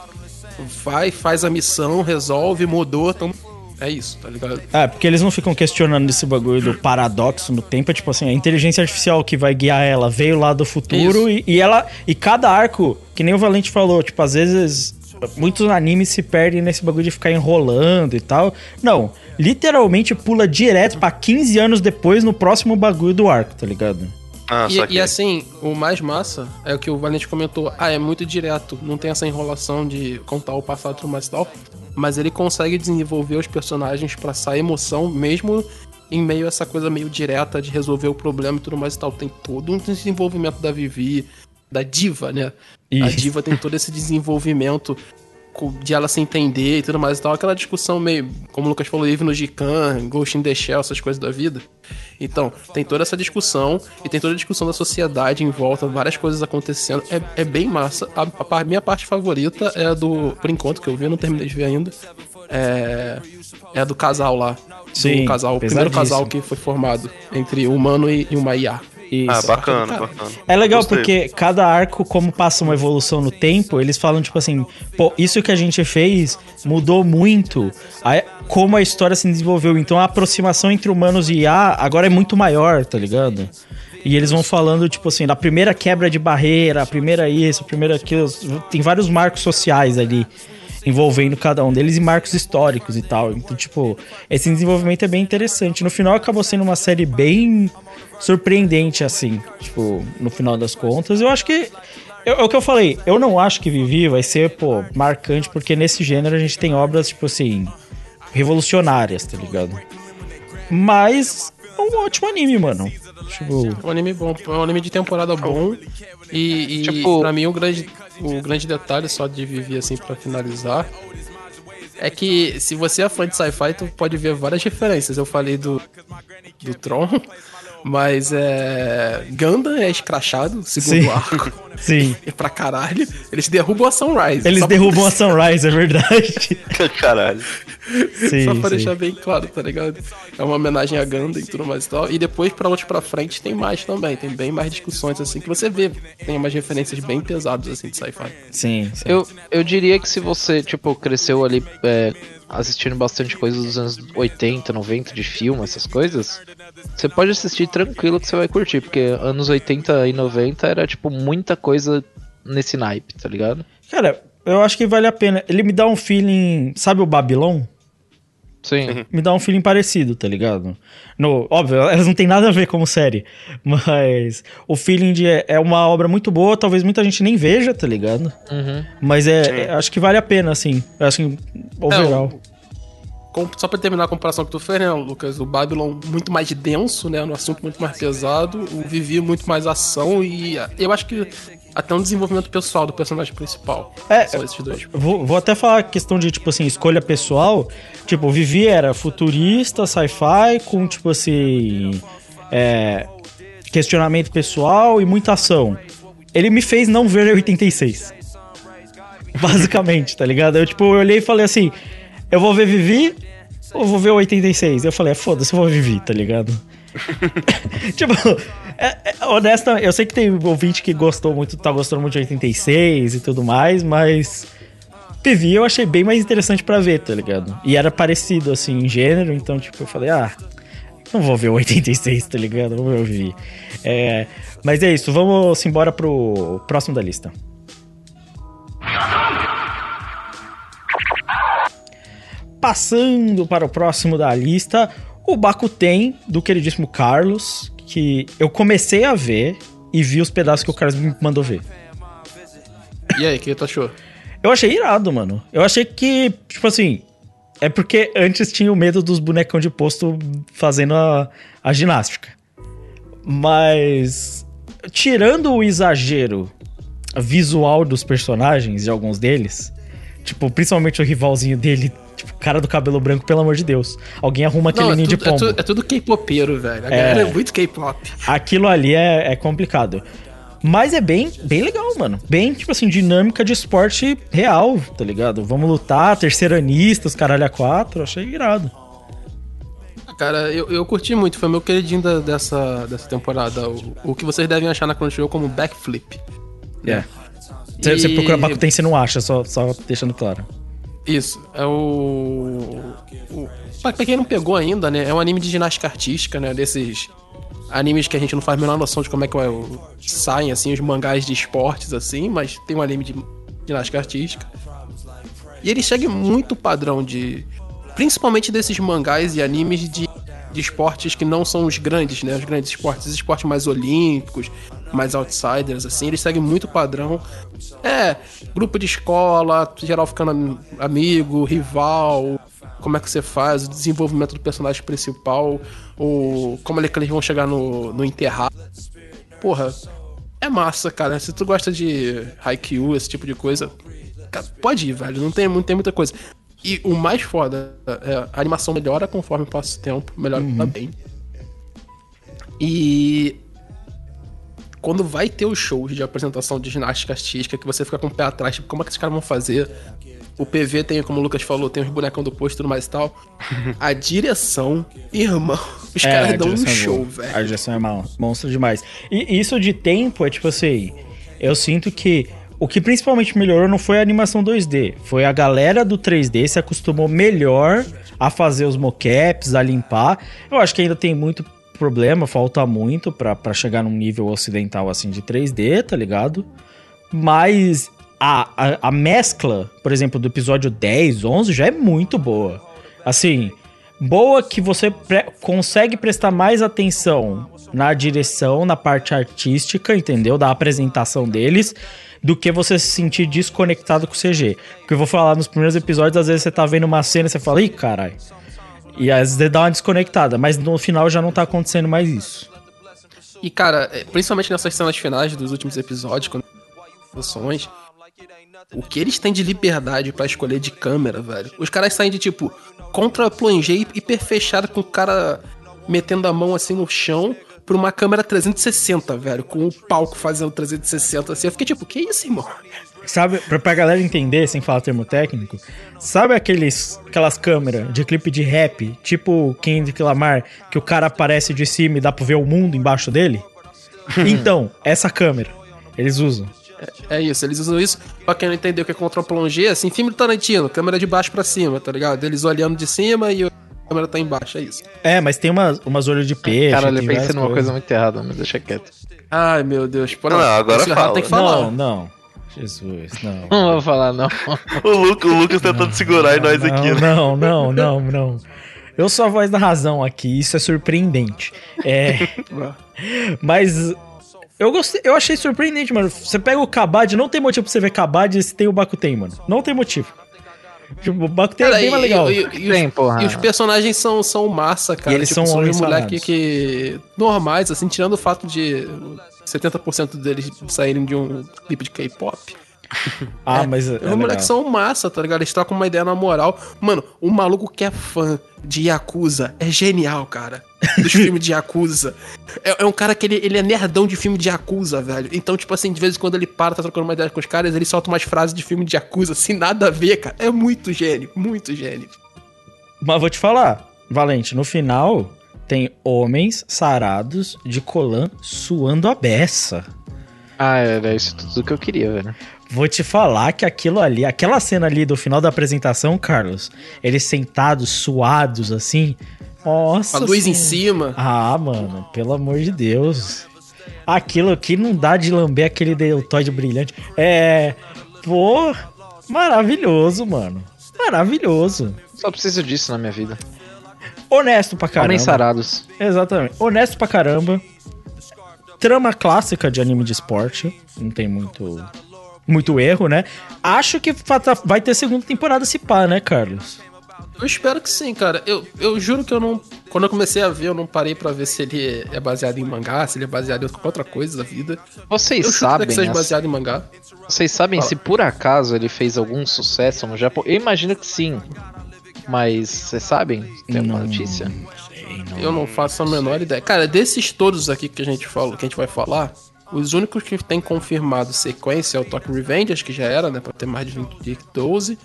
Vai, faz a missão, resolve, mudou, então. É isso, tá ligado? É, porque eles não ficam questionando esse bagulho do paradoxo no tempo. É tipo assim, a inteligência artificial que vai guiar ela veio lá do futuro e, e ela. E cada arco, que nem o Valente falou, tipo, às vezes. Muitos animes se perdem nesse bagulho de ficar enrolando e tal. Não, literalmente pula direto pra 15 anos depois no próximo bagulho do arco, tá ligado? Ah, E, e assim, o mais massa é o que o Valente comentou. Ah, é muito direto. Não tem essa enrolação de contar o passado e tudo mais e tal. Mas ele consegue desenvolver os personagens pra sair emoção, mesmo em meio a essa coisa meio direta de resolver o problema e tudo mais e tal. Tem todo um desenvolvimento da Vivi, da Diva, né? A Isso. Diva tem todo esse desenvolvimento de ela se entender e tudo mais e tal. Aquela discussão meio, como o Lucas falou, Eve no Gikan, Ghost in the Shell, essas coisas da vida. Então, tem toda essa discussão e tem toda a discussão da sociedade em volta, várias coisas acontecendo. É, é bem massa. A, a minha parte favorita é a do. Por enquanto que eu vi, não terminei de ver ainda. é, é do casal lá. Sim, do casal, o primeiro casal que foi formado entre um humano e, e uma IA. Isso. Ah, bacana, Cara, bacana. É legal Gostei. porque cada arco, como passa uma evolução no tempo, eles falam, tipo assim, pô, isso que a gente fez mudou muito a- como a história se desenvolveu. Então a aproximação entre humanos e IA agora é muito maior, tá ligado? E eles vão falando, tipo assim, da primeira quebra de barreira, a primeira isso, a primeira aquilo. Tem vários marcos sociais ali envolvendo cada um deles e marcos históricos e tal. Então, tipo, esse desenvolvimento é bem interessante. No final acabou sendo uma série bem surpreendente, assim, tipo, no final das contas. Eu acho que. É o que eu falei, eu não acho que Vivi vai ser, pô, marcante, porque nesse gênero a gente tem obras, tipo assim, revolucionárias, tá ligado? Mas é um ótimo anime, mano. Tipo, É um anime bom, é um anime de temporada bom. E, e Tipo- pra mim o grande, o grande detalhe só de Vivi, assim, pra finalizar, é que se você é fã de sci-fi, tu pode ver várias referências. Eu falei do, do Tron, mas é. Gundam é escrachado, segundo Sim. arco. sim. E pra caralho, eles derrubam a Sunrise. Eles derrubam a Sunrise, é verdade. Caralho. Sim, Só pra sim. deixar bem claro, tá ligado? É uma homenagem a Gundam e tudo mais e tal. E depois, pra outros pra frente, tem mais também. Tem bem mais discussões, assim, que você vê. Tem umas referências bem pesadas, assim, de sci-fi. Sim, sim. Eu, eu diria que se você, tipo, cresceu ali é, assistindo bastante coisa dos anos 80, 90 de filme, essas coisas, você pode assistir tranquilo que você vai curtir, porque anos 80 e 90 era, tipo, muita coisa nesse naipe, tá ligado? Cara, eu acho que vale a pena. Ele me dá um feeling. Sabe o Babylon? Sim. Me dá um feeling parecido, tá ligado? No, óbvio, elas não tem nada a ver como série. Mas o feeling de é, é uma obra muito boa, talvez muita gente nem veja, tá ligado? Uhum. Mas é, é- acho que vale a pena, assim. Eu acho que overall. Só pra terminar a comparação que tu fez, né, Lucas? O Babylon muito mais denso, né? No assunto muito mais pesado. O Vivi muito mais ação. E ah, eu acho que até um desenvolvimento pessoal do personagem principal. É, São esses dois. Vou, vou até falar a questão de, tipo assim, escolha pessoal. Tipo, o Vivi era futurista, sci-fi, com, tipo assim. é, questionamento pessoal e muita ação. Ele me fez não ver 86. Basicamente, tá ligado? Eu, tipo, eu olhei e falei assim: eu vou ver Vivi ou vou ver o 86? Eu falei: é, foda-se, eu vou ver Vivi, tá ligado? tipo, é, é, honesta, eu sei que tem ouvinte que gostou muito, tá gostando muito de 86 e tudo mais, mas PV eu achei bem mais interessante pra ver, tá ligado? E era parecido, assim, em gênero, então, tipo, eu falei, ah, não vou ver o 86, tá ligado? Vou ver o Vivi. É, mas é isso, vamos embora pro próximo da lista. Passando para o próximo da lista, o Bakuten, do queridíssimo Carlos, que eu comecei a ver e vi os pedaços que o Carlos me mandou ver. E aí, o que tu achou? Eu achei irado, mano. Eu achei que, tipo assim. É porque antes tinha o medo dos bonecão de posto fazendo a, a ginástica. Mas. Tirando o exagero visual dos personagens, de alguns deles, tipo, principalmente o rivalzinho dele, tipo, cara do cabelo branco, pelo amor de Deus. Alguém arruma aquele Não, é ninho de tudo, é, pombo. tudo, é tudo K-popeiro, velho. A É. galera é muito K-pop. Aquilo ali é, é complicado. Mas é bem, bem legal, mano. Bem, tipo assim, dinâmica de esporte real, tá ligado? Vamos lutar, terceiranistas, caralho a quatro, achei irado. Cara, eu, eu curti muito, foi meu queridinho da- dessa, dessa temporada. O, o que vocês devem achar na Crunchyroll como backflip. É. Você você E- procura Bakuten, você não acha, só, só deixando claro. Isso, é o. o pra, quem não pegou ainda, né? É um anime de ginástica artística, né? Desses animes que a gente não faz a menor noção de como é que é saem, assim, os mangás de esportes, assim, mas tem um anime de ginástica artística. E ele segue muito padrão de. Principalmente desses mangás e animes de, de esportes que não são os grandes, né? Os grandes esportes, os esportes mais olímpicos, mais outsiders, assim, eles seguem muito padrão. É, grupo de escola, geral ficando am- amigo, rival, como é que você faz, o desenvolvimento do personagem principal, o, como é que eles vão chegar no, no enterrado. Porra, é massa, cara. Se tu gosta de Haikyuu, esse tipo de coisa, cara, pode ir, velho. Não tem, não tem muita coisa. E o mais foda é a animação melhora conforme passa o tempo, melhora também. E quando vai ter os shows de apresentação de ginástica artística, que você fica com o pé atrás, tipo, como é que esses caras vão fazer? O PV tem, como o Lucas falou, tem os bonecão do posto e tudo mais e tal. A direção, irmão, os É, caras dão um é show, velho. A direção é mon- monstro demais. E isso de tempo é tipo assim. Eu sinto que o que principalmente melhorou não foi a animação 2D. Foi a galera do 3D se acostumou melhor a fazer os mocaps, a limpar. Eu acho que ainda tem muito problema, falta muito pra chegar num nível ocidental assim de 3D, tá ligado? Mas a, a, a mescla, por exemplo, do episódio 10, 11 já é muito boa. Assim, boa que você pre- consegue prestar mais atenção na direção, na parte artística, entendeu? Da apresentação deles, do que você se sentir desconectado com o CG. Porque eu vou falar nos primeiros episódios, às vezes você tá vendo uma cena e você fala, ih, caralho. E às vezes dá uma desconectada, mas no final já não tá acontecendo mais isso. E, cara, é, principalmente nessas cenas finais dos últimos episódios, quando ações, o que eles têm de liberdade pra escolher de câmera, velho. Os caras saem de tipo contra plongé hiper fechado com o cara metendo a mão assim no chão pra uma câmera 360, velho, com o palco fazendo 360 assim. Eu fiquei tipo, que isso, irmão? Sabe, pra, pra galera entender, sem falar termo técnico, sabe aqueles, aquelas câmeras de clipe de rap, tipo Kendrick Lamar, que o cara aparece de cima e dá pra ver o mundo embaixo dele? então, essa câmera, eles usam. É isso, eles usam isso. Pra quem não entendeu o que é contra plongé, assim, filme do Tarantino, câmera de baixo pra cima, tá ligado? Eles olhando de cima e a câmera tá embaixo, é isso. É, mas tem umas, umas olhos de peixe. Cara, pensei várias numa coisa muito errada, mas deixa quieto. Ai, meu Deus. Pô, Não, agora fala. tem que falar. Não, não. Jesus, não. Não vou falar, não. O, Lu- o Lucas tentando segurar e nós aqui, né? Não, não, não, não. Eu sou a voz da razão aqui, isso é surpreendente. É. Mas eu gostei, eu achei surpreendente, mano. Você pega o Kabad, não tem motivo pra você ver Kabad se tem o Bakuten, mano. Não tem motivo. Tipo, o Bakuten é Cara, bem e- mais legal. e- e- e os- Tem, porra. E os personagens são, são massa, cara. E eles são são homens uns moleque sarados. que. normais, assim, tirando o fato de 70% deles saírem de um clipe de K-pop. ah, mas é, Os é legal. moleques são massa, tá ligado? Eles trocam uma ideia na moral. Mano, o maluco que é fã de Yakuza é genial, cara. Dos filmes de Yakuza. É, é um cara que ele, ele é nerdão de filme de Yakuza, velho. Então, tipo assim, de vez em quando ele para, tá trocando uma ideia com os caras, ele solta umas frases de filme de Yakuza, assim, nada a ver, cara. É muito gênio, muito gênio. Mas vou te falar, Valente, no final tem homens sarados de colã suando a beça. Ah, era isso tudo que eu queria, velho. Vou te falar que aquilo ali, aquela cena ali do final da apresentação, Carlos, eles sentados, suados, assim. Nossa. A luz em Senhora. cima. Ah, mano, pelo amor de Deus. Aquilo aqui não dá de lamber aquele deltoide brilhante. É. Pô, maravilhoso, mano. Maravilhoso. Só preciso disso na minha vida. Honesto pra caramba. Homens sarados. Exatamente. Honesto pra caramba. Trama clássica de anime de esporte. Não tem muito. Muito erro, né? Acho que fa- vai ter segunda temporada se pá, né, Carlos? Eu espero que sim, cara. Eu, eu juro que eu não. Quando eu comecei a ver, eu não parei pra ver se ele é baseado em mangá, se ele é baseado em outra- outra coisa da vida. Vocês eu sabem, juro que seja assim, baseado em mangá. vocês sabem Fala. se por acaso ele fez algum sucesso no Japão? Eu imagino que sim. Mas vocês sabem? Tem alguma Não. notícia? Eu não faço a menor ideia. Cara, desses todos aqui que a gente falou, que a gente vai falar, os únicos que tem confirmado sequência é o Tokyo Revengers, que já era, né? Pra ter mais de 20 de 12.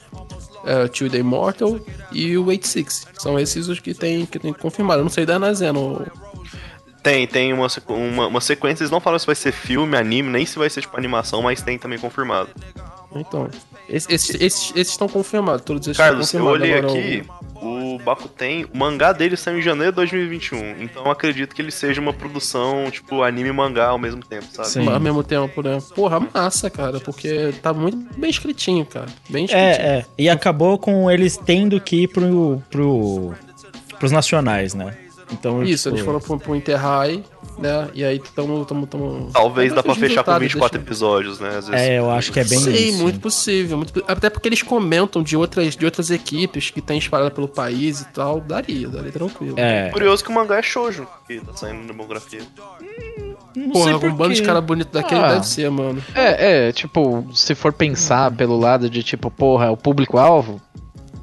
É, o Two The Immortal e o 86. São esses os que tem, que tem confirmado. Eu não sei da Nazeno. Tem, tem uma, uma, uma sequência, eles não falaram se vai ser filme, anime, nem se vai ser tipo animação, mas tem também confirmado. Então, esses, esses, esses, esses estão confirmados. Todos esses Carlos, estão eu olhei confirmados. aqui, o Bakuten, o mangá dele saiu em janeiro de 2021, então eu acredito que ele seja uma produção, tipo, anime e mangá ao mesmo tempo, sabe? Sim. Ao mesmo tempo, né? Porra, massa, cara, porque tá muito bem escritinho, cara. Bem escritinho. É, é. E acabou com eles tendo que ir pro, pro, pros nacionais, né? Então, Isso, tipo, eles foram pro, pro Interhigh, né? E aí tamo. tamo, tamo... Talvez dá pra fechar com resultados 24 deixam- episódios, né? Às É, eu acho que é bem Sim, isso. muito possível, muito Até porque eles comentam de outras, de outras equipes que tem espalhada pelo país e tal. Daria, daria tranquilo. É. Curioso que o mangá é shoujo, que tá saindo na demografia. Não Porra, um bando de cara bonito daquele Ah. deve ser, mano. É, é, tipo, se for pensar pelo lado de tipo, porra, é o público-alvo,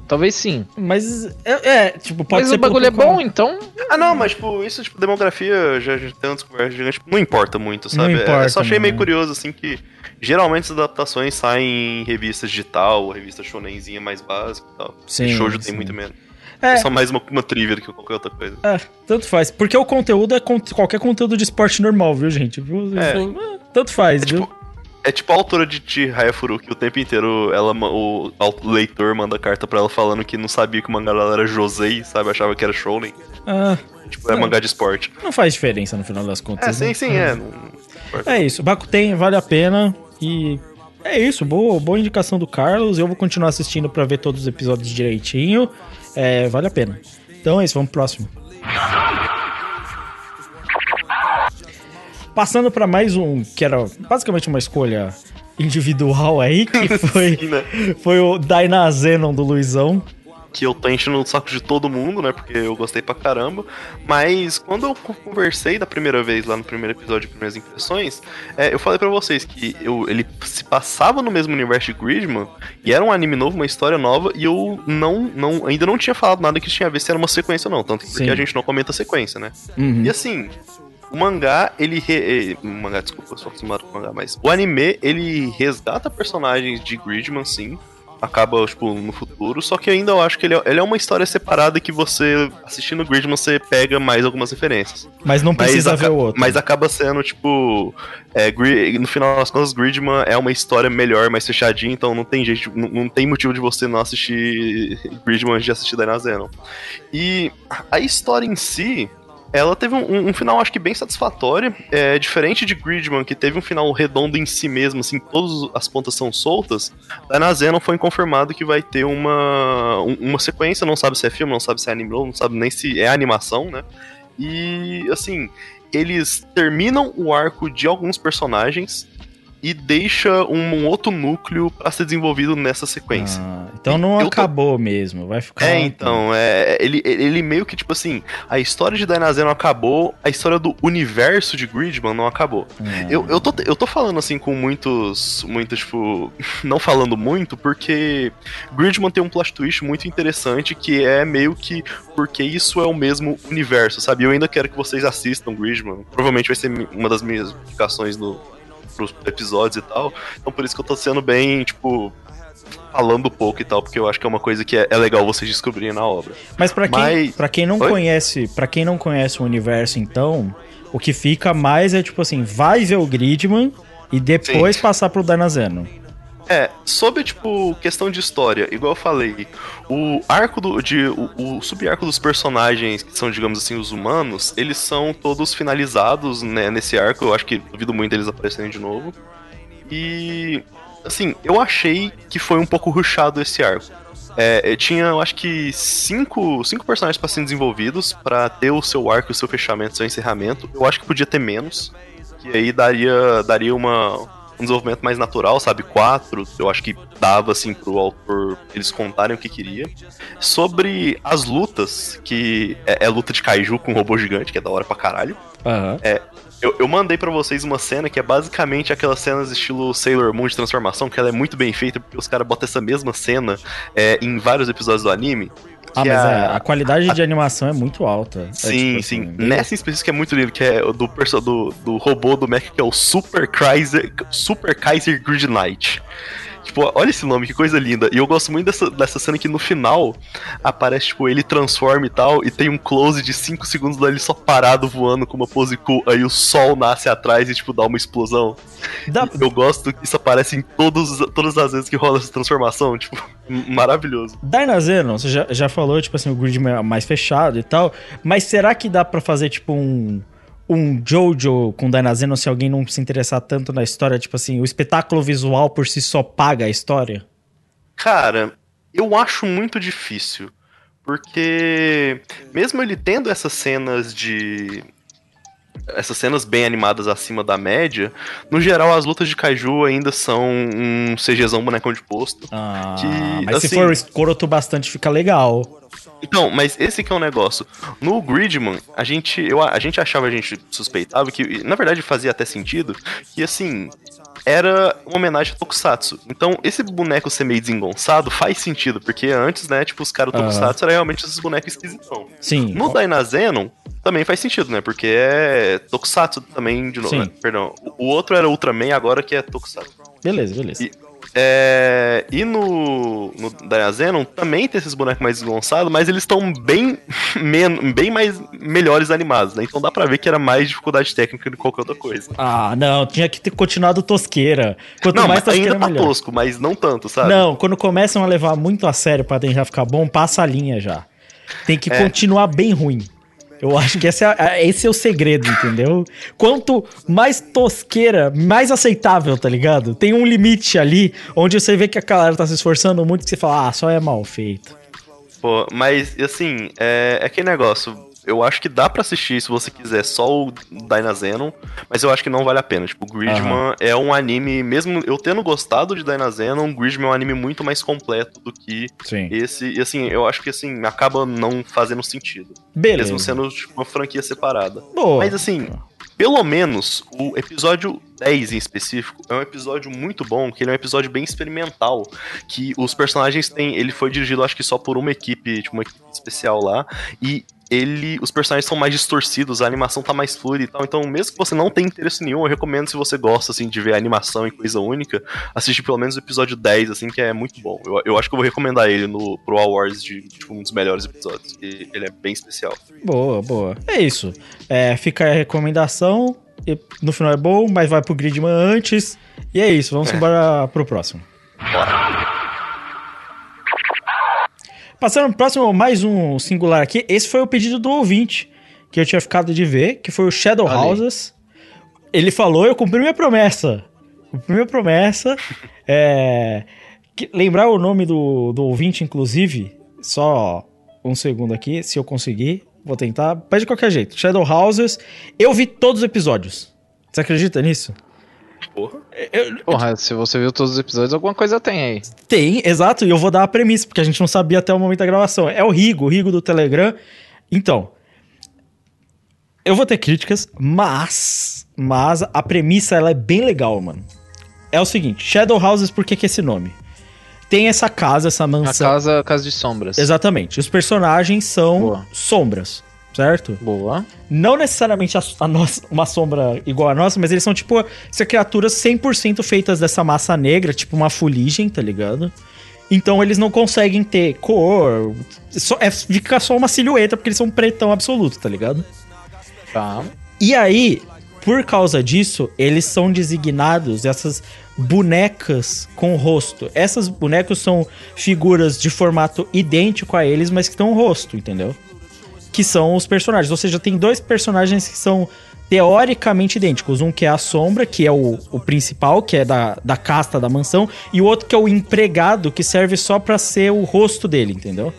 Talvez sim. Mas, é, é, tipo, pode Mas ser o bagulho é bom, então. Ah, não, mas, tipo, isso, tipo, demografia, já, já tem conversas gigantes, tipo, não importa muito, Não sabe? É, importa, só achei né? meio curioso, assim, que geralmente as adaptações saem em revista digital, ou revista shonenzinha mais básica e tal. Sim, e shoujo sim. tem muito menos. É. É só mais uma, uma trivia do que qualquer outra coisa. É, tanto faz. Porque o conteúdo é con- qualquer conteúdo de esporte normal, viu, gente? Viu? É. Tanto faz, viu? É tipo a autora de Chihaya que o tempo inteiro ela, o, o leitor manda carta pra ela falando que não sabia que o mangá dela era Josei, sabe? Achava que era Shounen. Ah, Tipo, é mangá de esporte. não faz diferença no final das contas. É, né? sim, sim, é. não- É isso, Bakuten vale a pena e é isso, boa, boa indicação do Carlos. Eu vou continuar assistindo pra ver todos os episódios direitinho. É, vale a pena. Então é isso, vamos pro próximo. Passando pra mais um, que era basicamente uma escolha individual aí, que foi, Sim, né? foi o Dainazenon do Luizão. que eu tô enchendo o saco de todo mundo, né? Porque eu gostei pra caramba. Mas quando eu co- conversei da primeira vez lá no primeiro episódio de Primeiras Impressões, é, eu falei pra vocês que eu, ele se passava no mesmo universo de Gridman e era um anime novo, uma história nova, e eu não, não ainda não tinha falado nada que tinha a ver se era uma sequência ou não. Tanto porque Sim. a gente não comenta a sequência, né? Uhum. E assim, o mangá, ele. Re... eh, O mangá, desculpa, eu sou acostumado com o mangá, mas. O anime, ele resgata personagens de Gridman, sim. Acaba, tipo, no futuro. Só que ainda eu acho que ele é, ele é uma história separada que você, assistindo Gridman, você pega mais algumas referências. Mas não precisa Mas ver o outro. Mas acaba sendo, tipo. é, no final das contas, Gridman é uma história melhor, mais fechadinha, então não tem jeito, não, não tem motivo de você não assistir Gridman antes de assistir Dainazenon. E a história em si. Ela teve um, um final, acho que bem satisfatório. É, diferente de Gridman, que teve um final redondo em si mesmo, assim, todas as pontas são soltas. Dainazenon foi confirmado que vai ter uma, um- uma sequência, não sabe se é filme, não sabe se é anime, não sabe nem se é animação, né? E, assim, eles terminam o arco de alguns personagens e deixa um, um outro núcleo pra ser desenvolvido nessa sequência. Ah, então não Eu tô- acabou mesmo, vai ficar. É, então, é, ele, ele meio que, tipo assim, a história de Dainazen não acabou, a história do universo de Gridman não acabou. Ah. Eu, eu, tô, eu tô falando assim com muitos, muitos, tipo, não falando muito, porque Gridman tem um plot twist muito interessante que é meio que porque isso é o mesmo universo, sabe? Eu ainda quero que vocês assistam Gridman, provavelmente vai ser uma das minhas indicações no, pros episódios e tal, então por isso que eu tô sendo bem, tipo, falando pouco e tal, porque eu acho que é uma coisa que é, é legal vocês descobrirem na obra. Mas pra quem, Mas- pra quem não Oi? conhece, para quem não conhece o universo, então, o que fica mais é tipo assim, vai ver o Gridman e depois passar pro Dainazeno. É, sobre, tipo, questão de história, igual eu falei, o arco do. De, o, o sub-arco dos personagens, que são, digamos assim, os humanos, eles são todos finalizados né, nesse arco. Eu acho que duvido muito eles aparecerem de novo. E. Assim, eu achei que foi um pouco rushado esse arco. É, tinha, eu acho que, cinco, cinco personagens para serem desenvolvidos para ter o seu arco, o seu fechamento, o seu encerramento. Eu acho que podia ter menos. Que aí daria, daria uma, um desenvolvimento mais natural, sabe? Quatro, eu acho que dava, assim, pro autor eles contarem o que queria. Sobre as lutas, que é, é luta de kaiju com robô gigante, que é da hora pra caralho. Aham. É, eu, eu mandei pra vocês uma cena que é basicamente aquelas cenas estilo Sailor Moon de transformação, que ela é muito bem feita, porque os caras botam essa mesma cena é, em vários episódios do anime. Ah, mas a- é, a qualidade de animação é muito alta. É, Sim, tipo sim. assim, Nessa em específico é muito lindo, que é do, do, do robô do Mac, que é o Super Kaiser, Super Kaiser Grid Knight. Tipo, olha esse nome, que coisa linda. E eu gosto muito dessa, dessa cena que no final aparece, tipo, ele transforma e tal, e tem um close de 5 segundos dele só parado voando com uma pose cool, aí o sol nasce atrás e, tipo, dá uma explosão. Dá- Eu gosto que isso aparece em todos, todas as vezes que rola essa transformação, tipo, maravilhoso. Dainazeno, você já, já falou, tipo assim, o grid mais fechado e tal, mas será que dá pra fazer, tipo, um, um Jojo com Dainazeno se alguém não se interessar tanto na história? Tipo assim, o espetáculo visual por si só paga a história? Cara, eu acho muito difícil. Porque mesmo ele tendo essas cenas de. Essas cenas bem animadas acima da média, no geral as lutas de kaiju ainda são um CGzão bonecão de posto. Ah, Que, mas se assim- for escroto bastante, fica legal. Então, mas esse que é o negócio. No Gridman, a gente, eu, a gente achava, a gente suspeitava que, na verdade fazia até sentido, que assim, era uma homenagem a Tokusatsu. Então, esse boneco ser meio desengonçado faz sentido, porque antes, né, tipo, os caras do Aham. Tokusatsu eram realmente esses bonecos esquisitão. Sim. No Dynazenon, também faz sentido, né? Porque é Tokusatsu também, de novo. Sim. né? Perdão. O o outro era Ultraman, agora que é Tokusatsu. Beleza, beleza. E, é, e no, no Dynazenon também tem esses bonecos mais desgonçados, mas eles estão bem, men bem mais melhores animados, né? Então dá pra ver que era mais dificuldade técnica do que qualquer outra coisa. Ah, não, tinha que ter continuado tosqueira. Quanto não, mais mas ainda tosqueira, tá melhor. tosco, mas não tanto, sabe? Não, quando começam a levar muito a sério pra tentar ficar bom, passa a linha já. Tem que É. continuar bem ruim. Eu acho que esse é, a- esse é o segredo, entendeu? Quanto mais tosqueira, mais aceitável, tá ligado? Tem um limite ali onde você vê que a galera tá se esforçando muito que você fala, ah, só é mal feito. Pô, mas assim, é, é aquele negócio. Eu acho que dá pra assistir se você quiser só o Dynazenon, mas eu acho que não vale a pena. Tipo, Gridman é um anime, mesmo eu tendo gostado de Dynazenon, Gridman é um anime muito mais completo do que Sim. esse. E assim, eu acho que assim, acaba não fazendo sentido. Beleza. Mesmo sendo tipo, uma franquia separada. Boa. Mas assim, pelo menos o episódio 10 em específico é um episódio muito bom, que ele é um episódio bem experimental, que os personagens têm, ele foi dirigido acho que só por uma equipe, tipo uma equipe especial lá, e ele, os personagens são mais distorcidos, a animação tá mais fluida e tal, então mesmo que você não tenha interesse nenhum, eu recomendo se você gosta assim de ver animação e coisa única, assistir pelo menos o episódio 10 assim, que é muito bom. Eu, eu acho que eu vou recomendar ele no pro Awards de tipo, um dos melhores episódios, e ele é bem especial. Boa, boa. É isso. É, fica a recomendação. no final é bom, mas vai pro Gridman antes. E é isso, vamos embora pro próximo. Passando pro próximo, mais um singular aqui. Esse foi o pedido do ouvinte que eu tinha ficado de ver, que foi o Shadow Olha aí. Houses. Ele falou, eu cumpri minha promessa. Cumpri minha promessa. É, que- lembrar o nome do, do ouvinte, inclusive, só um segundo aqui, se eu conseguir, vou tentar. Mas de qualquer jeito, Shadow Houses, eu vi todos os episódios. Você acredita nisso? Porra. Porra, se você viu todos os episódios, alguma coisa tem aí. Tem, exato, e eu vou dar a premissa, porque a gente não sabia até o momento da gravação. É o Rigo, o Rigo do Telegram. Então, eu vou ter críticas, mas, mas a premissa ela é bem legal, mano. É o seguinte, Shadow Houses, por que que é esse nome? Tem essa casa, essa A mansão. casa, casa de sombras. Exatamente. Os personagens são Boa. sombras, certo? Boa. Não necessariamente a, a nossa, uma sombra igual a nossa, mas eles são tipo essas criaturas 100% feitas dessa massa negra, tipo uma fuligem, tá ligado? Então eles não conseguem ter cor, só, é, fica só uma silhueta porque eles são pretão absoluto, tá ligado? Tá. E aí, por causa disso, eles são designados essas bonecas com rosto. Essas bonecas são figuras de formato idêntico a eles, mas que têm um rosto, entendeu? Que são os personagens. Ou seja, tem dois personagens que são teoricamente idênticos. Um que é a sombra, que é o, o principal, que é da, da casta da mansão, e o outro que é o empregado, que serve só pra ser o rosto dele, entendeu?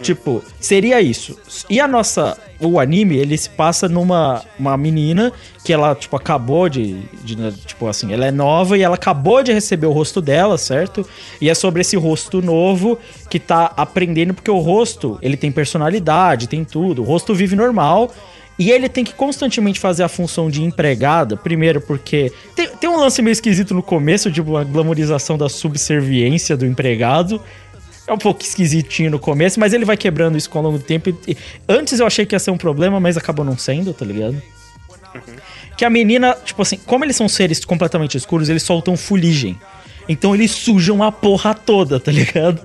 Tipo, seria isso. E a nossa. O anime, ele se passa numa uma menina que ela, tipo, acabou de, de. Tipo assim, ela é nova e ela acabou de receber o rosto dela, certo? E é sobre esse rosto novo que tá aprendendo, porque o rosto, ele tem personalidade, tem tudo. O rosto vive normal. E ele tem que constantemente fazer a função de empregada, primeiro porque tem, tem um lance meio esquisito no começo, de uma glamorização da subserviência do empregado. É um pouco esquisitinho no começo, mas ele vai quebrando isso com o longo do tempo. E- antes eu achei que ia ser um problema, mas acabou não sendo, tá ligado? Que a menina, tipo assim, como eles são seres completamente escuros, eles soltam fuligem. Então eles sujam a porra toda, tá ligado?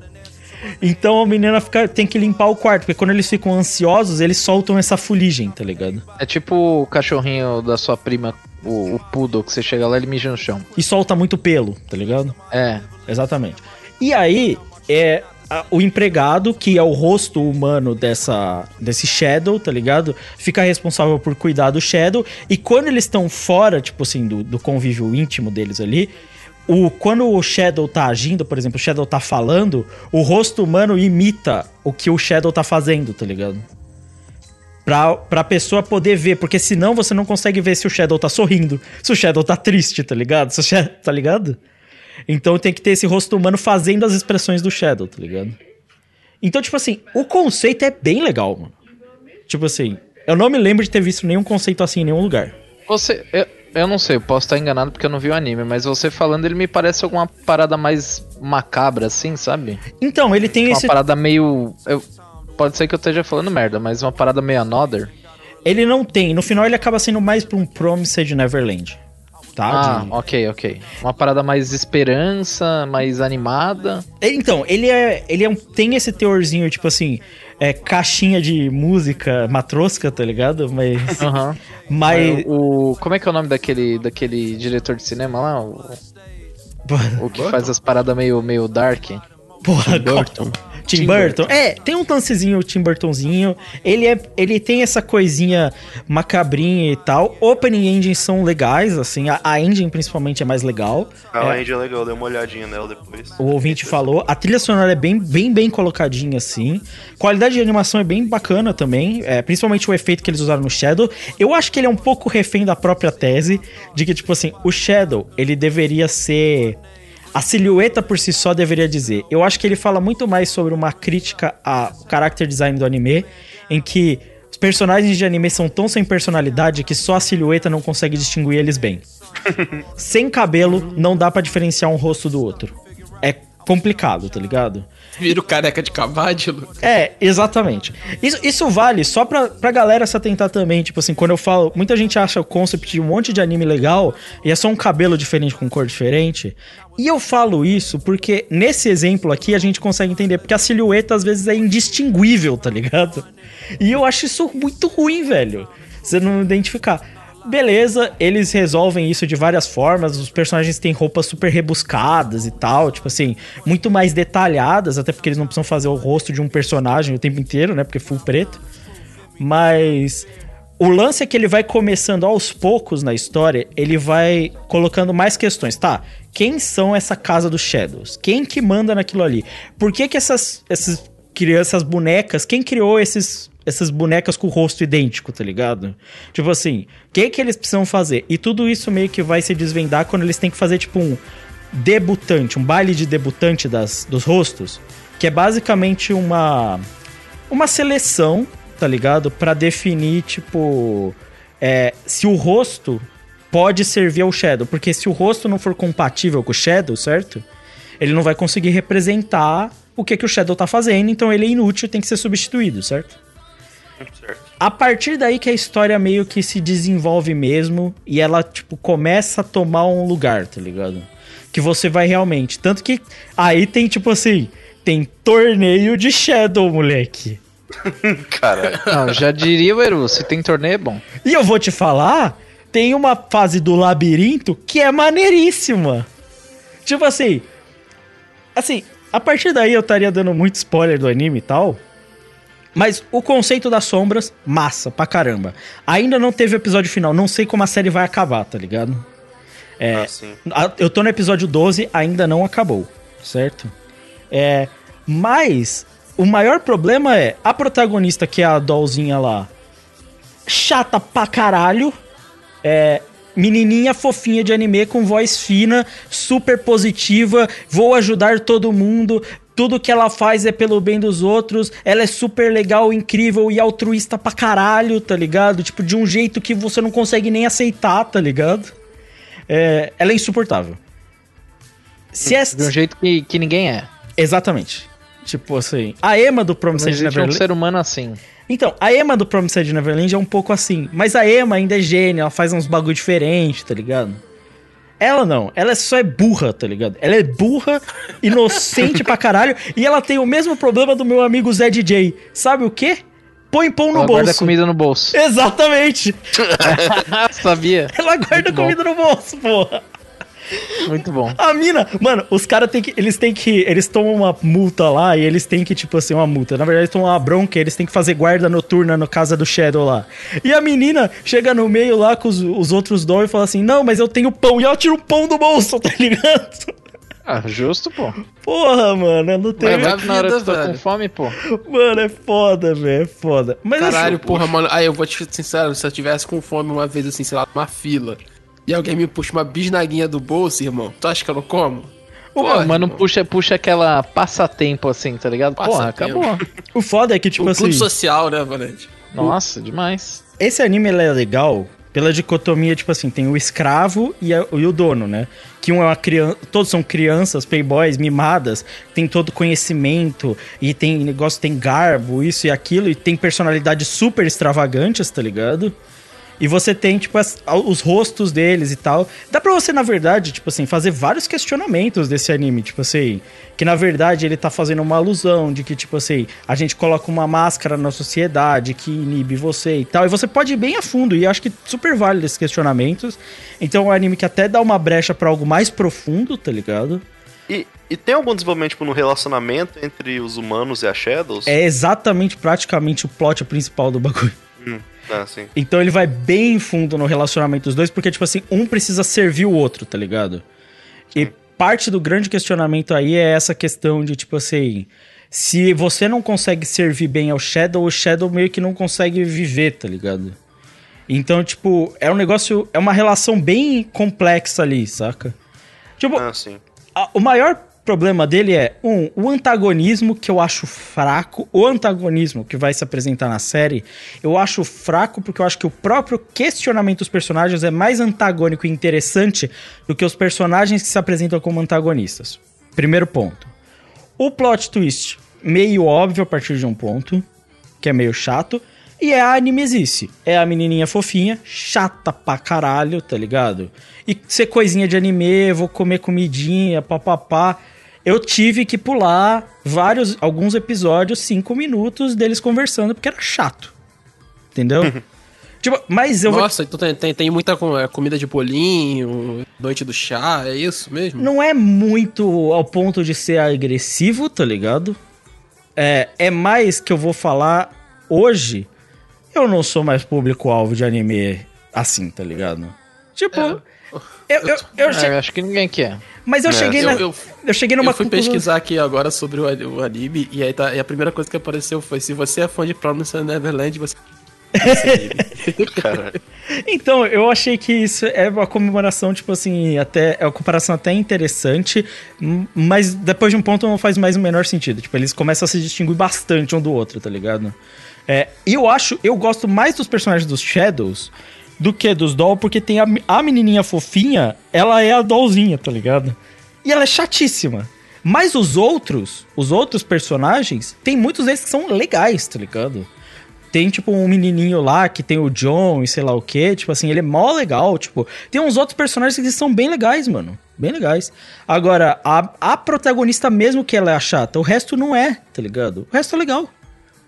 Então a menina fica, tem que limpar o quarto, porque quando eles ficam ansiosos, eles soltam essa fuligem, tá ligado? É tipo o cachorrinho da sua prima, o, o poodle, que você chega lá e ele mija no chão. E solta muito pelo, tá ligado? É. Exatamente. E aí, é a- o empregado, que é o rosto humano dessa, desse Shadow, tá ligado? Fica responsável por cuidar do Shadow. E quando eles estão fora, tipo assim, do, do convívio íntimo deles ali, o, quando o Shadow tá agindo, por exemplo, o Shadow tá falando, o rosto humano imita o que o Shadow tá fazendo, tá ligado? Pra, pra pessoa poder ver, porque senão você não consegue ver se o Shadow tá sorrindo, se o Shadow tá triste, tá ligado? Se o Shadow, tá ligado? Então tem que ter esse rosto humano fazendo as expressões do Shadow, tá ligado? Então, tipo assim, o conceito é bem legal, mano. Tipo assim, eu não me lembro de ter visto nenhum conceito assim em nenhum lugar. Você. Eu, Eu não sei, eu posso estar enganado porque eu não vi o anime, mas você falando, ele me parece alguma parada mais macabra, assim, sabe? Então, ele tem Uma esse. parada meio. eu- pode ser que eu esteja falando merda, mas uma parada meio another. Ele não tem. No final, ele acaba sendo mais pra um Promised Neverland. Tá? Ah, De- ok, ok. Uma parada mais esperança, mais animada. Então, ele é. Ele é um, tem esse teorzinho, tipo assim, é, caixinha de música matrosca, tá ligado? Mas. Aham. mas. O, como é que é o nome daquele, daquele diretor de cinema lá? O, o que faz as paradas meio, meio dark? Porra, Burton. Tim Burton. É, tem um lancezinho Tim Burtonzinho. Ele, é, ele tem essa coisinha macabrinha e tal. Opening engines são legais, assim. A, a engine, principalmente, é mais legal. Ah, É, a Indy é legal, dei uma olhadinha nela depois. o ouvinte falou. A trilha sonora é bem, bem, bem colocadinha, assim. Qualidade de animação é bem bacana também. É, principalmente o efeito que eles usaram no Shadow. Eu acho que ele é um pouco refém da própria tese. De que, tipo assim, o Shadow, ele deveria ser. A silhueta por si só deveria dizer. Eu acho que ele fala muito mais sobre uma crítica ao character design do anime, em que os personagens de anime são tão sem personalidade que só a silhueta não consegue distinguir eles bem. sem cabelo, não dá pra diferenciar um rosto do outro. É complicado, tá ligado? Vira o careca de cavalo. É, exatamente. Isso, isso vale só pra, pra galera se atentar também. Tipo assim, quando eu falo. Muita gente acha o concept de um monte de anime legal e é só um cabelo diferente com cor diferente. E eu falo isso porque nesse exemplo aqui a gente consegue entender. Porque a silhueta às vezes é indistinguível, tá ligado? E eu acho isso muito ruim, velho. Você não identificar. Beleza, eles resolvem isso de várias formas. Os personagens têm roupas super rebuscadas e tal, tipo assim, muito mais detalhadas, até porque eles não precisam fazer o rosto de um personagem o tempo inteiro, né? Porque é full preto. Mas o lance é que ele vai começando aos poucos na história, ele vai colocando mais questões. Tá, quem são essa casa dos Shadows? Quem que manda naquilo ali? Por que que essas, essas crianças, bonecas, quem criou esses, essas bonecas com o rosto idêntico, tá ligado? Tipo assim, o que que eles precisam fazer? E tudo isso meio que vai se desvendar quando eles têm que fazer tipo um debutante, um baile de debutante das, dos rostos, que é basicamente uma uma seleção, tá ligado? Pra definir, tipo, é, se o rosto pode servir ao Shadow. Porque se o rosto não for compatível com o Shadow, certo? Ele não vai conseguir representar o que, que o Shadow tá fazendo, então ele é inútil tem que ser substituído, certo? A partir daí que a história meio que se desenvolve mesmo e ela, tipo, começa a tomar um lugar, tá ligado? Que você vai realmente. Tanto que aí tem, tipo assim, tem torneio de Shadow, moleque. Caralho. Não, já diria o Eru, se tem torneio é bom. E eu vou te falar, tem uma fase do labirinto que é maneiríssima. Tipo assim. Assim, a partir daí eu estaria dando muito spoiler do anime e tal. Mas o conceito das sombras, massa pra caramba. Ainda não teve episódio final, não sei como a série vai acabar, tá ligado? É, Ah, sim. eu tô no episódio 12, ainda não acabou, certo? É, mas o maior problema é a protagonista, que é a dollzinha lá, chata pra caralho, é, menininha fofinha de anime com voz fina, super positiva, vou ajudar todo mundo. Tudo que ela faz é pelo bem dos outros. Ela é super legal, incrível e altruísta pra caralho, tá ligado? Tipo, de um jeito que você não consegue nem aceitar, tá ligado? É, ela é insuportável. Se. De um jeito que, que ninguém é. Exatamente. Tipo assim, a Emma do Promised existe um Neverland... ser humano assim. Então, a Emma do Promised Neverland é um pouco assim. Mas a Emma ainda é gênia, ela faz uns bagulho diferente, tá ligado? Ela não, ela só é burra, tá ligado? Ela é burra, inocente pra caralho, e ela tem o mesmo problema do meu amigo Zé DJ. Sabe o quê? Põe pão no Ela guarda bolso. comida no bolso. Exatamente! Sabia? Ela guarda comida no bolso, porra. Muito bom. A mina, mano, os caras têm que. Eles têm que. Eles tomam uma multa lá e eles têm que, tipo assim, uma multa. Na verdade, eles tomam uma bronca e eles têm que fazer guarda noturna no casa do Shadow lá. E a menina chega no meio lá com os, os outros dó e fala assim: Não, mas eu tenho pão. E ela tira o pão do bolso, tá ligado? Ah, justo, pô. Porra, mano, eu não tenho. Mas vai- Na hora que vida, tá com fome, pô. Mano, é foda, velho. É foda. Mas Caralho, assim, porra, mano. Aí eu vou te ser sincero, se eu tivesse com fome uma vez, assim, sei lá, numa fila, e alguém me puxa uma bisnaguinha do bolso, irmão, tu acha que eu não como? Porra, Mano, irmão. puxa, puxa aquela passatempo assim, tá ligado? Porra, Passatempo. acabou. o foda é que, tipo o assim. clube social, né, Valente? Nossa, demais. Esse anime ele é legal pela dicotomia, tipo assim, tem o escravo e, a- e o dono, né? Que um é uma criança, todos são crianças, playboys, mimadas, tem todo conhecimento e tem negócio, tem garbo, isso e aquilo, e tem personalidades super extravagantes, tá ligado? E você tem, tipo, as- os rostos deles e tal. Dá pra você, na verdade, tipo assim, fazer vários questionamentos desse anime. Tipo assim, que na verdade ele tá fazendo uma alusão de que, tipo assim, a gente coloca uma máscara na sociedade que inibe você e tal. E você pode ir bem a fundo. E acho que super válido esses questionamentos. Então é um anime que até dá uma brecha pra algo mais profundo, tá ligado? E, e tem algum desenvolvimento tipo, no relacionamento entre os humanos e as Shadows? É exatamente, praticamente o plot principal do bagulho. Hum, ah, sim. Então ele vai bem fundo no relacionamento dos dois, porque, tipo assim, um precisa servir o outro, tá ligado? E parte do grande questionamento aí é essa questão de, tipo assim, se você não consegue servir bem ao Shadow, o Shadow meio que não consegue viver, tá ligado? Então, tipo, é um negócio, é uma relação bem complexa ali, saca? Tipo, Ah, sim. a- o maior problema dele é, um, o antagonismo que eu acho fraco. O antagonismo que vai se apresentar na série, eu acho fraco porque eu acho que o próprio questionamento dos personagens é mais antagônico e interessante do que os personagens que se apresentam como antagonistas. Primeiro ponto. O plot twist, meio óbvio a partir de um ponto, que é meio chato. E é a animesice. É a menininha fofinha, chata pra caralho, tá ligado? E ser coisinha de anime, vou comer comidinha, papapá. Eu tive que pular vários, alguns episódios, cinco minutos deles conversando, porque era chato. Entendeu? tipo, mas eu vou Nossa, então tem, tem, muita é, comida de bolinho, noite do chá, é isso mesmo? Não é muito ao ponto de ser agressivo, tá ligado? É, é mais que eu vou falar hoje. Eu não sou mais público-alvo de anime assim, tá ligado? Tipo, eu, eu, eu, che- É, eu acho que ninguém quer. mas eu É, cheguei eu- na, eu- eu cheguei numa eu fui conclusão- pesquisar aqui agora sobre o, a- o anime e aí tá, e a primeira coisa que apareceu foi se você é fã de Promise Neverland, você Caralho. Então, eu achei que isso é uma comemoração, tipo assim, até é uma comparação até interessante, mas depois de um ponto não faz mais o menor sentido. Tipo, eles começam a se distinguir bastante um do outro, tá ligado? É, e eu acho, eu gosto mais dos personagens dos Shadows do que dos Doll, porque tem a, a menininha fofinha, ela é a Dollzinha, tá ligado? E ela é chatíssima. Mas os outros, os outros personagens, tem muitos deles que são legais, tá ligado? Tem, tipo, um menininho lá que tem o John e sei lá o que, tipo assim, ele é mó legal, tipo... Tem uns outros personagens que são bem legais, mano. Bem legais. Agora, a, a protagonista mesmo que ela é a chata, o resto não é, tá ligado? O resto é legal.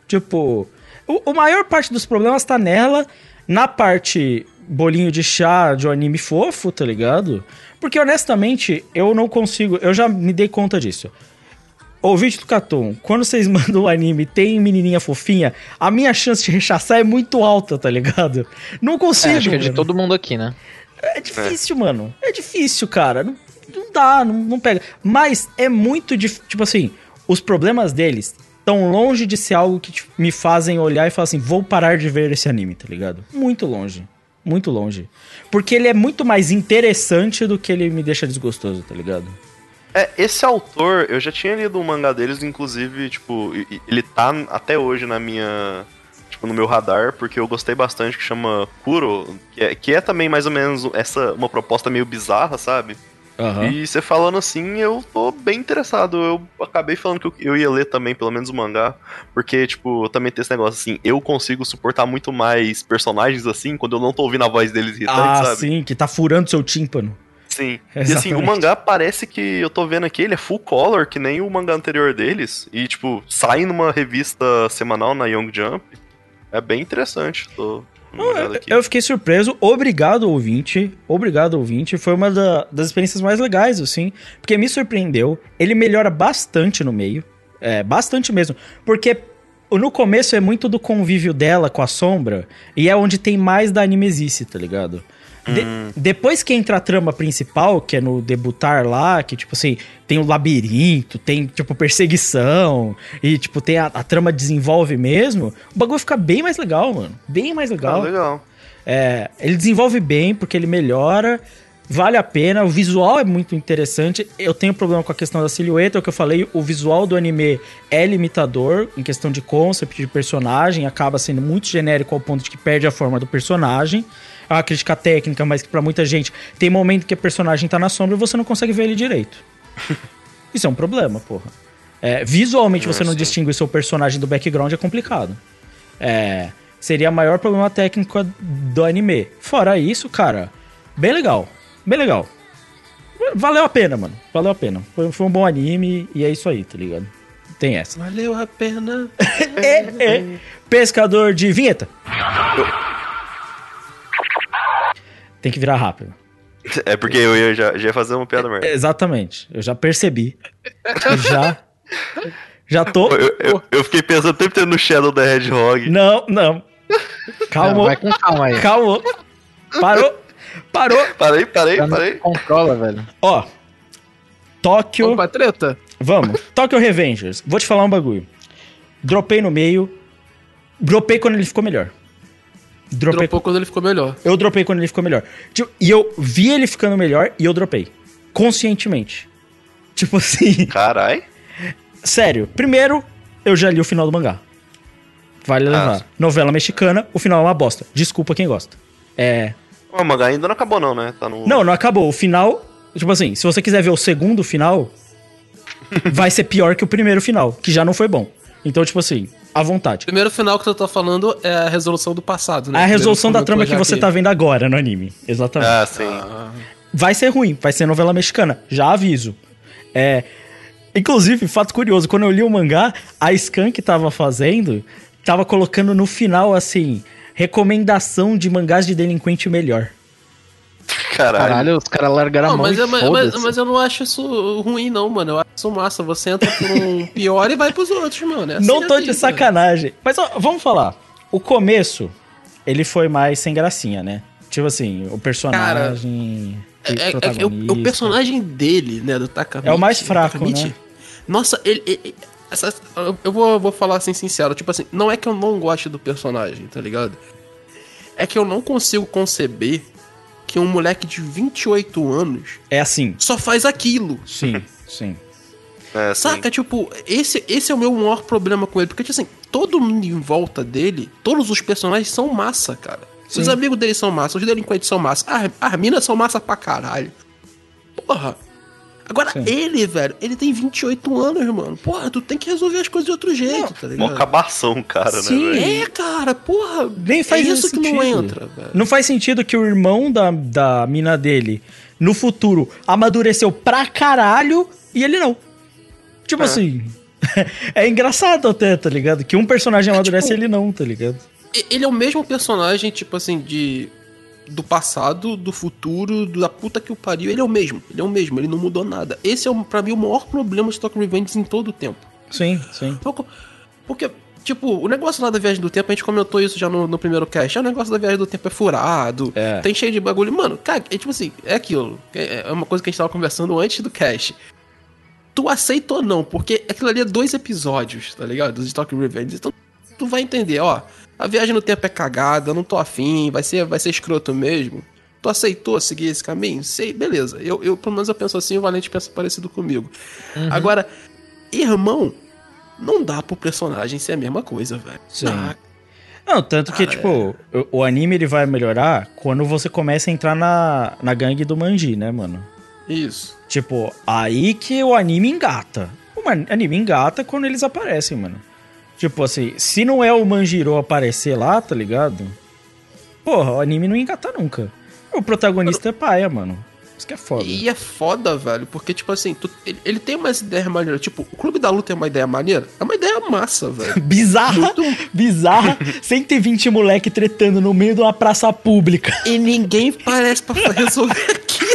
Tipo, o, o maior parte dos problemas tá nela, na parte bolinho de chá de um anime fofo, tá ligado? Porque honestamente, eu não consigo, eu já me dei conta disso. Ouvinte do Catum, quando vocês mandam um anime e tem menininha fofinha, a minha chance de rechaçar é muito alta, tá ligado? Não consigo. É, acho que é de mano. todo mundo aqui, né? É difícil, mano. É difícil, cara. Não, não dá, não, não pega. Mas é muito difícil. Tipo assim, os problemas deles tão longe de ser algo que tipo, me fazem olhar e falar assim: vou parar de ver esse anime, tá ligado? Muito longe. Muito longe. Porque ele é muito mais interessante do que ele me deixa desgostoso, tá ligado? É, esse autor, eu já tinha lido um mangá deles, inclusive, tipo, ele tá até hoje na minha. Tipo, no meu radar, porque eu gostei bastante, que chama Kuro, que é, que é também mais ou menos essa uma proposta meio bizarra, sabe? Aham. E você falando assim, eu tô bem interessado. Eu acabei falando que eu, eu ia ler também, pelo menos o mangá. Porque, tipo, também tem esse negócio assim, eu consigo suportar muito mais personagens assim quando eu não tô ouvindo a voz deles irritante, Ah, sabe? sim, que tá furando seu tímpano. Sim. E assim, Exatamente. o mangá parece que eu tô vendo aqui, ele é full color, que nem o mangá anterior deles. E, tipo, sai numa revista semanal na Young Jump. É bem interessante. Tô aqui. Eu fiquei surpreso. Obrigado, ouvinte. Obrigado, ouvinte. Foi uma da- das experiências mais legais, assim. Porque me surpreendeu. Ele melhora bastante no meio. É, bastante mesmo. Porque no começo é muito do convívio dela com a sombra. E é onde tem mais da animesice, tá ligado? De- Depois que entra a trama principal, que é no debutar lá, que, tipo assim, tem o labirinto, tem, tipo, perseguição, e, tipo, tem a, a trama desenvolve mesmo, o bagulho fica bem mais legal, mano. Bem mais Ah, legal. legal. É, ele desenvolve bem porque ele melhora, vale a pena, o visual é muito interessante. Eu tenho problema com a questão da silhueta, é o que eu falei, o visual do anime é limitador em questão de concept, de personagem, acaba sendo muito genérico ao ponto de que perde a forma do personagem. Uma crítica técnica, mas que pra muita gente tem momento que o personagem tá na sombra e você não consegue ver ele direito. Isso é um problema, porra. É, visualmente você não distingue o seu personagem do background é complicado. É, seria o maior problema técnico do anime. Fora isso, cara, bem legal. Bem legal. Valeu a pena, mano. Valeu a pena. Foi, foi um bom anime e é isso aí, tá ligado? Tem essa. Valeu a pena. é, é. Pescador de vinheta. Tem que virar rápido. É porque eu ia, já, já ia fazer uma piada merda. Exatamente. Eu já percebi. já. Já tô. Eu, eu, eu fiquei pensando o tempo inteiro no Shadow da Hedgehog. Não, não. Calma. Não, vai com calma aí. Calma. Parou. Parou. Parei, parei, Já não parei. Controla, velho. Ó. Tóquio. Opa, treta. Vamos. Tóquio Revengers. Vou te falar um bagulho. Dropei no meio. Dropei quando ele ficou melhor. Dropei. Dropou quando ele ficou melhor. Eu dropei quando ele ficou melhor. Tipo, e eu vi ele ficando melhor e eu dropei. Conscientemente. Tipo assim. Carai. Sério. Primeiro, eu já li o final do mangá. Vale levar. Novela mexicana, o final é uma bosta. Desculpa quem gosta. É. O mangá ainda não acabou, não, né? Tá no. Não, não acabou. O final. Tipo assim, se você quiser ver o segundo final, vai ser pior que o primeiro final, que já não foi bom. Então, tipo assim, à vontade. Primeiro final que eu tô falando é a resolução do passado, né? A resolução da trama que você tá vendo agora no anime. Exatamente. Ah, sim. Vai ser ruim, vai ser novela mexicana, já aviso. É. Inclusive, fato curioso, quando eu li o mangá, a Scan que tava fazendo, tava colocando no final assim, recomendação de mangás de delinquente melhor. Caralho. Caralho, os caras largaram a Não, mão mas, e é- mas, mas, eu não acho isso ruim, não, mano. Eu acho isso massa. Você entra por um pior e vai pros outros, mano. É assim Não a tô de sacanagem. Mas ó, vamos falar. O começo, ele foi mais sem gracinha, né? Tipo assim, o personagem. É, é- é- protagonista. o, o personagem dele, né, do Takamichi. É o mais fraco, Takamichi, né? Nossa, ele. ele- essa- eu- eu vou, vou falar assim, sincero. Tipo assim, não é que eu não goste do personagem, tá ligado? É que eu não consigo conceber que um moleque de 28 anos É assim. só faz aquilo. Sim, sim. É, sim. Saca, tipo, esse, esse é o meu maior problema com ele. Porque, tipo assim, todo mundo em volta dele, todos os personagens são massa, cara. Os Sim. amigos dele são massa, os delinquentes são massa, as, as minas são massa pra caralho. Porra. Agora, Sim. ele, velho, ele tem 28 anos, mano. Porra, tu tem que resolver as coisas de outro jeito, tá Mó ligado? acabação, cara, Sim. né, velho? É, cara, porra. Nem faz é isso que não sentido. entra, velho. Não faz sentido que o irmão da, da mina dele, no futuro, amadureceu pra caralho e ele não. Tipo assim. é engraçado até, tá ligado? Que um personagem amadurece e tipo- ele não, tá ligado? Ele é o mesmo personagem, tipo assim, de. Do passado, do futuro, da puta que o pariu. Ele é o mesmo. Ele é o mesmo, ele não mudou nada. Esse é, o- pra mim, o maior problema de Tokyo Revenge em todo o tempo. Sim, sim. Pouco- Porque, tipo, o negócio lá da viagem do tempo, a gente comentou isso já no, no primeiro cast. É o negócio da viagem do tempo é furado, É. tem cheio de bagulho. Mano, cara, é tipo assim, é aquilo. É, é uma coisa que a gente tava conversando antes do cast. Tu aceita ou não, porque aquilo ali é dois episódios, tá ligado? De Tokyo Revenge. Então, tu vai entender, ó. A viagem no tempo é cagada, eu não tô afim, vai ser, vai ser escroto mesmo. Tu aceitou seguir esse caminho? Sei, beleza. Eu, eu, pelo menos eu penso assim, o Valente pensa parecido comigo. Agora, irmão, não dá pro personagem ser a mesma coisa, velho. Sim. Dá. Não, tanto que, tipo, o, o anime ele vai melhorar quando você começa a entrar na, na gangue do Manji, né, mano? Isso. Tipo, aí que o anime engata. O anime engata quando eles aparecem, mano. Tipo assim, se não é o Manjiro aparecer lá, tá ligado? Porra, o anime não engata nunca. O protagonista é paia, mano. Isso que é foda. E é foda, velho, porque, tipo assim, tu- ele, ele tem umas ideias maneiras. Tipo, o Clube da Luta é uma ideia maneira? É uma ideia massa, velho. Bizarra, bizarra, 120 moleque tretando no meio de uma praça pública. E ninguém parece pra resolver aquilo.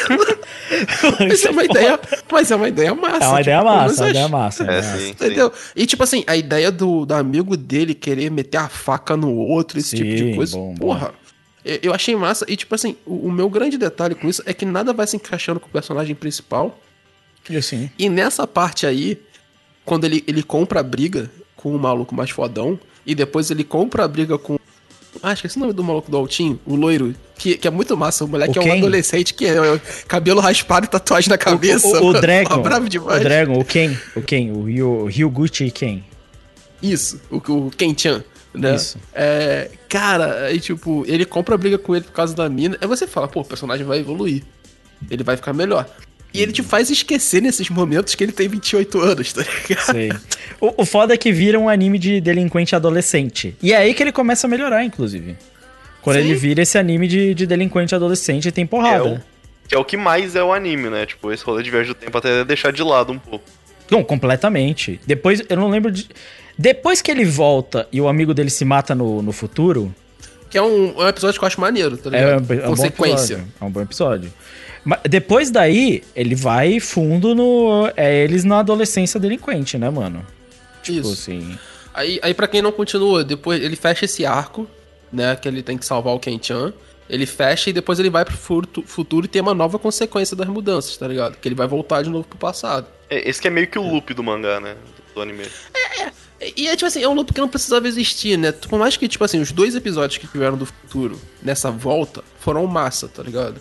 Mas é uma ideia, mas é uma ideia massa. É uma ideia tipo, menos massa, é uma ideia massa. É, é massa. sim, sim. Entendeu? E tipo assim, a ideia do, do amigo dele querer meter a faca no outro, esse tipo de Sim, coisa, bom, bom. porra. eu- Eu achei massa. E tipo assim, o, o meu grande detalhe com isso é que nada vai se encaixando com o personagem principal. E assim, E nessa parte aí, quando ele, ele compra a briga com o maluco mais fodão, e depois ele compra a briga com. Ah, esqueci o nome do maluco do Altinho, o loiro, que, que é muito massa. O moleque O é um Ken? adolescente que é, é cabelo raspado e tatuagem na cabeça. o, o, o. Dragon, bravo demais. o Dragon, o Ken, o Ken, o Ryu, Ryuguchi Ken. Isso, o, o Ken-chan. né? Isso. É, cara, aí tipo, ele compra a briga com ele por causa da mina. Aí você fala, pô, o personagem vai evoluir. Ele vai ficar melhor. E ele te faz esquecer nesses momentos que ele tem 28 anos, tá ligado? Sei. O, o foda é que vira um anime de delinquente adolescente. E é aí que ele começa a melhorar, inclusive. Quando Sim. ele vira esse anime de, de delinquente adolescente e tem É porrada. o, que é o que mais é o anime, né? Tipo, esse rolê de viagem do tempo até deixar de lado um pouco. Não, completamente. Depois, eu não lembro de. Depois que ele volta e o amigo dele se mata no, no futuro, Que é um, é um episódio que eu acho maneiro, tá é, ligado? um- é um bom Consequência. episódio. É um bom episódio. Mas depois daí, ele vai fundo no. É eles na adolescência delinquente, né, mano? Tipo Isso. assim. Aí, aí para quem não continua, depois ele fecha esse arco, né? Que ele tem que salvar o Ken-chan. Ele fecha e depois ele vai pro futu- futuro e tem uma nova consequência das mudanças, tá ligado? Que ele vai voltar de novo pro passado. É, esse que é meio que o loop do mangá, né? Do, anime. E e é tipo assim, é um loop que não precisava existir, né? Por mais que, tipo assim, os dois episódios que tiveram do futuro nessa volta foram massa, tá ligado?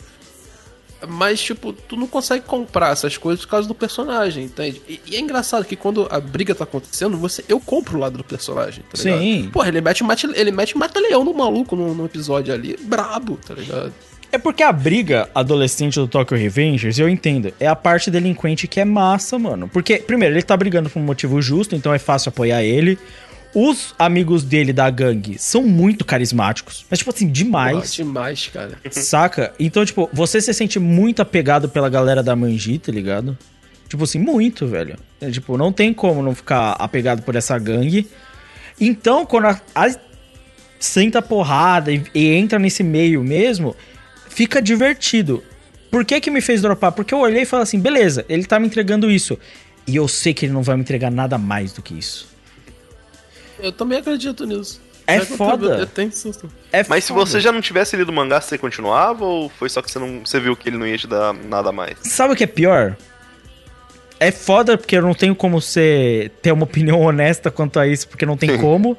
Mas, tipo, tu não consegue comprar essas coisas por causa do personagem, entende? E, e é engraçado que quando a briga tá acontecendo, você, eu compro o lado do personagem, tá ligado? Sim. Porra, ele mete, mate, ele mete mata-leão no maluco no, no episódio ali, brabo, tá ligado? É porque a briga adolescente do Tokyo Revengers, eu entendo, é a parte delinquente que é massa, mano. Porque, primeiro, ele tá brigando por um motivo justo, então é fácil apoiar ele. Os amigos dele da gangue são muito carismáticos, mas, tipo assim, demais. demais, cara. Saca? Então, tipo, você se sente muito apegado pela galera da Manji, tá ligado? Tipo assim, muito, velho. É, tipo, não tem como não ficar apegado por essa gangue. Então, quando a, a- senta a porrada e, e entra nesse meio mesmo, fica divertido. Por que que me fez dropar? Porque eu olhei e falei assim, beleza, ele tá me entregando isso. E eu sei que ele não vai me entregar nada mais do que isso. Eu também acredito nisso. É eu foda. tenho- Eu tenho susto. É Mas se você já não tivesse lido o mangá, você continuava? Ou foi só que você, não, você viu que ele não ia te dar nada mais? Sabe o que é pior? É foda porque eu não tenho como ser, ter uma opinião honesta quanto a isso, porque não tem como.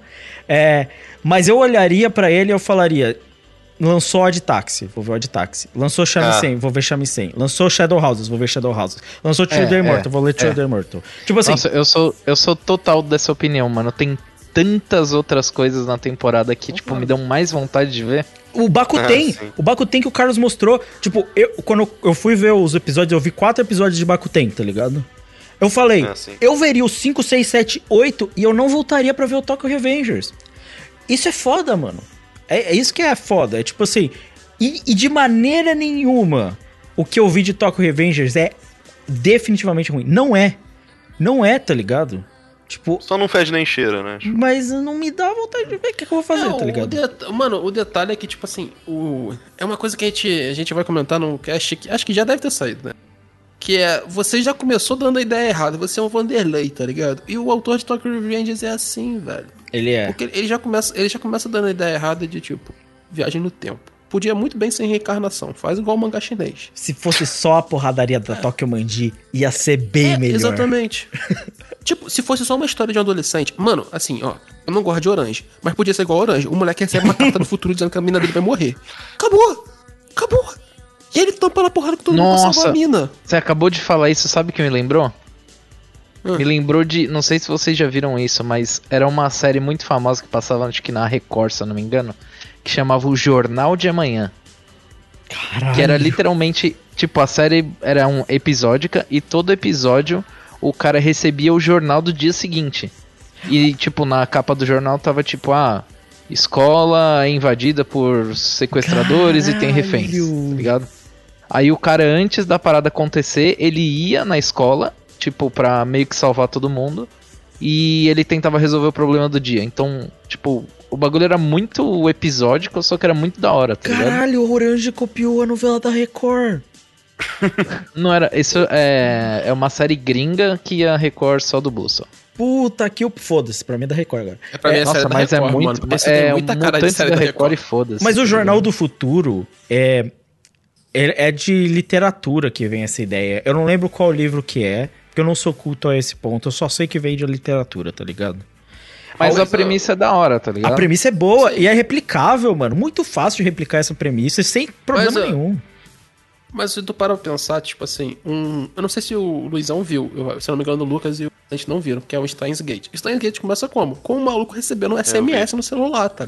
É, mas eu olharia pra ele e eu falaria: lançou Odd Taxi, vou ver Odd Taxi. Lançou Shamisen, Ah. vou ver Shamisen. Lançou Shadow Houses, vou ver Shadow Houses. Lançou Children é, Immortal, vou ler é. Children Immortal. Tipo assim, Nossa, eu sou, eu sou total dessa opinião, mano. Tem tantas outras coisas na temporada que, tipo, me dão mais vontade de ver. O Bakuten, Ah, sim. o Bakuten que o Carlos mostrou, tipo, eu, quando eu- fui ver os episódios, eu vi quatro episódios de Bakuten, tá ligado? Eu falei, Ah, eu veria o 5, 6, 7, 8 e eu não voltaria pra ver o Tokyo Revengers. Isso é foda, mano. É, é isso que é foda. É tipo assim, e, e de maneira nenhuma o que eu vi de Tokyo Revengers é definitivamente ruim. Não é. Não é, tá ligado? Tipo, Só não fede nem cheira, né? mas não me dá vontade de ver o que, que eu vou fazer, Não, tá o ligado? det- Mano, o detalhe é que, tipo assim, o... é uma coisa que a gente, a gente vai comentar no cast que acho que já deve ter saído, né? Que é, você já começou dando a ideia errada, você é um Vanderlei, tá ligado? E o autor de Tokyo Revengers é assim, velho. Ele é. Porque ele já começa, ele já começa dando a ideia errada de, tipo, viagem no tempo. Podia muito bem ser reencarnação, faz igual o mangá chinês. Se fosse só a porradaria da Tokyo Manji, ia ser bem É, melhor. Exatamente. tipo, se fosse só uma história de um adolescente. Mano, assim, ó, eu não gosto de orange, mas podia ser igual orange. O moleque recebe uma carta do futuro dizendo que a mina dele vai morrer. Acabou! Acabou! E ele tampa na porrada com todo mundo pra salvar Nossa. a mina. Você acabou de falar isso, sabe o que me lembrou? Hum. Me lembrou de. Não sei se vocês já viram isso, mas era uma série muito famosa que passava, acho que na Record, se eu não me engano, que chamava O Jornal de Amanhã. Caralho. Que era literalmente. Tipo, a série era um episódica e todo episódio o cara recebia o jornal do dia seguinte. E, tipo, na capa do jornal tava tipo, ah, escola é invadida por sequestradores e tem reféns, Caralho. tá ligado? Aí o cara, antes da parada acontecer, ele ia na escola, tipo, pra meio que salvar todo mundo. E ele tentava resolver o problema do dia. Então, tipo, o bagulho era muito episódico, só que era muito da hora, tá ligado? Caralho, o Orange copiou a novela da Record. Não era. Isso é, é uma série gringa que a Record só dublou só. Puta que o. Foda-se, pra mim é da Record agora. É pra mim a Nossa, série da mas Record, é muito. mano. Esse é muita muito cara de série da da Record, Record. e foda-se. Mas o tá Jornal ligado? do Futuro é, é. É de literatura que vem essa ideia. Eu não lembro qual livro que é, porque eu não sou culto a esse ponto. Eu só sei que vem de literatura, tá ligado? Mas a premissa é da hora, tá ligado? A premissa é boa e é replicável, mano. Muito fácil de replicar essa premissa sem problema Mas, nenhum. Mas se tu parar pra pensar, tipo assim, um. Eu não sei se o Luizão viu, eu, se eu não me engano, o Lucas e o a gente não viram, que é o Steins Gate. Steins Gate começa como? Com o maluco recebendo um SMS no celular, tá?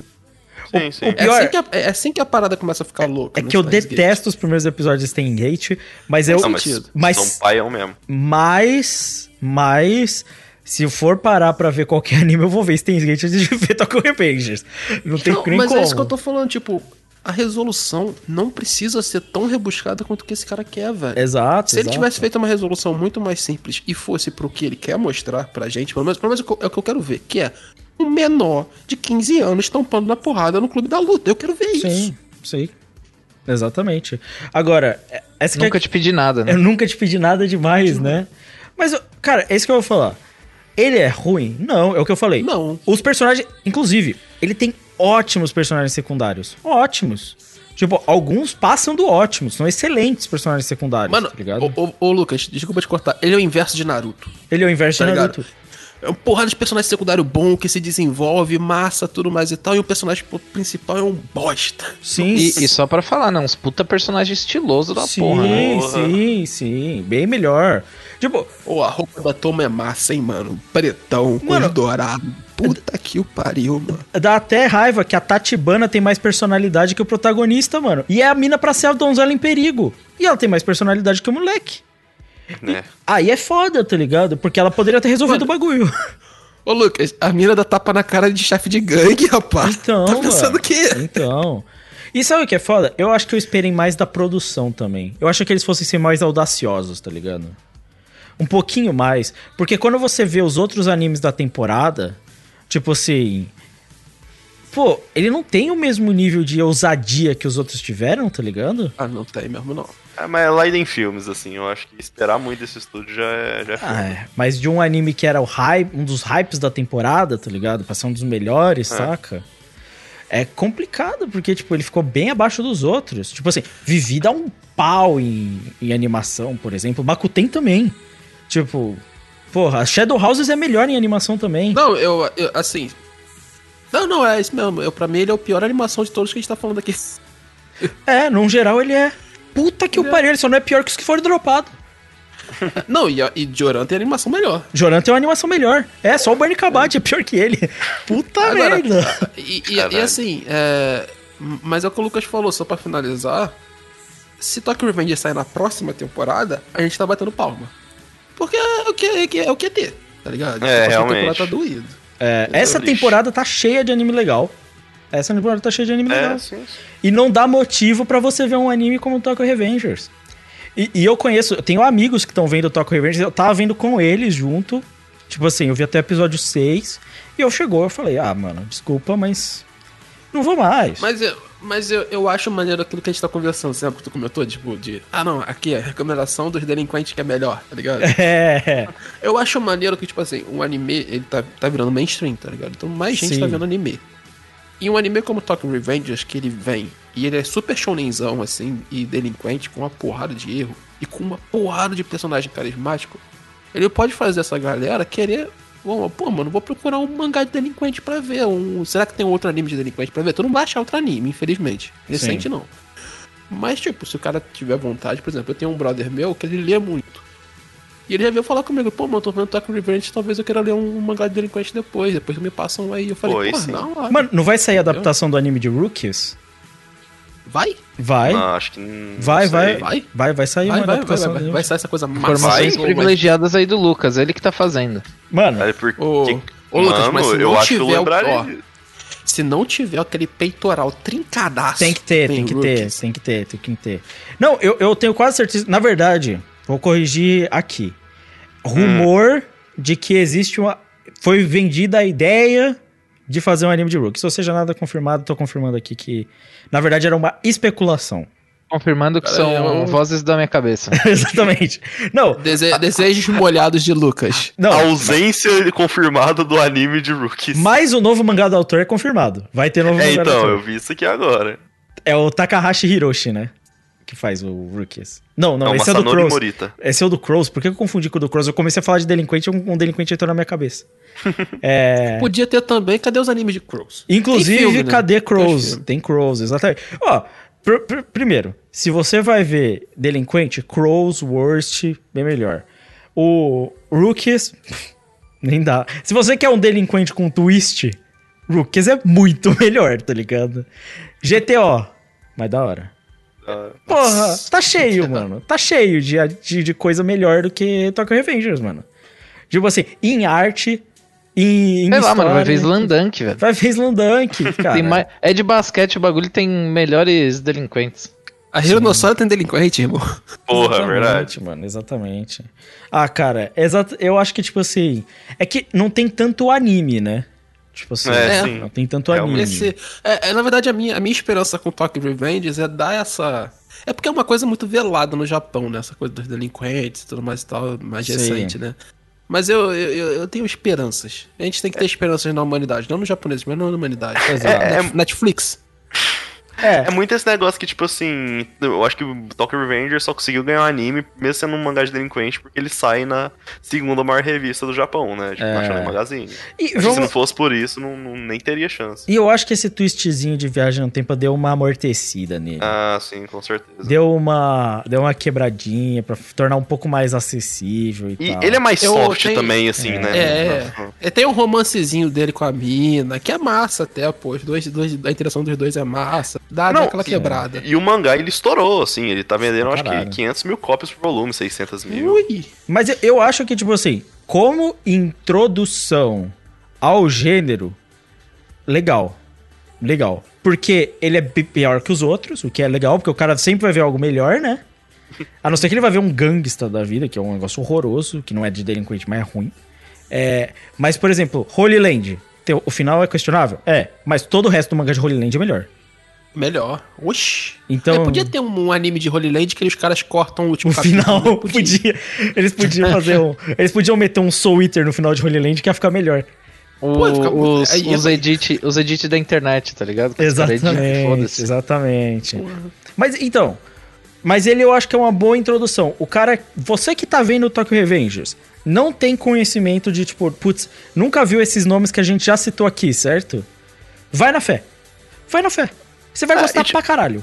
Sim, sim. o É pior- assim, que a, é assim que a parada começa a ficar louca. É que eu Steins Gate. detesto os primeiros episódios de Stein Gate, mas eu. Não, mas, sentido. mas, são paião mesmo. mas, mas, se eu for parar pra ver qualquer anime, eu vou ver Steins Gate antes de ver Tokyo Revengers. Não tem Não, nem mas como. é isso que eu tô falando, tipo, a resolução não precisa ser tão rebuscada quanto o que esse cara quer, velho. Exato, Se ele exato. tivesse feito uma resolução muito mais simples e fosse pro que ele quer mostrar pra gente, pelo menos, pelo menos é o que eu- é quero ver, que é um menor de 15 anos estampando na porrada no clube da luta. Eu quero ver isso. Sim, sim. Exatamente. Agora, é- essa que Nunca é... te pedi nada, né? Eu nunca te pedi nada demais, né? Mas, cara, é isso que eu vou falar. Ele é ruim? Não, é o que eu falei. Não. Os personagens, inclusive, ele tem ótimos personagens secundários. Ótimos. Tipo, alguns passam do ótimos, são excelentes personagens secundários, Mano, tá ligado? ô, ô, ô, Lucas, desculpa te cortar. Ele é o inverso de Naruto. Ele é o inverso Tá de ligado? Naruto. É um porrada de personagem secundário bom que se desenvolve, massa, tudo mais e tal. E o personagem principal é um bosta. Sim, E, e só pra falar, né? Uns puta personagem estiloso da sim, porra, né? sim, sim. Bem melhor. Tipo, Ô, a roupa da Toma é massa, hein, mano? Pretão, Mano, olho dourado. Puta que o pariu, mano. dá até raiva que a Tatibana tem mais personalidade que o protagonista, mano. E é a mina pra ser a donzela em perigo. E ela tem mais personalidade que o moleque. Né? Aí é foda, tá ligado? Porque ela poderia ter resolvido o bagulho. Ô, Lucas, a mina dá tapa na cara de chefe de gangue, rapaz. Então, Tá pensando mano. o quê? Então. E sabe o que é foda? Eu acho que eu esperei mais da produção também. Eu acho que eles fossem ser mais audaciosos, tá ligado? Um pouquinho mais. Porque quando você vê os outros animes da temporada, tipo assim. Pô, ele não tem o mesmo nível de ousadia que os outros tiveram, tá ligado? Ah, não tem mesmo, não. É, mas é Leiden Filmes, assim, eu acho que esperar muito desse estúdio já é, já é Ah, é. Mas de um anime que era o hype, um dos hypes da temporada, tá ligado? Pra ser um dos melhores, É. saca? É complicado, porque, tipo, ele ficou bem abaixo dos outros. Tipo assim, Vivi dá um pau em, em animação, por exemplo. Bakuten também. Tipo, porra, Shadow Houses é melhor em animação também. Não, eu, eu, assim. Não, não, é isso mesmo. Eu, pra mim, ele é o pior animação de todos que a gente tá falando aqui. É, num geral ele é. Puta que o pariu, ele só não é pior que os que foram dropados. Não, e, e Joran tem animação melhor. Joran tem uma animação melhor. É, só o Barney Kabat é pior que ele. Puta Agora, merda. E, e- e assim, é, mas é o que o Lucas falou, só pra finalizar. Se Tokyo Revenge sair na próxima temporada, a gente tá batendo palma. Porque é o que é, que é, o que é ter, tá ligado? É, A próxima realmente. temporada tá doído. É, essa temporada tá cheia de anime legal. Essa temporada tá cheia de anime legal. É, sim, sim. E não dá motivo pra você ver um anime como Tokyo Revengers. E, e eu conheço, eu tenho amigos que estão vendo Tokyo Revengers, eu tava vendo com eles junto. Tipo assim, eu vi até o episódio 6. E eu chegou, eu falei, ah, mano, desculpa, mas. Não vou mais. Mas, eu, mas eu, eu acho maneiro aquilo que a gente tá conversando, sempre que tu comentou, tipo, de. Ah, não, aqui é a recomendação dos delinquentes que é melhor, tá ligado? É. Eu acho maneiro que, tipo assim, um anime, ele tá, tá virando mainstream, tá ligado? Então mais gente Sim. tá vendo anime. E um anime como Tokyo Revengers, que ele vem, e ele é super shonenzão, assim, e delinquente, com uma porrada de erro, e com uma porrada de personagem carismático, ele pode fazer essa galera querer... Pô, mano, vou procurar um mangá de delinquente pra ver. Um, será que tem outro anime de delinquente pra ver? Tu não vai achar outro anime, infelizmente. Recente Sim. não. Mas, tipo, se o cara tiver vontade, por exemplo, eu tenho um brother meu que ele lê muito. E ele já veio falar comigo, pô, mano, tô vendo Tokyo Revenge, talvez eu queira ler um mangá de delinquente depois. Depois me passam aí. Eu falei, Pô, não. Mano, não vai sair a adaptação do anime de Rookies? Vai? Vai. Não, acho que. não vai, vai, Vai? vai. Vai sair Vai, uma vai, vai, adaptação. vai, vai, vai sair essa coisa massa. Informações privilegiadas aí do Lucas, ele que tá fazendo. Mano, É porque. Ô, ô, Lucas, Mano, mas se eu não acho que eu tiver o- lembraria. ó, Se não tiver aquele peitoral trincadaço. Tem que ter, tem que ter, tem que ter, tem que ter. Não, eu, eu tenho quase certeza. Na verdade, vou corrigir aqui. Rumor de que existe uma. Foi vendida a ideia de fazer um anime de Rookies. Ou seja, nada confirmado, tô confirmando aqui que. Na verdade, era uma especulação. Confirmando que são vozes da minha cabeça. Exatamente. Não, Dese- desejos molhados de Lucas. não. A ausência confirmada do anime de Rookies. Mas o novo mangá do autor é confirmado. Vai ter novo É, mangá do então, autor. eu vi isso aqui agora. É o Takahashi Hiroshi, né? Que faz o Rookies. Não, não, Não, esse é o do Crows. Morita. Esse é o do Crows. Por que eu confundi com o do Crows? Eu comecei a falar de delinquente e um, um delinquente entrou na minha cabeça. é... Podia ter também, cadê os animes de Crows? Inclusive, Tem filme, né? cadê Tem Crows? filme. Tem Crows, exatamente. Ó, pr- pr- primeiro, se você vai ver Delinquente, Crows, Worst, bem melhor. O Rookies, nem dá. Se você quer um delinquente com twist, Rookies é muito melhor, tá ligado? GTO, mais da hora. Porra, tá cheio, mano. Tá cheio de, de, de coisa melhor do que Tokyo Revengers, mano. Tipo assim, em arte, em, em Sei lá, mano, vai ver Slandunk, velho. Vai ver Slandunk, cara. Tem mais- É de basquete, o bagulho tem melhores delinquentes. A Rinossoro tem delinquente, irmão. Porra, Exatamente, verdade. mano, exatamente. Ah, cara, exato, eu acho que, tipo assim. É que não tem tanto anime, né? Tipo assim, É, sim. não tem tanto Realmente. anime. Esse, é, é, na verdade, a minha, a minha esperança com Tokyo Revengers é dar essa. É porque é uma coisa muito velada no Japão, né? Essa coisa dos delinquentes e tudo mais e tal, mais Sim. recente, né? Mas eu, eu, eu- tenho esperanças. A gente tem que ter esperanças na humanidade. Não no japonês, mas na humanidade. Exato. É, Net- Netflix. É muito esse negócio que, tipo assim, eu acho que o Tokyo Revenger só conseguiu ganhar um anime, mesmo sendo um mangá de delinquente, porque ele sai na segunda maior revista do Japão, né? Tipo, É. na Shonen Magazine. E vamos- Se não fosse por isso, não, não- nem teria chance. E eu acho que esse twistzinho de viagem no tempo deu uma amortecida nele. Ah, sim, com certeza. Deu uma, deu uma quebradinha pra tornar um pouco mais acessível e, E tal. ele é mais Eu soft tenho- também, assim, É. né? É, é. Tem um romancezinho dele com a mina, que é massa até, pô. Os dois, dois, a interação dos dois é massa. Dá, dá Não, aquela sim. quebrada. E o mangá, ele estourou, assim, ele tá vendendo, acho que 500 mil cópias por volume, 600 mil. Ui! Mas eu, eu acho que, tipo assim, como introdução ao gênero, legal. Legal. Porque ele é pior que os outros, o que é legal, porque o cara sempre vai ver algo melhor, né? A não ser que ele vai ver um gangsta da vida, que é um negócio horroroso, que não é de delinquente, mas é ruim. É, mas, por exemplo, Holy Land. O final é questionável? É, mas todo o resto do mangá de Holy Land é melhor. Melhor. Oxi. Então- É, podia ter um, um anime de Holy Land que os caras cortam o último O final né? podia. Eles podiam fazer um. Eles podiam meter um Soul Eater no final de Holy Land que ia ficar melhor. O- Pô, fica- os, aí é- os, edit, os edit da internet, tá ligado? Exatamente, exatamente. Mas então, mas ele eu acho que é uma boa introdução. O cara, você que tá vendo o Tokyo Revengers, não tem conhecimento de tipo, putz, nunca viu esses nomes que a gente já citou aqui, certo? Vai na fé. Vai na fé. Você vai Ah, gostar ti- pra caralho.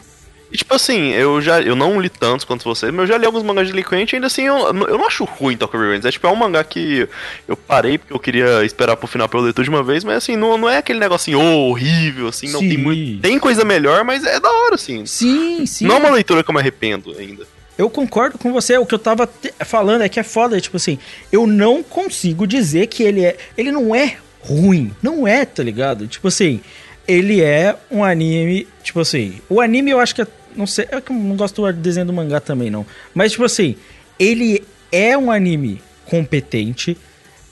E tipo assim, eu já eu não li tantos quanto você, mas eu já li alguns mangás de delinquente, ainda assim eu, eu não acho ruim Tokyo Revengers. É tipo, é um mangá que eu parei porque eu queria esperar pro final pra eu ler tudo de uma vez, mas assim, não, não é aquele negocinho oh, horrível, assim, não tem Sim. muito. Tem coisa melhor, mas é da hora, assim. Sim, sim. Não é uma leitura que eu me arrependo ainda. Eu concordo com você. O que eu tava falando é que é foda, tipo assim, eu não consigo dizer que ele é. Ele não é ruim. Não é, tá ligado? Tipo assim, ele é um anime. Tipo assim, o anime eu acho que é. Não sei, é que eu não gosto do desenho do mangá também, não. Mas, tipo assim, ele é um anime competente.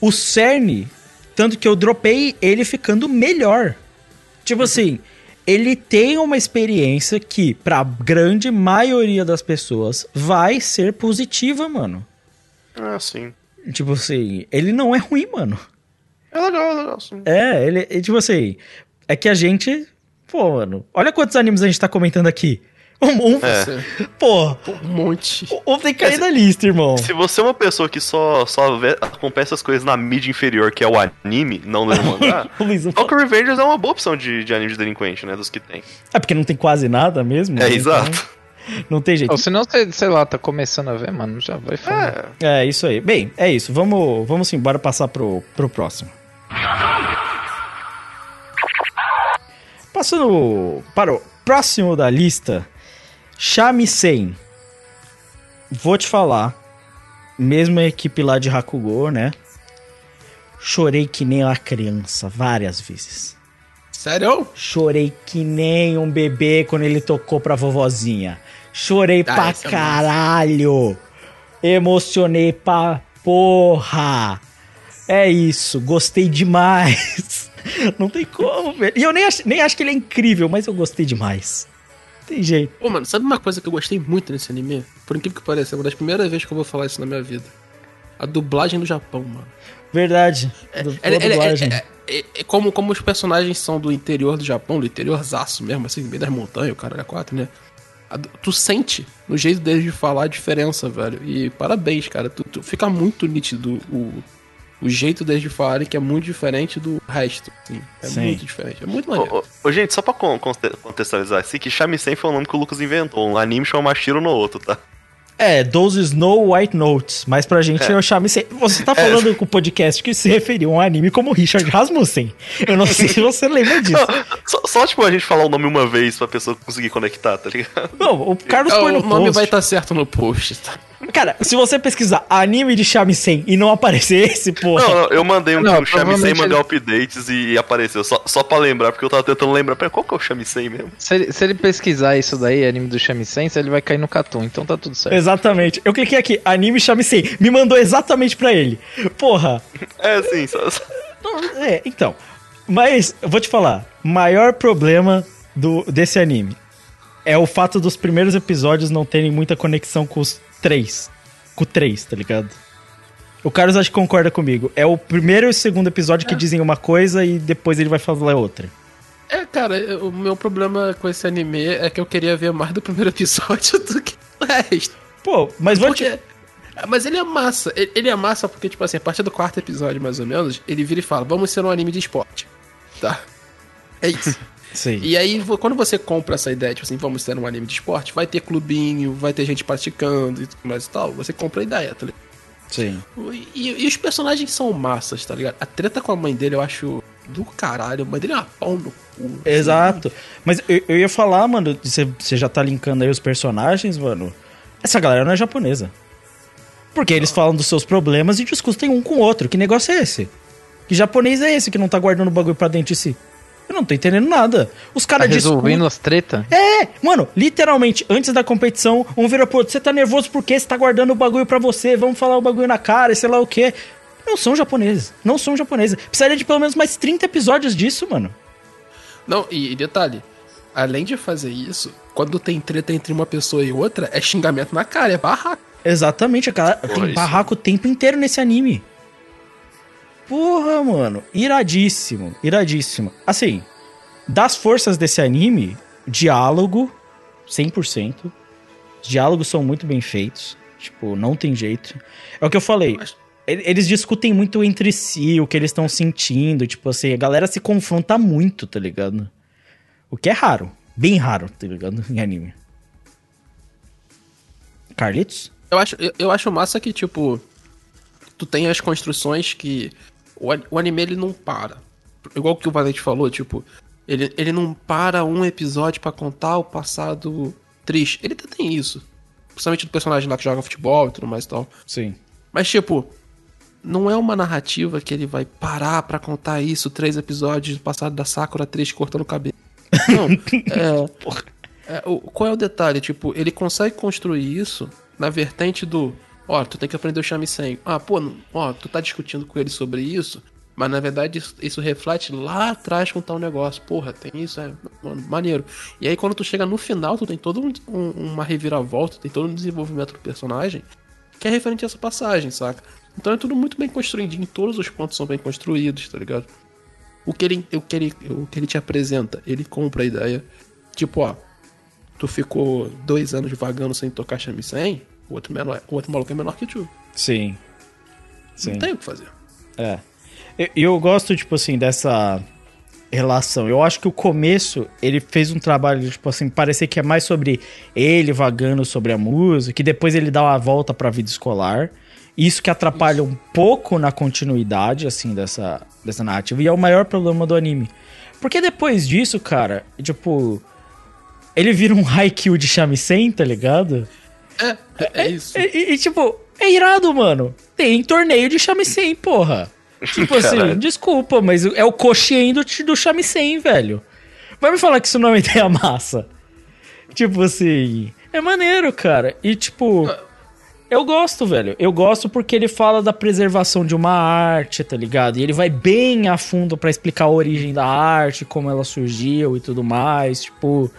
O cerne, tanto que eu dropei ele ficando melhor. Tipo assim, ele tem uma experiência que, pra grande maioria das pessoas, vai ser positiva, mano. Ah, sim. Tipo assim, ele não é ruim, mano. É legal, é legal, sim. É, ele, tipo assim, é que a gente. Pô, mano, olha quantos animes a gente tá comentando aqui. Um, um É. pô, Um monte. um tem que cair na lista, irmão. Se você é uma pessoa que só, só vê, acompanha essas coisas na mídia inferior, que é o anime, não lê o mangá, não Tokyo Revengers é uma boa opção de, de anime de delinquente, né? Dos que tem. É porque não tem quase nada mesmo. É, né? exato. Então, não tem jeito. Ou senão, você, sei lá, tá começando a ver, mano, já vai falar. É. É, isso aí. Bem, é isso. Vamos, vamos embora passar pro, pro próximo. Passando para o próximo da lista, Shamisen. Vou te falar, mesma equipe lá de Hakugo, né? Chorei que nem uma criança várias vezes. Sério? Chorei que nem um bebê quando ele tocou pra vovozinha. Chorei pra essa é caralho. Emocionei pra porra. É isso, gostei demais. Não tem como, velho. E eu nem acho, nem acho que ele é incrível, mas eu gostei demais. Tem jeito. Pô, mano, sabe uma coisa que eu gostei muito nesse anime? Por incrível que pareça, é uma das primeiras vezes que eu vou falar isso na minha vida. A dublagem do Japão, mano. Verdade. Do, É, é- é- dublagem. é- é- é como, como os personagens são do interior do Japão, do interiorzaço mesmo, assim, no meio das montanhas, o cara é quatro, né? A Tu sente no jeito deles de falar a diferença, velho. E parabéns, cara. Tu, tu fica muito nítido o, o jeito deles de falarem que é muito diferente do resto. Assim, é Sim. muito diferente. É muito maneiro. Ô, ô, ô, gente, só pra con- conte- contextualizar assim, que Shamisen foi o nome que o Lucas inventou. Um anime chama Mashiro no outro, tá? É, those Snow White Notes, mas pra gente É. eu chamo isso. Você tá falando com o podcast que se referiu a um anime como Richard Rasmussen. Eu não sei se você lembra disso. Só, só, tipo, a gente falar o nome uma vez pra pessoa conseguir conectar, tá ligado? Não, o Carlos Ah, põe no o nome post. vai estar certo no post. Tá? Cara, se você pesquisar anime de Shamisen e não aparecer esse, porra. Não, não, eu mandei um Não, que o Shamisen mandou ele- updates e apareceu. Só, só pra lembrar, porque eu tava tentando lembrar. Pera, qual que é o Shamisen mesmo? Se ele, se ele pesquisar isso daí, anime do Shamisen, ele vai cair no Catum, então tá tudo certo. Exatamente. Eu cliquei aqui, anime Shamisen. Me mandou exatamente pra ele. Porra. É, sim, só, só- É, então. Mas, eu vou te falar. Maior problema do, desse anime é o fato dos primeiros episódios não terem muita conexão com os três. Com o três, tá ligado? O Carlos acho que concorda comigo. É o primeiro e o segundo episódio que dizem uma coisa e depois ele vai falar outra. É, cara, o meu problema com esse anime é que eu queria ver mais do primeiro episódio do que o resto. Pô, mas vou Porque- te... Mas ele é massa. Ele ele é massa porque, tipo assim, a partir do quarto episódio, mais ou menos, ele vira e fala: vamos ser um anime de esporte. Tá. É isso. Sim. E aí, quando você compra essa ideia, tipo assim, vamos ter um anime de esporte, vai ter clubinho, vai ter gente praticando e tudo mais e tal, você compra a ideia, tá ligado? Sim. E, e os personagens são massas, tá ligado? A treta com a mãe dele eu acho do caralho. A mãe dele é uma pau no cu. Exato. Mas eu, eu ia falar, mano, você você já tá linkando aí os personagens, mano. Essa galera não é japonesa. Porque eles falam dos seus problemas e discutem um com o outro. Que negócio é esse? Que japonês é esse que não tá guardando o bagulho pra dentro de si? Eu não tô entendendo nada. Os Tá caras resolvendo as treta? É, mano, literalmente, antes da competição, um vira pro outro, você tá nervoso porque você tá guardando o bagulho pra você, vamos falar o bagulho na cara, e sei lá o quê. Não são japoneses, não são japoneses. Precisaria de pelo menos mais 30 episódios disso, mano. Não, e, e detalhe, além de fazer isso, quando tem treta entre uma pessoa e outra, é xingamento na cara, é barraco. Exatamente, cara. Tem barraco o tempo inteiro nesse anime. Porra, mano. Iradíssimo, iradíssimo. Assim, das forças desse anime, diálogo, 100%. Os diálogos são muito bem feitos. Tipo, não tem jeito. É o que eu falei. Eles discutem muito entre si, o que eles estão sentindo. Tipo assim, a galera se confronta muito, tá ligado? O que é raro. Bem raro, tá ligado? Em anime. Carlitos? Eu acho, eu, eu acho massa que, tipo, tu tem as construções que o, o anime ele não para. Igual que o Valente falou, tipo, ele, ele não para um episódio pra contar o passado triste. Ele até tem isso. Principalmente do personagem lá que joga futebol e tudo mais e tal. Sim. Mas, tipo, não é uma narrativa que ele vai parar pra contar isso, três episódios do passado da Sakura triste cortando o cabelo. Não, é, é, o- qual é o detalhe? Tipo, ele consegue construir isso na vertente do, ó, tu tem que aprender o shamisen. Ah, pô, ó, tu tá discutindo com ele sobre isso, mas na verdade isso, isso reflete lá atrás com tal negócio. Porra, tem isso, é mano, maneiro. E aí quando tu chega no final, tu tem todo um, um- uma reviravolta, tem todo um desenvolvimento do personagem que é referente a essa passagem, saca? Então é tudo muito bem construidinho, todos os pontos são bem construídos, tá ligado? O que ele, o que ele, o que ele te apresenta, ele compra a ideia. Tipo, ó, tu ficou dois anos vagando sem tocar shamisen, o outro, menor, o outro maluco é menor que tu. Sim. Sim. Não tem o que fazer. É. Eu, eu gosto, tipo assim, dessa relação. Eu acho que o começo, ele fez um trabalho, tipo assim, parecer que é mais sobre ele vagando sobre a música, e depois ele dá uma volta pra vida escolar. Isso que atrapalha um pouco na continuidade, assim, dessa, dessa narrativa. E é o maior problema do anime. Porque depois disso, cara, tipo... Ele vira um Haikyuu de shamisen, tá ligado? É, é, é isso. E, e- e, tipo, é irado, mano. Tem torneio de shamisen, porra. Tipo assim, Caralho. desculpa, mas é o coxinho do, do shamisen, velho. Vai me falar que isso não é uma ideia massa. Tipo assim, é maneiro, cara. E tipo, eu gosto, velho. Eu gosto porque ele fala da preservação de uma arte, tá ligado? E ele vai bem a fundo pra explicar a origem da arte, como ela surgiu e tudo mais, tipo,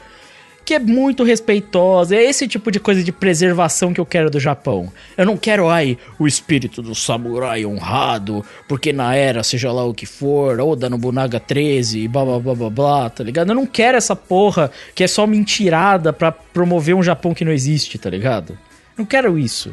que é muito respeitosa. É esse tipo de coisa de preservação que eu quero do Japão. Eu não quero, ai, o espírito do samurai honrado, porque na era, seja lá o que for, Oda Nobunaga 13, e blá blá blá blá blá, tá ligado? Eu não quero essa porra que é só mentirada pra promover um Japão que não existe, tá ligado? Não quero isso.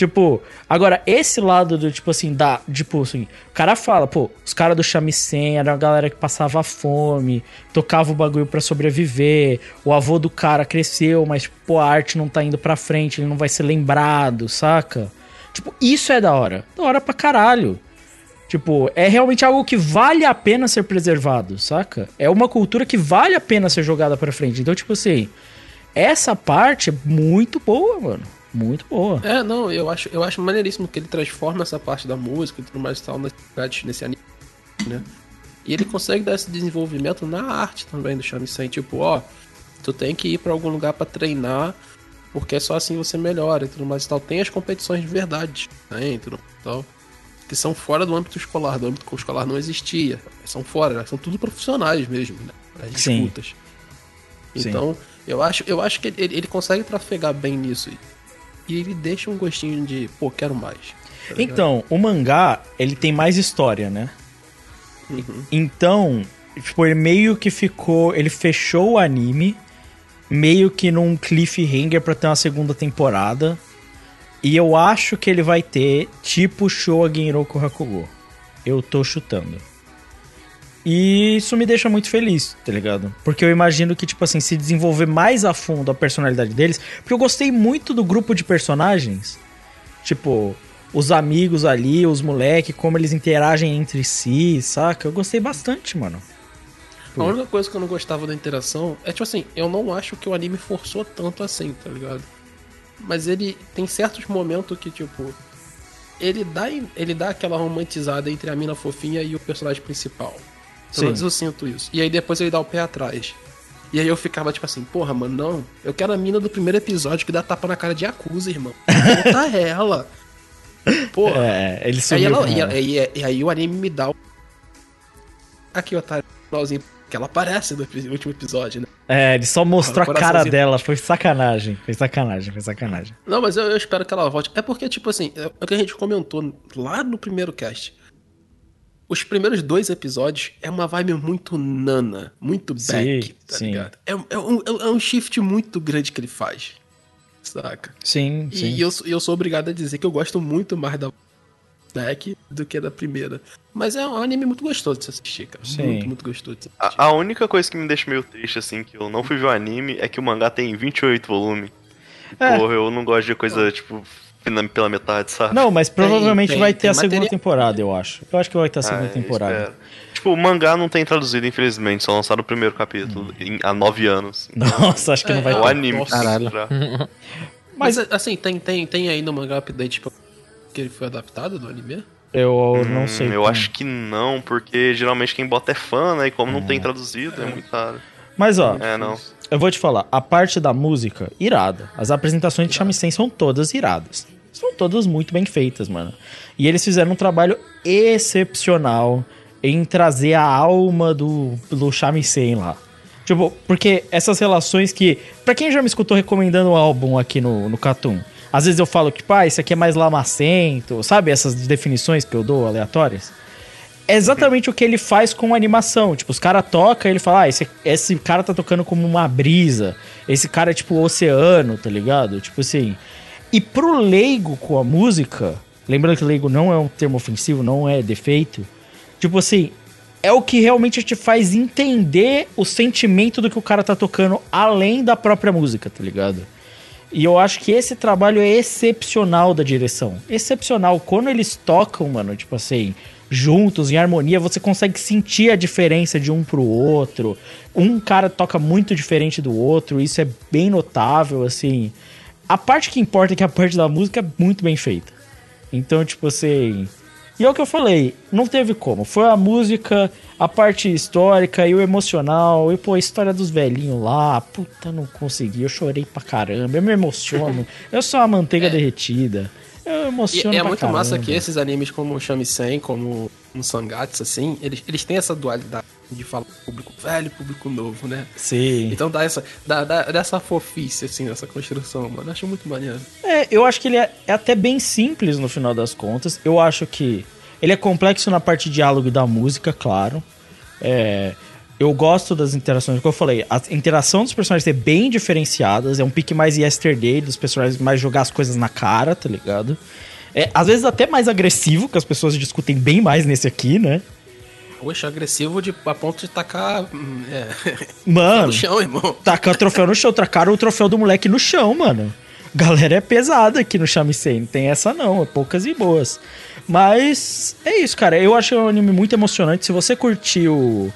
Tipo, agora, esse lado do, tipo assim, da. Tipo assim, o cara fala, pô, os caras do Shamisen era a galera que passava fome, tocava o bagulho pra sobreviver. O avô do cara cresceu, mas, pô, a arte não tá indo pra frente, ele não vai ser lembrado, saca? Tipo, isso é da hora. Da hora pra caralho. Tipo, é realmente algo que vale a pena ser preservado, saca? É uma cultura que vale a pena ser jogada pra frente. Então, tipo assim, essa parte é muito boa, mano. Muito boa. É, não, eu acho, eu acho maneiríssimo que ele transforma essa parte da música e tudo mais e tal nesse, nesse anime, né? E ele consegue dar esse desenvolvimento na arte também do Shamisen. Tipo, ó, tu tem que ir para algum lugar para treinar, porque só assim você melhora e tudo mais e tal. Tem as competições de verdade, né? E tudo tal. Que são fora do âmbito escolar. Do âmbito escolar não existia. São fora, são tudo profissionais mesmo, né? As Sim. disputas. Então, eu acho, eu acho que ele, ele consegue trafegar bem nisso. E ele deixa um gostinho de, pô, quero mais. tá? Então, o mangá, ele tem mais história, né? Uhum. Então, tipo, ele meio que ficou. Ele fechou o anime, meio que num cliffhanger pra ter uma segunda temporada. E eu acho que ele vai ter tipo Showa Genroku Hakugo. Eu tô chutando. E isso me deixa muito feliz, tá ligado? Porque eu imagino que, tipo assim, se desenvolver mais a fundo a personalidade deles. Porque eu gostei muito do grupo de personagens. Tipo, os amigos ali, os moleque, como eles interagem entre si, saca? Eu gostei bastante, mano. A única coisa que eu não gostava da interação é, tipo assim, eu não acho que o anime forçou tanto assim, tá ligado? Mas ele tem certos momentos que, tipo, ele dá, ele dá aquela romantizada entre a mina fofinha e o personagem principal. Sim. Pelo menos eu sinto isso. E aí depois ele dá o pé atrás. E aí eu ficava tipo assim, porra, mano, não. Eu quero a mina do primeiro episódio que dá tapa na cara de Yakuza, irmão. Volta ela. Porra. É, ele Aí, sumiu ela, com e, ela. e- e aí o anime me dá o. Aqui, otário, finalzinho, que ela aparece no último episódio, né? É, ele só mostrou a cara dela. Foi sacanagem. Foi sacanagem, foi sacanagem. Não, mas eu, eu espero que ela volte. É porque, tipo assim, é o que a gente comentou lá no primeiro cast. Os primeiros dois episódios é uma vibe muito nana, muito Sim, back, tá sim. ligado? É, é um, é um shift muito grande que ele faz. Saca? Sim, sim. E eu, sou- eu sou obrigado a dizer que eu gosto muito mais da back do que da primeira. Mas é um anime muito gostoso de se assistir, cara. Sim. Muito, muito gostoso de se assistir. A, a única coisa que me deixa meio triste, assim, que eu não fui ver o anime, é que o mangá tem 28 volumes. E, É. Porra, eu não gosto de coisa, tipo, pela, metade, sabe? Não, mas provavelmente tem- vai tem ter a segunda material. temporada, eu acho. Eu acho que vai ter a segunda Ah, temporada. espero. Tipo, o mangá não tem traduzido, infelizmente, só lançaram o primeiro capítulo em- há nove anos. Nossa, acho que não vai É ter. o anime Nossa. Caralho. entrar. Mas, assim, tem, tem, tem aí no mangá update pra- que ele foi adaptado do anime? Eu não Hum, sei. Eu como. acho que não, porque geralmente quem bota é fã, né? E como não tem traduzido, é muito raro. Mas ó, É, não. eu vou te falar, a parte da música, irada. As apresentações de Shamisen são todas iradas. São todas muito bem feitas, mano. E eles fizeram um trabalho excepcional em trazer a alma do, do Shamisen lá. Tipo, porque essas relações que. Pra quem já me escutou recomendando o álbum aqui no, no Catum, às vezes eu falo que, pá, esse aqui é mais lamacento, sabe? Essas definições que eu dou aleatórias. É exatamente o que ele faz com a animação. Tipo, os caras tocam ele fala, ah, esse, esse cara tá tocando como uma brisa. Esse cara é tipo o oceano, tá ligado? Tipo assim. E pro leigo com a música, lembrando que leigo não é um termo ofensivo, não é defeito. Tipo assim, é o que realmente te faz entender o sentimento do que o cara tá tocando além da própria música, tá ligado? E eu acho que esse trabalho é excepcional da direção. Excepcional. Quando eles tocam, mano, tipo assim, juntos, em harmonia, você consegue sentir a diferença de um pro outro. Um cara toca muito diferente do outro, isso é bem notável, assim. A parte que importa é que a parte da música é muito bem feita. Então, tipo assim. E é o que eu falei, não teve como. Foi a música, a parte histórica e o emocional. E, pô, a história dos velhinhos lá. Puta, não consegui. Eu chorei pra caramba. Eu me emociono. eu sou uma manteiga derretida. Eu E, emociono e é muito caramba. massa que esses animes como o Shamisen, como o Sangatsu, assim, eles, eles têm essa dualidade de falar público velho e público novo, né? Sim. Então dá essa, dá, dá, dá essa fofice, assim, nessa construção, mano. Eu acho muito maneiro. É, eu acho que ele é, é até bem simples no final das contas. Eu acho que ele é complexo na parte de diálogo e da música, claro. É, Eu gosto das interações, como eu falei, a interação dos personagens ser bem diferenciadas, é um pique mais yesterday, dos personagens mais jogar as coisas na cara, tá ligado? É, às vezes até mais agressivo, que as pessoas discutem bem mais nesse aqui, né? Poxa, agressivo de, a ponto de tacar. hum, É, Mano, no chão, irmão. tacar o troféu no chão, tacaram o troféu do moleque no chão, mano. Galera é pesada aqui no Shamisen, não tem essa não, é poucas e boas. Mas é isso, cara. Eu achei um anime muito emocionante. Se você curtiu.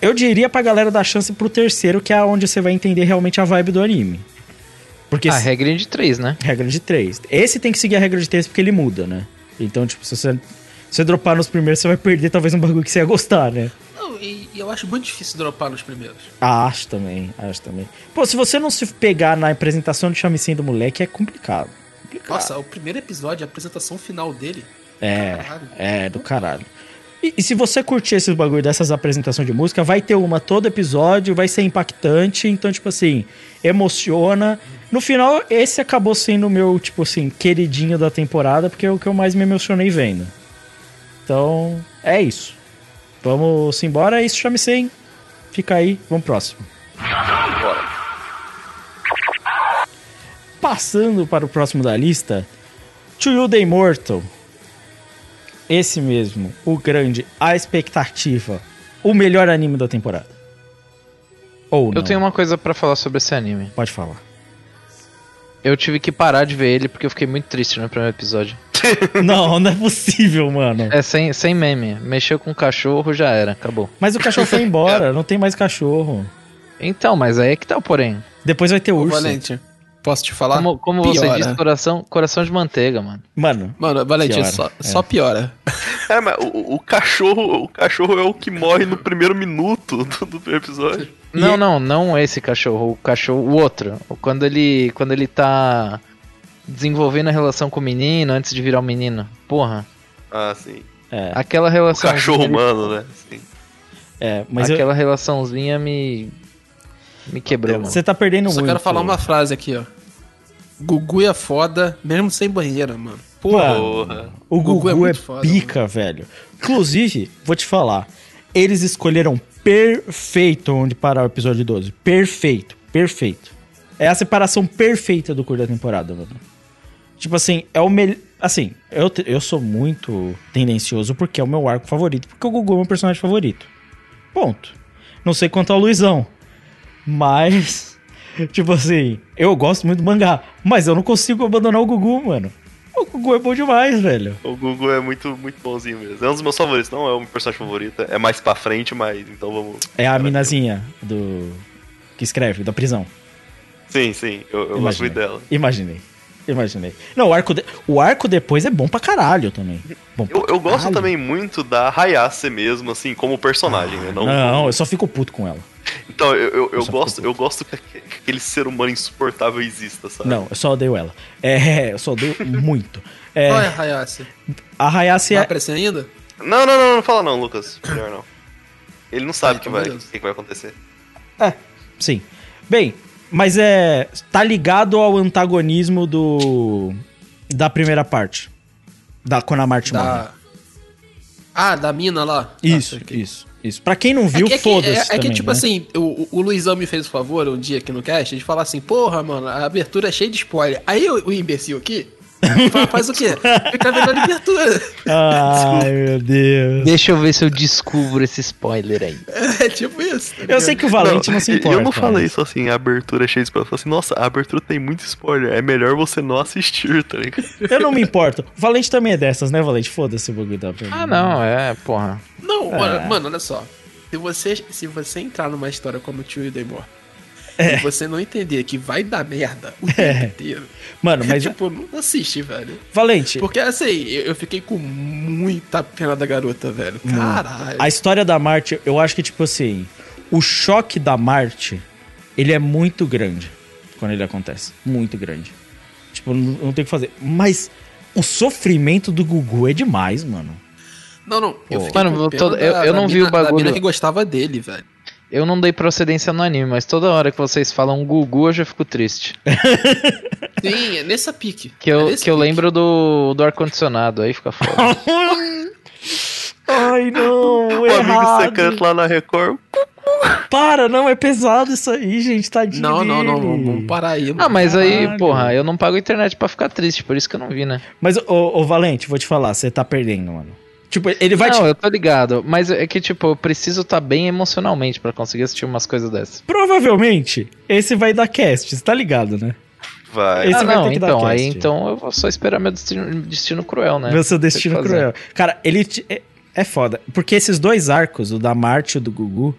Eu diria pra galera dar chance pro terceiro, que é onde você vai entender realmente a vibe do anime. Porque A se- regra é de três, né? regra de três. Esse tem que seguir a regra de três porque ele muda, né? Então, tipo, se você, se você dropar nos primeiros, você vai perder talvez um bagulho que você ia gostar, né? Não, e, e eu acho muito difícil dropar nos primeiros. Ah, acho também, acho também. Pô, se você não se pegar na apresentação de chamicinho do moleque, é complicado. complicado. Nossa, o primeiro episódio, a apresentação final dele. É, caralho. é, do caralho. E, e se você curtir esses bagulho dessas apresentações de música, vai ter uma todo episódio, vai ser impactante, então, tipo assim, emociona. No final, esse acabou sendo o meu, tipo assim, queridinho da temporada, porque é o que eu mais me emocionei vendo. Então, é isso. Vamos embora, é isso, chame sem. Fica aí, vamos próximo. Passando para o próximo da lista, To You The Immortal. Esse mesmo, o grande, a expectativa, o melhor anime da temporada. Ou não, Eu tenho uma coisa pra falar sobre esse anime. pode falar. Eu tive que parar de ver ele porque eu fiquei muito triste no primeiro episódio. não, não é possível, mano. É sem, sem meme. Mexeu com o cachorro, já era, acabou. Mas o cachorro foi embora, não tem mais cachorro. Então, mas aí é que tá o porém. Depois vai ter Ô, urso. Valente, posso te falar? Como, como você disse, coração, coração de manteiga, mano. Mano, Mano, Valente, Piora, só, é. só piora. É, mas o, o cachorro, o cachorro é o que morre no primeiro minuto do, episódio. Não, é- não, não esse cachorro, o cachorro, o outro. Quando ele, quando ele tá desenvolvendo a relação com o menino antes de virar o menino. Porra, Ah, sim. é, aquela O relação. cachorro humano, né? Sim. é mas eu- aquela relaçãozinha me me quebrou, mano. você tá perdendo Só muito. quero falar uma frase aqui, ó. Gugu é foda, mesmo sem banheira, mano. Porra. Porra. O Gugu Gugu, é é, foda, pica, velho. Inclusive, vou te falar. Eles escolheram perfeito onde parar o episódio 12. Perfeito, perfeito. É a separação perfeita do curso da temporada, mano. Tipo assim, é o melhor. Assim, eu, eu sou muito tendencioso porque é o meu arco favorito. Porque o Gugu é meu personagem favorito. Ponto. Não sei quanto ao Luizão. Mas, tipo assim, eu gosto muito do mangá. Mas eu não consigo abandonar o Gugu, mano. O Gugu é bom demais, velho. O Gugu é muito, muito bonzinho mesmo. É um dos meus favoritos, não é o meu personagem favorito. É mais pra frente, mas então vamos. É a minazinha do. que escreve, da prisão. Sim, sim, eu, eu gosto muito dela. Imaginei. Imaginei. Não, o arco, de- o arco depois é bom pra caralho também. Bom Eu, eu gosto também muito da Hayase mesmo, assim, como personagem, né? Não, Não, eu só fico puto com ela. Então, eu, eu, eu gosto, eu gosto que aque- que aquele ser humano insuportável exista, sabe? Não, eu só odeio ela. É, eu só odeio muito. É, Olha, Hayase. a Hayase Vai é. aparecer ainda? Não, não, não, não fala não, Lucas. Melhor não. Ele não sabe o que, então vai, que, que vai acontecer. É, sim. Bem, mas é. Tá ligado ao antagonismo do. Da primeira parte. Da quando a Marte morre. Da... Ah, da mina lá. Isso, Ah, isso, isso. Pra quem não viu, é que, é que- foda-se. é, é que, tipo né? assim, o, o Luizão me fez o favor um dia aqui no cast de falar assim, porra, mano, a abertura é cheia de spoiler. Aí o, o imbecil aqui faz o quê? Fica vendo a abertura. Ai, meu Deus. Deixa eu ver se eu descubro esse spoiler aí. É tipo isso. tá Eu sei que o Valente não, se e- importa. Eu não falei isso assim, a abertura é cheia de spoiler. Eu falei assim, nossa, a abertura tem muito spoiler. É melhor você não assistir, tá ligado? Eu não me importo. O Valente também é dessas, né, Valente? Foda-se o bagulho da Ah, não, é, porra. Não, mano, mano, olha só. Se você, se você entrar numa história como o Tio e Demor, É. e você não entender que vai dar merda o tempo inteiro, Mano, mas. tipo, não assiste, velho. Valente, Porque assim, eu, eu fiquei com muita pena da garota, velho. Caralho. a história da Marte, eu acho que, tipo assim, o choque da Marte, ele é muito grande quando ele acontece. Muito grande. Tipo, não, não tem o que fazer. Mas o sofrimento do Gugu é demais, mano. Não, não. Eu Pô. fiquei Mano, com eu pena tô- eu- eu não vi o bagulho. mina que gostava dele, velho. Eu não dei procedência no anime, mas toda hora que vocês falam Gugu, eu já fico triste. Sim, é nessa pique. Que É eu, nesse que eu pique. lembro do, do ar-condicionado, aí fica foda. Ai, não, O amigo secreto lá na Record. Para, não, é pesado isso aí, gente, tadinho Não, não, não, vamos, parar aí. Ah, mas aí, Caralho. porra, eu não pago internet pra ficar triste, por isso que eu não vi, né? Mas, ô, ô, Valente, vou te falar, você tá perdendo, mano. Tipo, ele vai não, te... eu tô ligado, mas é que, tipo, eu preciso estar bem emocionalmente pra conseguir assistir umas coisas dessas. Provavelmente, esse vai dar cast, você tá ligado, né? Vai. Esse ah, vai não, ter que dar então, aí cast. então eu vou só esperar meu destino, destino cruel, né? Meu seu destino cruel. Cara, ele te- é, é foda. Porque esses dois arcos, o da Marte e o do Gugu,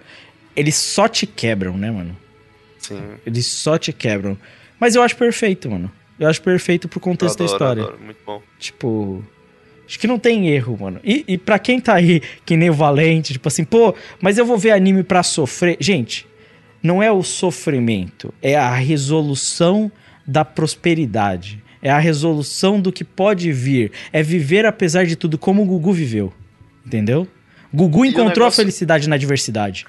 eles só te quebram, né, mano? Sim. Eles só te quebram. Mas eu acho perfeito, mano. Eu acho perfeito pro contexto da adoro, história. adoro, muito bom. Tipo. Acho que não tem erro, mano. E, e pra quem tá aí, que nem o Valente, tipo assim, pô, mas eu vou ver anime pra sofrer. Gente, não é o sofrimento, é a resolução da prosperidade. É a resolução do que pode vir. É viver apesar de tudo, como o Gugu viveu. Entendeu? Gugu E encontrou a negócio- felicidade na adversidade.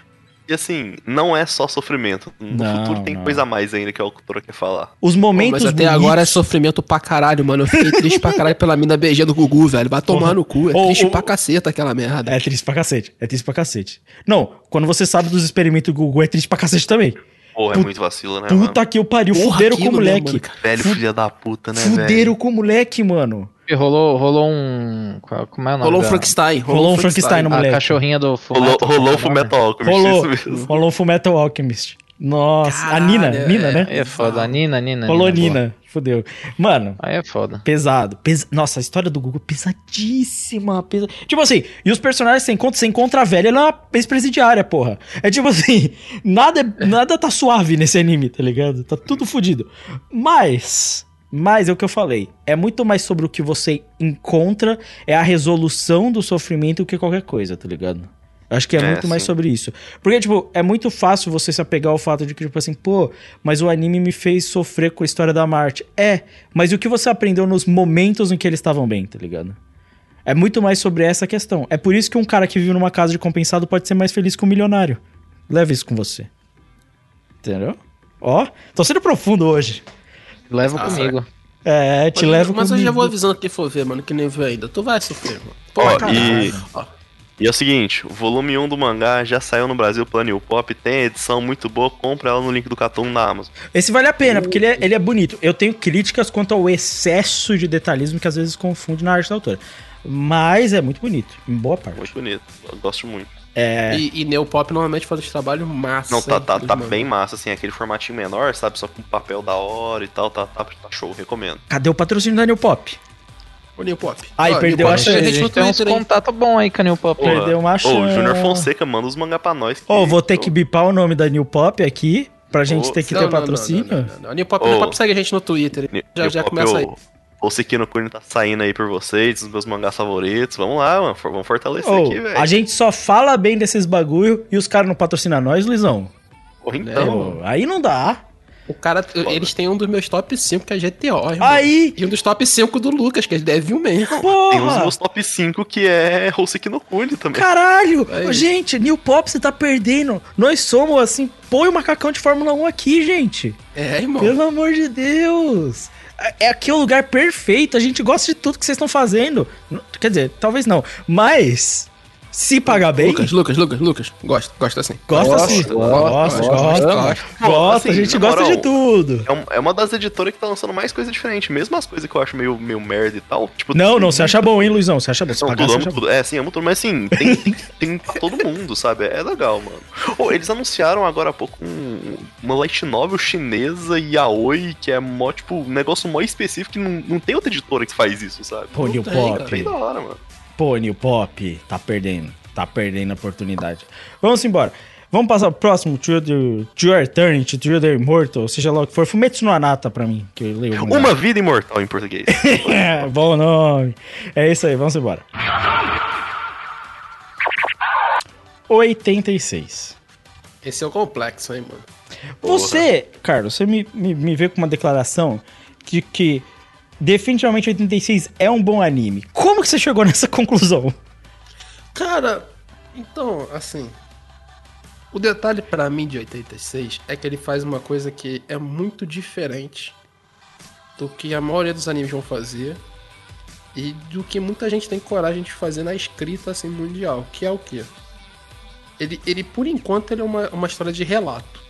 E assim, não é só sofrimento. No Não, futuro tem não. coisa a mais ainda que a autora quer falar. Os Pô, momentos mas até bonitos- agora é sofrimento pra caralho, mano. Eu fiquei triste pra caralho pela mina beijando o Gugu, velho. Vai tomar no cu. É Ô, triste ô, pra caceta aquela merda. É triste pra cacete. É triste pra cacete. Não, quando você sabe dos experimentos do Gugu, é triste pra cacete também. Porra, é muito vacilo, né, Puta mano? que o pariu, Porra, fuderam com o né, moleque. Velho filha da puta, né, velho? Fuderam com o moleque, mano. E rolou, rolou um. Como é o nome? Rolou um Frankenstein. Rolou um Frankenstein no A moleque. cachorrinha do Rolou, Fullmetal, rolou qual o o nome? Fullmetal Alchemist, Rolou, isso mesmo. rolou o Fullmetal Alchemist. Nossa, a Caralho, Nina, é- Nina, né? Aí é foda, a Nina, Nina. rolou boa. Nina, fudeu. Mano, Aí é foda. pesado. pes- Nossa, a história do é pesadíssima. pesa- Tipo assim, e os personagens você encontra, você encontra a velha, ela é uma ex-presidiária, porra. É tipo assim, nada, é- nada tá suave nesse anime, tá ligado? Tá tudo fudido. Mas, mas é o que eu falei. É muito mais sobre o que você encontra, é a resolução do sofrimento do que qualquer coisa, tá ligado? Acho que é, É, muito mais sim. sobre isso. Porque, tipo, é muito fácil você se apegar ao fato de que, tipo assim, pô, mas o anime me fez sofrer com a história da Marte. É, mas e o que você aprendeu nos momentos em que eles estavam bem, tá ligado? É muito mais sobre essa questão. É por isso que um cara que vive numa casa de compensado pode ser mais feliz que um milionário. Leve isso com você. Entendeu? Ó, tô sendo profundo hoje. Leva Ah, comigo. É, te Mas, levo mas eu comigo. já vou avisando quem for ver, mano, que nem viu ainda. Tu vai sofrer, mano. Ó, Porra, e. Ó, e é o seguinte, o volume 1 do mangá já saiu no Brasil pela New Pop, tem edição muito boa, compra ela no link do Catum na Amazon. Esse vale a pena, porque ele é, ele é bonito. Eu tenho críticas quanto ao excesso de detalhismo que às vezes confunde na arte da autora. Mas é muito bonito, em boa parte. Muito bonito, eu gosto muito. É. E, e Neopop normalmente faz esse trabalho massa. Não, tá, tá, tá bem massa, assim, aquele formatinho menor, sabe? Só com papel da hora e tal, tá, tá, tá show, recomendo. Cadê o patrocínio da New Pop? O Neopop. Ai, Ó, perdeu Neopop a chance. A no gente tem uns contatos bons aí com a New Pop. Porra. Perdeu uma Ô, chance. o Júnior Fonseca manda os mangá pra nós. Ô, vou ter Ô, que bipar o nome da New Pop aqui, pra gente Ô, ter que Não, ter não, o não, patrocínio. não, não, não. A Neopop, Ô. Neopop segue a gente no Twitter. New- Já, New já Pop, começa aí. ô, O Sekino Kuni tá saindo aí por vocês, os meus mangás favoritos. Vamos lá, mano. Vamos fortalecer Ô, aqui, velho. a gente só fala bem desses bagulho e os caras não patrocinam nós, Luizão. Porra, então. Ô, aí não dá. O cara, eles têm um dos meus top 5 que é GTO, irmão. Aí, E um dos top 5 do Lucas, que é Devil May. Tem os porra! meus top 5 que é Hoseki no Kuni também. Caralho! Aí. Ô, Gente, New Pop, você tá perdendo. Nós somos assim, põe o macacão de Fórmula 1 aqui, gente. É, irmão. Pelo amor de Deus! É aqui o lugar perfeito, a gente gosta de tudo que vocês estão fazendo. Quer dizer, talvez não. Mas, se pagar bem, Lucas, Lucas, Lucas, Lucas. Gosta, gosta assim. gosta Gosto, sim. gosto, Gosta, gosto, gosta. gosto. Gosta, a Assim, gente na gosta moral, de tudo. É, um- é uma das editoras que tá lançando mais coisa diferente. Mesmo as coisas que eu acho meio, meio merda e tal. Tipo, Não, não, você acha bom, hein, Luizão? Você acha bom? Se Não, pagar, tudo, você tudo. É, sim, amo tudo. Mas assim, tem, tem, tem pra todo mundo, sabe? É legal, mano. Ô, eles anunciaram agora há pouco um- uma light novel chinesa yaoi, que é mó, tipo, um negócio mó específico que não, não tem outra editora que faz isso, sabe? Tem, Pop. cara. Bem da hora, mano. Pô, New Pop, tá perdendo. Tá perdendo a oportunidade. Vamos embora. Vamos passar pro próximo, To Your Eternity, To the Immortal, seja lá o que for. Fumetsu no Anata pra mim, que eu leio. o. Uma vida imortal em português. É, bom nome. É isso aí, vamos embora. 86. Esse é o complexo, hein, mano. Você, Carlos, você me, me, me veio com uma declaração de que definitivamente 86 é um bom anime. Como que você chegou nessa conclusão? Cara, então, assim. O detalhe pra mim de 86 é que ele faz uma coisa que é muito diferente do que a maioria dos animes vão fazer e do que muita gente tem coragem de fazer na escrita assim mundial, que é o quê? Ele, ele por enquanto, ele é uma, uma história de relato.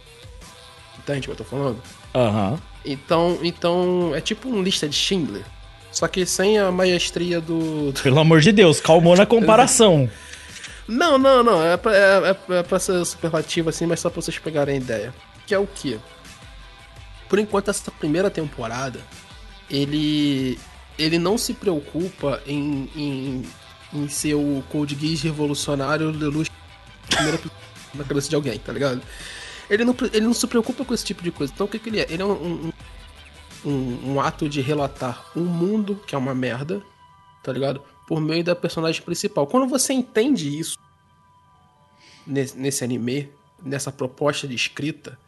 Entende o que eu tô falando? Aham. Então, então é tipo um lista de Schindler. Só que sem a maestria do. do- Pelo amor de Deus, calmou na comparação. Não, não, não. É pra, é, é- é pra ser superlativo assim, mas só pra vocês pegarem a ideia. Que é o quê? Por enquanto, essa primeira temporada, ele. Ele não se preocupa em, em, em ser o Code Geass revolucionário Lelouch primeiro na cabeça de alguém, tá ligado? Ele não, ele não se preocupa com esse tipo de coisa. Então o que, que ele é? Ele é um, um, um, um ato de relatar um mundo que é uma merda, tá ligado? Por meio da personagem principal. Quando você entende isso nesse, nesse anime, nessa proposta de escrita,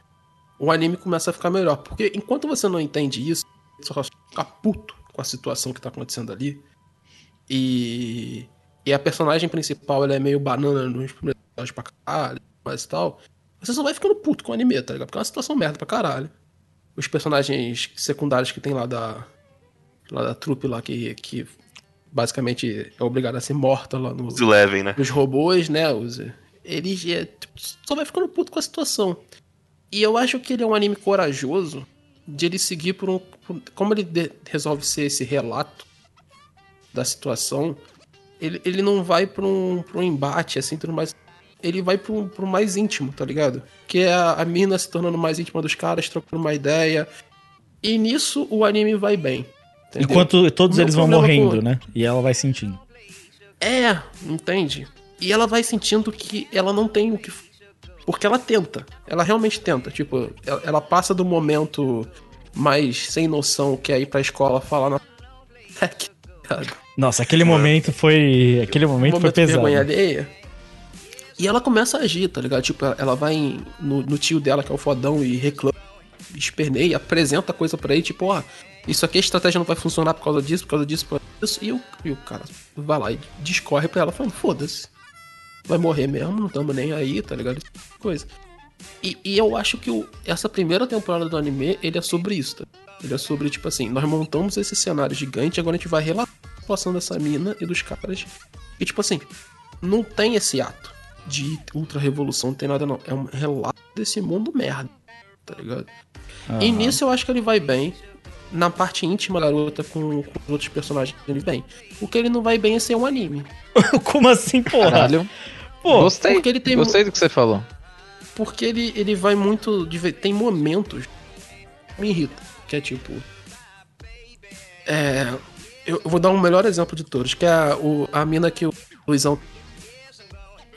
o anime começa a ficar melhor. Porque enquanto você não entende isso, você só fica puto com a situação que tá acontecendo ali. E, e a personagem principal ela é meio banana nos primeiros episódios pra caralho, mas tal. Você só vai ficando puto com o anime, tá ligado? Porque é uma situação merda pra caralho. Os personagens secundários que tem lá da. Lá da trupe lá que, que basicamente é obrigada a ser morta lá no, Eleven, né? os robôs, né? Os, eles é, só vai ficando puto com a situação. E eu acho que ele é um anime corajoso de ele seguir por um. por- como ele de- resolve ser esse relato da situação, ele, ele não vai pra um, pra um embate, assim, tudo mais. Ele vai pro, pro mais íntimo, tá ligado? Que é a, a mina se tornando mais íntima dos caras, trocando uma ideia. E nisso o anime vai bem. entendeu? Enquanto todos meu eles vão morrendo, com- né? E ela vai sentindo. É, entende? E ela vai sentindo que ela não tem o que. Porque ela tenta. Ela realmente tenta. Tipo, ela, ela passa do momento mais sem noção que é ir pra escola falar na. Nossa, aquele momento foi. Aquele momento, foi momento de pesado. vergonha alheia. E ela começa a agir, tá ligado? Tipo, ela vai no, no tio dela, que é o fodão, e reclama, esperneia, apresenta a coisa pra ele, tipo, ó, isso aqui a estratégia não vai funcionar por causa disso, por causa disso, por causa disso. E o, e o cara vai lá e discorre pra ela, falando, foda-se. Vai morrer mesmo, não tamo nem aí, tá ligado? Coisa. E, e eu acho que o- essa primeira temporada do anime, ele é sobre isso, tá? Ele é sobre, tipo assim, nós montamos esse cenário gigante, agora a gente vai relatar a situação dessa mina e dos caras. E tipo assim, não tem esse ato de ultra revolução, não tem nada não. É um relato desse mundo merda, tá ligado? E Aham. nisso eu acho que ele vai bem. Na parte íntima da garota com, com os outros personagens ele bem. O que ele não vai bem é ser um anime. Como assim, porra? Caralho. Pô, Gostei. porque ele tem Gostei do que você falou. Porque ele, ele vai muito. Tem momentos que me irrita. Que é tipo. É. Eu eu vou dar um melhor exemplo de todos, que é a, o, a mina que o Luizão.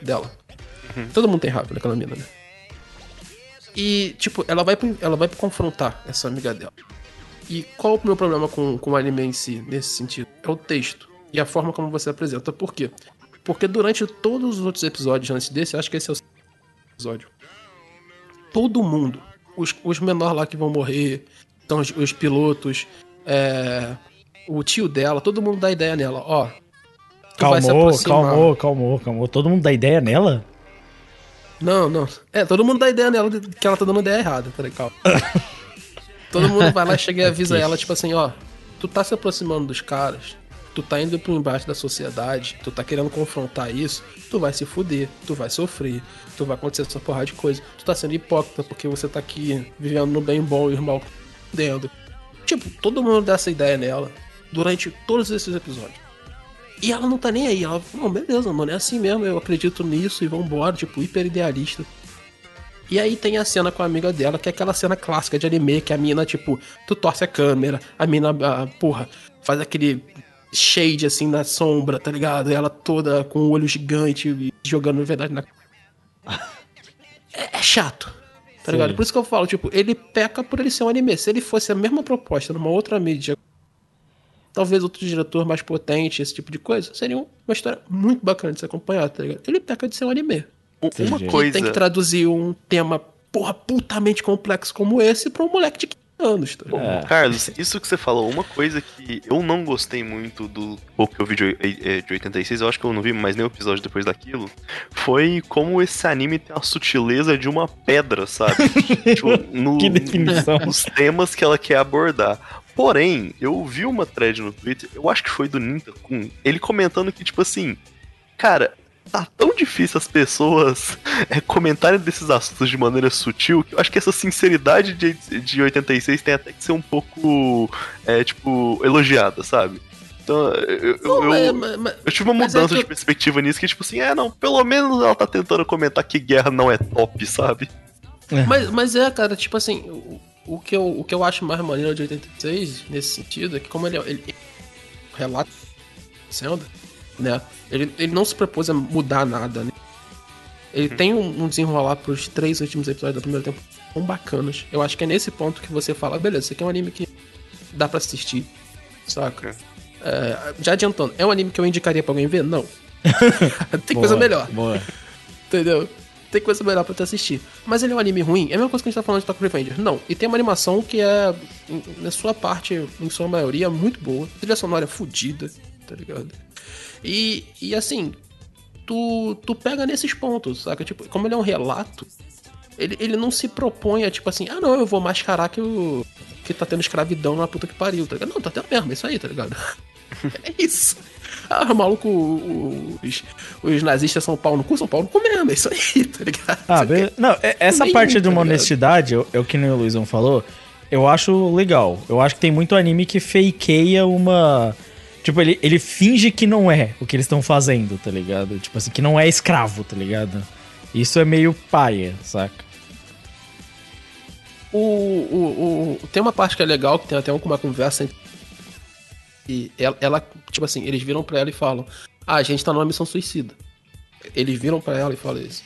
dela. Todo mundo tem raiva daquela mina, né? E, tipo, ela vai, pro- ela vai confrontar essa amiga dela. E qual o meu problema com, com o anime em si, nesse sentido? É o texto e a forma como você apresenta. Por quê? Porque durante todos os outros episódios antes desse, acho que esse é o episódio. Todo mundo, os, os menores lá que vão morrer, então os, os pilotos, é, o tio dela, todo mundo dá ideia nela, ó. calmou, calmou, calmou, calmou. Todo mundo dá ideia nela? Não, não. É, todo mundo dá ideia nela de que ela tá dando ideia errada. Peraí, calma. todo mundo vai lá, chega e avisa ela, tipo assim, ó. Tu tá se aproximando dos caras, tu tá indo pro embate da sociedade, tu tá querendo confrontar isso, tu vai se fuder, tu vai sofrer, tu vai acontecer essa porrada de coisa. Tu tá sendo hipócrita porque você tá aqui vivendo no bem bom e o mal dentro. Tipo, todo mundo dá essa ideia nela durante todos esses episódios. E ela não tá nem aí. Ela, não, beleza, mano, é assim mesmo, eu acredito nisso e vambora, tipo, hiper idealista. E aí tem a cena com a amiga dela, que é aquela cena clássica de anime, que a mina, tipo, tu torce a câmera, a mina, a, porra, faz aquele shade assim na sombra, tá ligado? Ela toda com o olho gigante jogando verdade na. É, é chato. Tá ligado? Por isso que eu falo, tipo, ele peca por ele ser um anime. Se ele fosse a mesma proposta numa outra mídia, talvez outro diretor mais potente, esse tipo de coisa, seria uma história muito bacana de se acompanhar, tá ligado? Ele peca de ser um anime. Uma Ele coisa. tem que traduzir um tema, porra, putamente complexo como esse pra um moleque de 15 anos, tá ligado? Carlos, isso que você falou, uma coisa que eu não gostei muito do pouco que eu vi de, eh, de 86, eu acho que eu não vi mais nenhum episódio depois daquilo, foi como esse anime tem a sutileza de uma pedra, sabe? tipo, no- Que definição. Nos temas que ela quer abordar. Porém, eu vi uma thread no Twitter, eu acho que foi do Ninta Kun, ele comentando que, tipo assim, cara, tá tão difícil as pessoas é, comentarem desses assuntos de maneira sutil que eu acho que essa sinceridade de, de 86 tem até que ser um pouco, é, tipo, elogiada, sabe? Então, eu, eu, Não, eu- mas- mas- eu tive uma é mudança que de perspectiva nisso, que tipo assim, é, não, pelo menos ela tá tentando comentar que guerra não é top, sabe? Mas, mas é, cara, tipo assim, o, que eu, o que eu acho mais maneiro de 86, nesse sentido, é que como ele, ele, ele relata Zelda, né? Ele, ele não se propôs a mudar nada, né? Ele tem um, um desenrolar pros três últimos episódios da primeira temporada tão bacanas. Eu acho que é nesse ponto que você fala, beleza, isso aqui é um anime que dá pra assistir, saca? É, já adiantando, é um anime que eu indicaria pra alguém ver? Não. tem coisa Boa, melhor. Boa. Entendeu? Tem coisa melhor pra tu assistir. Mas ele é um anime ruim? É a mesma coisa que a gente tá falando de Tokyo Revengers. Não. E tem uma animação que é, na sua parte, em sua maioria, muito boa. Trilha sonora é fodida, tá ligado? E, e assim, tu, tu pega nesses pontos, saca? Tipo, como ele é um relato, ele, ele não se propõe a, tipo assim, ah não, eu vou mascarar que, o, que tá tendo escravidão na puta que pariu, tá ligado? Não, tá tendo mesmo, é isso aí, tá ligado? é isso. Ah, maluco, o- os, os nazistas são pau no cu, são pau no cu mesmo, é isso aí, tá ligado? Ah, beleza. Não, é- essa parte de tá uma ligado? honestidade, é o- é o que o Luizão falou, eu acho legal. Eu acho que tem muito anime que fakeia uma. Tipo, ele, ele finge que não é o que eles estão fazendo, tá ligado? Tipo assim, que não é escravo, tá ligado? Isso é meio paia, saca? O, o, o- tem uma parte que é legal, que tem até uma conversa entre. E ela, ela, tipo assim, eles viram pra ela e falam: Ah, a gente tá numa missão suicida. Eles viram pra ela e falam isso.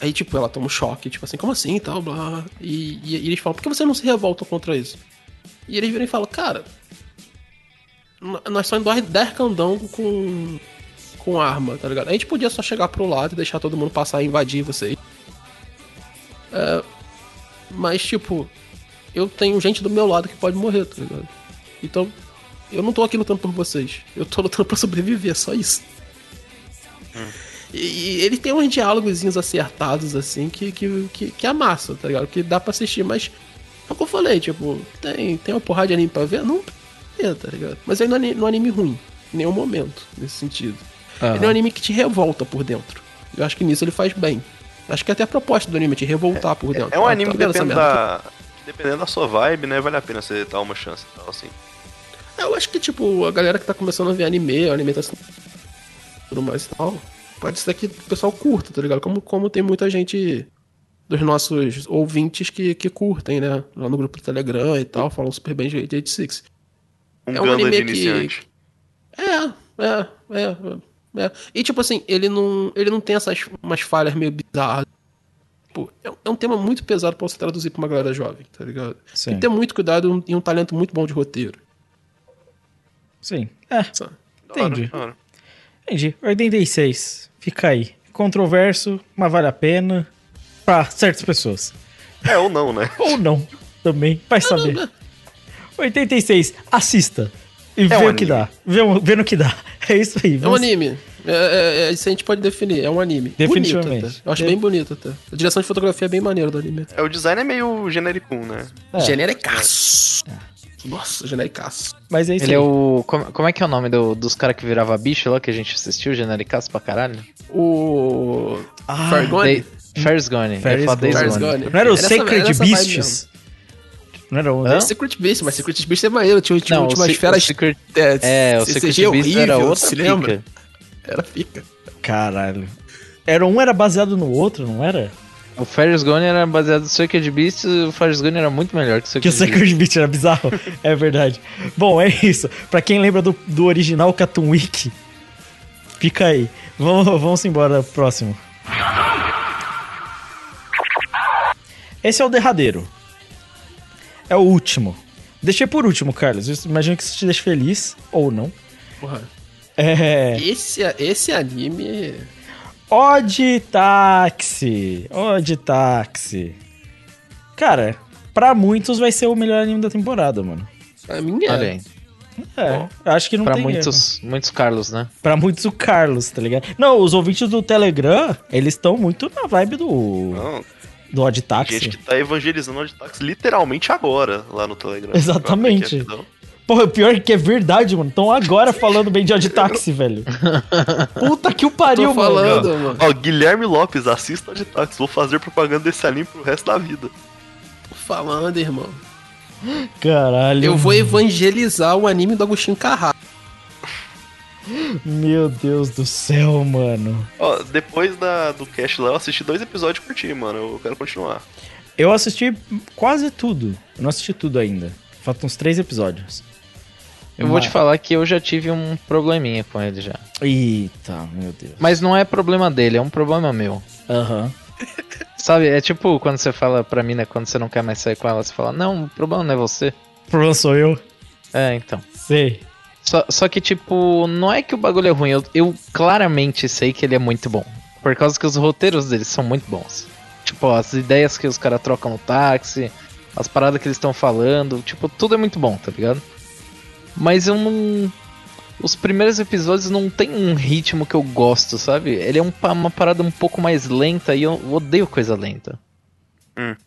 Aí, tipo, ela toma um choque, tipo assim, como assim e tal, blá. E, e, e eles falam: Por que você não se revolta contra isso? E eles viram e falam: Cara, nós só indo 10 candangos com, com arma, tá ligado? A gente podia só chegar pro lado e deixar todo mundo passar e invadir vocês. É, mas, tipo, eu tenho gente do meu lado que pode morrer, tá ligado? Então, eu não tô aqui lutando por vocês. Eu tô lutando pra sobreviver, só isso. E, e ele tem uns diálogozinhos acertados, assim, que, que, que, que amassa, tá ligado? Que dá pra assistir, mas. É o que eu falei, tipo, tem, tem uma porrada de anime pra ver? Não, é, tá ligado? Mas ele não é não é anime ruim, em nenhum momento, nesse sentido. Aham. Ele é um anime que te revolta por dentro. Eu acho que nisso ele faz bem. Acho que até a proposta do anime é te revoltar por dentro. É um Ah, anime tá que depende da. Dependendo da sua vibe, né? Vale a pena você dar uma chance e tal, assim. Eu acho que, tipo, a galera que tá começando a ver anime, anime tá tudo mais e tal, pode ser que o pessoal curta, tá ligado? Como, como tem muita gente dos nossos ouvintes que, que curtem, né? Lá no grupo do Telegram e tal, falam super bem de 86. Um É um de anime que-. É, é, é, é. E tipo assim, ele não, ele não tem essas umas falhas meio bizarras. Pô, é, um- é um tema muito pesado pra você traduzir pra uma galera jovem, tá ligado? Sim. Tem que ter muito cuidado e um talento muito bom de roteiro. Sim. É, sabe? entendi. Hora. Entendi. 86. Fica aí. Controverso, mas vale a pena pra certas pessoas. É, ou não, né? Ou não, também. Vai saber. 86. Assista. E vê um o que dá. Vê, o- vê no que dá. É isso aí. É um anime. É, é, é, isso a gente pode definir. É um anime. Definitivamente. Bonito, até. Eu acho bem bonito até. A direção de fotografia é bem maneira do anime. É, o design é meio genérico, né? É. Genericaço. Nossa, genericaço. Mas é isso Ele aí. é o. Como, como é que é o nome do- dos caras que virava bicho lá que a gente assistiu? Genericaço pra caralho? O. Ah, Fargone? Day- Ferris Gone. Ferris é foda Days Ferris Gone. Gone. Não era o Era essa- Sacred era essa Beasts? Não era o... Hã? Secret Beast, mas Secret Beast é maneiro. Tinha, tinha Não, Se- esferas. o Secret- é, É, o CG Secret Beast era horrível, outra se lembra? Era pica. Caralho. Era um era baseado no outro, não era? O Ferris Gone era baseado no Circuit Beast e o Ferris Gone era muito melhor que o Que o Circuit Beast. Era bizarro. é verdade. Bom, é isso. Pra quem lembra do, do original Cartoon Week, fica aí. Vamos, vamos embora próximo. Esse é o derradeiro. É o último. Deixei por último, Carlos. Eu imagino que isso te deixe feliz, ou não. Porra. É. Esse, esse anime. Odd Taxi. Odd Taxi. Cara, pra muitos vai ser o melhor anime da temporada, mano. Pra mim é. Olha aí. É, acho que não Pra tem erro. muitos, muitos Carlos, né? Pra muitos o Carlos, tá ligado? Não, os ouvintes do Telegram, eles estão muito na vibe do, Não, do Odd Taxi. gente que tá evangelizando o táxi literalmente agora lá no Telegram. Exatamente. Porra, o pior é que é verdade, mano. Estão agora falando bem de Odd Taxi, velho. Puta que o pariu, Tô mano. falando, mano. Ó, Guilherme Lopes, assista de táxi. Vou fazer propaganda desse anime pro resto da vida. Tô falando, irmão. Caralho. Eu vou evangelizar o anime do Agostinho Carrara. Meu Deus do céu, mano. Ó, depois da, do cast lá, eu assisti dois episódios e curti, mano. Eu quero continuar. Eu assisti quase tudo. Eu não assisti tudo ainda. Faltam uns três episódios. Eu vou te falar que eu já tive um probleminha com ele já. Eita, meu Deus. Mas não é problema dele, é um problema meu. Aham. Sabe, é tipo quando você fala pra mim, né, quando você não quer mais sair com ela, você fala, não, o problema não é você. O problema sou eu. É, então. Sei. Só, só que, tipo, não é que o bagulho é ruim, eu, eu claramente sei que ele é muito bom. Por causa que os roteiros dele são muito bons. Tipo, as ideias que os caras trocam no táxi, as paradas que eles estão falando, tipo, tudo é muito bom, tá ligado? Mas eu não. Os primeiros episódios não tem um ritmo que eu gosto, sabe? Ele é um uma parada um pouco mais lenta e eu odeio coisa lenta.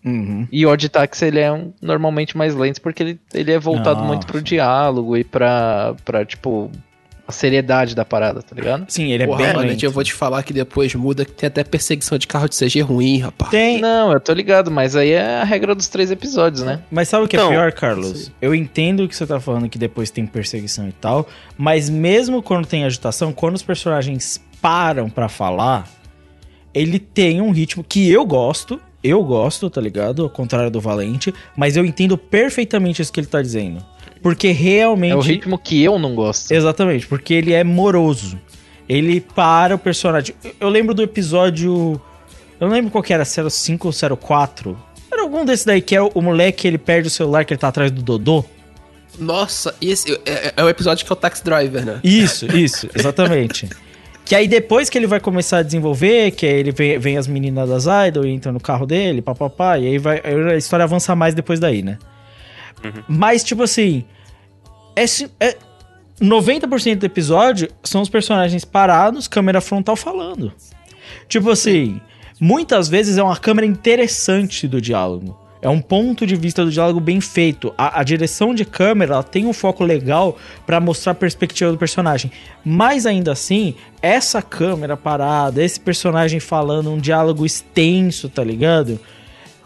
Uhum. E o Odd Taxi, ele é um- normalmente mais lento porque ele, ele é voltado Nossa. muito pro diálogo e pra, pra, tipo, a seriedade da parada, tá ligado? Sim, ele é Porra, bem mano, lento. eu vou te falar que depois muda que tem até perseguição de carro de CG ruim, rapaz. Tem. Não, eu tô ligado, mas aí é a regra dos três episódios, né? Mas sabe o que é Então, pior, Carlos? Eu entendo o que você tá falando que depois tem perseguição e tal, mas mesmo quando tem agitação, quando os personagens param pra falar, ele tem um ritmo que eu gosto, eu gosto, tá ligado? Ao contrário do Valente, mas eu entendo perfeitamente isso que ele tá dizendo. Porque realmente É o ritmo que eu não gosto. Exatamente, porque ele é moroso. Ele para o personagem. Eu- lembro do episódio. Eu não lembro qual que era, se era o 5 ou se era o 4. Era algum desses daí que é o, o moleque ele perde o celular que ele tá atrás do Dodô. Nossa, esse é, é- o episódio que é o Taxi Driver, né? Isso, isso, exatamente. que aí depois que ele vai começar a desenvolver, que aí ele vem, vem as meninas das Idol e entra no carro dele, papapá, e aí vai, aí a história avança mais depois daí, né? Mas, tipo assim, é, é 90% do episódio são os personagens parados, câmera frontal falando. Tipo assim, muitas vezes é uma câmera interessante do diálogo. É um ponto de vista do diálogo bem feito. A, a direção de câmera tem um foco legal pra mostrar a perspectiva do personagem. Mas ainda assim, essa câmera parada, esse personagem falando um diálogo extenso, tá ligado?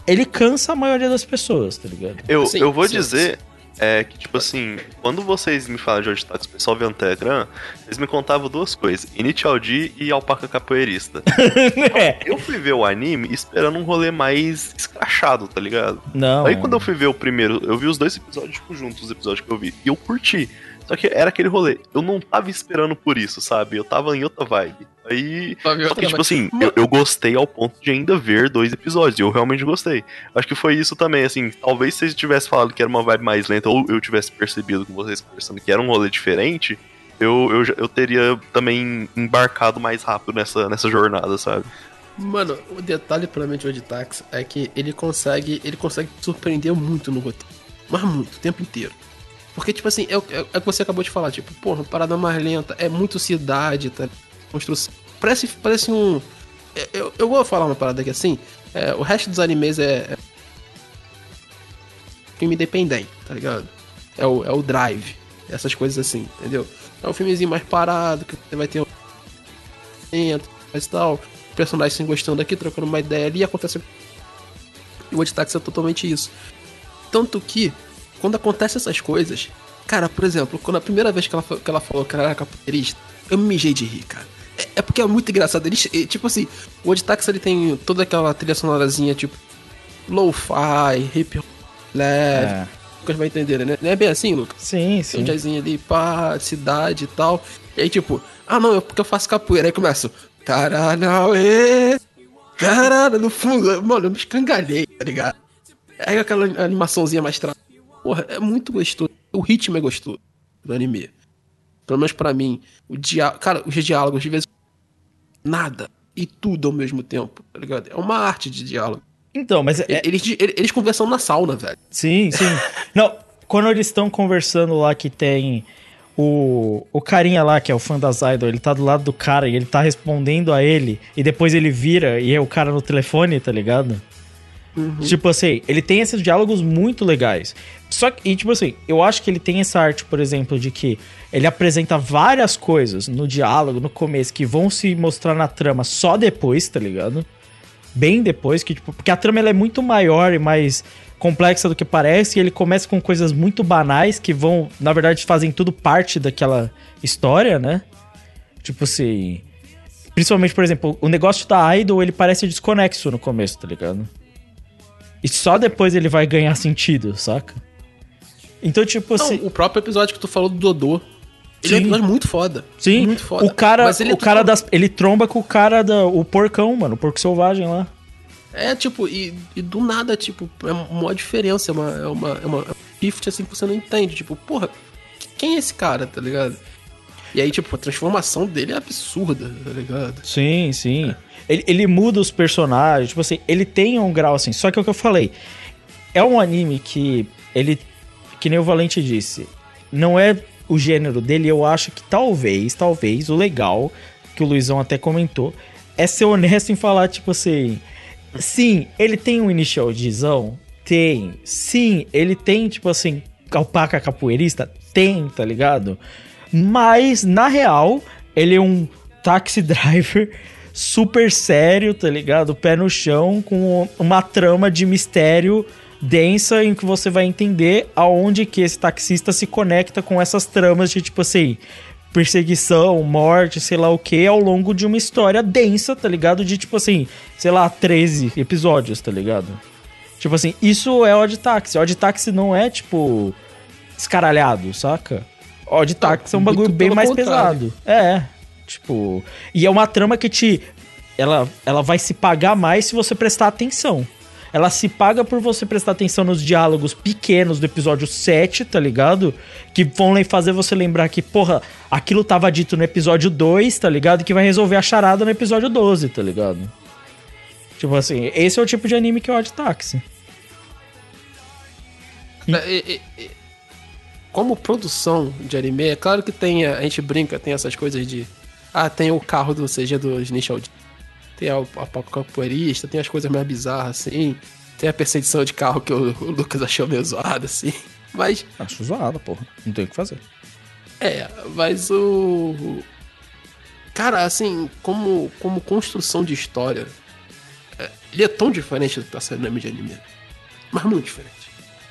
Ele cansa a maioria das pessoas, tá ligado? Eu, Sim, eu vou sim, dizer é, que, tipo assim, quando vocês me falam de Odd Taxi, o pessoal vê um Telegram, eles me contavam duas coisas: Initial D e Alpaca Capoeirista. É. Eu fui ver o anime esperando um rolê mais escrachado, tá ligado? Não. Aí quando eu fui ver o primeiro, eu vi os dois episódios tipo, juntos, os episódios que eu vi, e eu curti. Só que era aquele rolê, eu não tava esperando por isso, sabe? Eu tava em outra vibe. Aí. Só que, tipo assim, eu, eu gostei ao ponto de ainda ver dois episódios, e eu realmente gostei. Acho que foi isso também, assim, talvez se vocês tivessem falado que era uma vibe mais lenta, ou eu tivesse percebido com vocês conversando que era um rolê diferente, eu, eu, eu teria também embarcado mais rápido nessa, nessa jornada, sabe? Mano, o detalhe pra mim de Odd Taxi é que ele consegue, ele consegue surpreender muito no roteiro. Mas muito, o tempo inteiro. Porque, tipo assim, é, o- é, é o que você acabou de falar, tipo, porra, parada mais lenta, é muito cidade, tá? Construção. Parece, parece um. é- Eu, eu vou falar uma parada aqui assim. é, o resto dos animes é. é filme independente, tá ligado? É o, é o drive. Essas coisas assim, entendeu? É um filmezinho mais parado, que você vai ter um. Mas tal. Personagens se gostando aqui, trocando uma ideia ali, acontece. E o Odd Taxi é totalmente isso. Tanto que, quando acontecem essas coisas, cara, por exemplo, quando a primeira vez que ela, que ela falou que ela era capoeirista, eu me mijei de rir, cara. É, porque é muito engraçado. Eles, é, tipo assim, o Odd Taxi ele tem toda aquela trilha sonorazinha, tipo, lo-fi, hip hop, leve. É. Lucas vai entender, né? Não é bem assim, Lucas? Sim, Tem um sim. jazzinho ali, pá, cidade e tal. E aí, tipo, ah não, é porque eu faço capoeira. Aí começa, caralho, ê, caralho, no fundo, mano, eu me escangalhei, tá ligado? Aí aquela animaçãozinha mais tra... Porra, é muito gostoso. O ritmo é gostoso do anime. Pelo menos pra mim. O dia... Cara, os diálogos, de vez nada e tudo ao mesmo tempo, tá ligado? É uma arte de diálogo. Então, mas é, Eles, eles conversam na sauna, velho. Sim, sim. Não, quando eles estão conversando lá que tem o, o carinha lá, que é o fã das Idol, ele tá do lado do cara e ele tá respondendo a ele, e depois ele vira e é o cara no telefone, tá ligado? Tipo assim, ele tem esses diálogos muito legais. Só que, e, tipo assim, eu acho que ele tem essa arte, por exemplo, de que ele apresenta várias coisas no diálogo, no começo, que vão se mostrar na trama só depois, tá ligado? Bem depois, que, tipo, porque a trama ela é muito maior e mais complexa do que parece, e ele começa com coisas muito banais que vão, na verdade, fazem tudo parte daquela história, né? Tipo assim. Principalmente, por exemplo, o negócio da Idol, ele parece desconexo no começo, tá ligado? E só depois ele vai ganhar sentido, saca? Então, tipo Não, assim. o próprio episódio que tu falou do Dodô. Ele é um Sim. episódio muito foda. Sim, Muito foda. o cara, Mas ele o é cara das, ele tromba com o cara da, o porcão, mano, o porco selvagem lá. É, tipo, e, e do nada, tipo, é uma diferença, é uma, é uma, é uma é um shift assim que você não entende. Tipo, porra, quem é esse cara, tá ligado? E aí, tipo, a transformação dele é absurda, tá ligado? Sim, sim. Ele, ele muda os personagens, tipo assim, ele tem um grau assim. Só que é o que eu falei. É um anime que ele, que nem o Valente disse, não é o gênero dele. Eu acho que talvez, talvez, o legal, que o Luizão até comentou, é ser honesto em falar, tipo assim. Sim, ele tem um initial Dzão? Tem. Sim, ele tem, tipo assim, alpaca capoeirista? Tem, tá ligado? Mas, na real, ele é um taxi driver super sério, tá ligado? Pé no chão, com uma trama de mistério densa em que você vai entender aonde que esse taxista se conecta com essas tramas de, tipo assim, perseguição, morte, sei lá o que, ao longo de uma história densa, tá ligado? De, tipo assim, sei lá, 13 episódios, tá ligado? Tipo assim, isso é Odd Taxi. Odd Taxi não é, tipo, escaralhado, saca? Odd Taxi é um bagulho bem mais contrário. pesado. É, tipo... E é uma trama que te... Ela, ela vai se pagar mais se você prestar atenção. Ela se paga por você prestar atenção nos diálogos pequenos do episódio 7, tá ligado? Que vão fazer você lembrar que, porra, aquilo tava dito no episódio 2, tá ligado? Que vai resolver a charada no episódio 12, tá ligado? Tipo assim, esse é o tipo de anime que o Odd Taxi. É, e- e- como produção de anime, é claro que tem, a gente brinca, tem essas coisas de. Ah, tem o carro do CG do Initial D, tem a, a papo capoeirista, tem as coisas mais bizarras, assim. Tem a perseguição de carro que o, o Lucas achou meio zoado, assim. Mas, Acho zoado, porra. Não tem o que fazer. é, mas o. Cara, assim, como, como construção de história, é, ele é tão diferente do que tá saindo anime de anime. Mas muito diferente.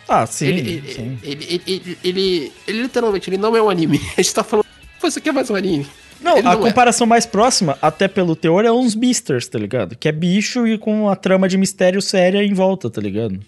Ah, sim, ele, ele, sim. Ele, ele, ele, ele- ele literalmente ele não é um anime. A gente tá falando. Pô, isso aqui é mais um anime. Não, Ele a não é. comparação mais próxima, até pelo teor, é uns Beasters, tá ligado? Que é bicho e com a trama de mistério séria em volta, tá ligado?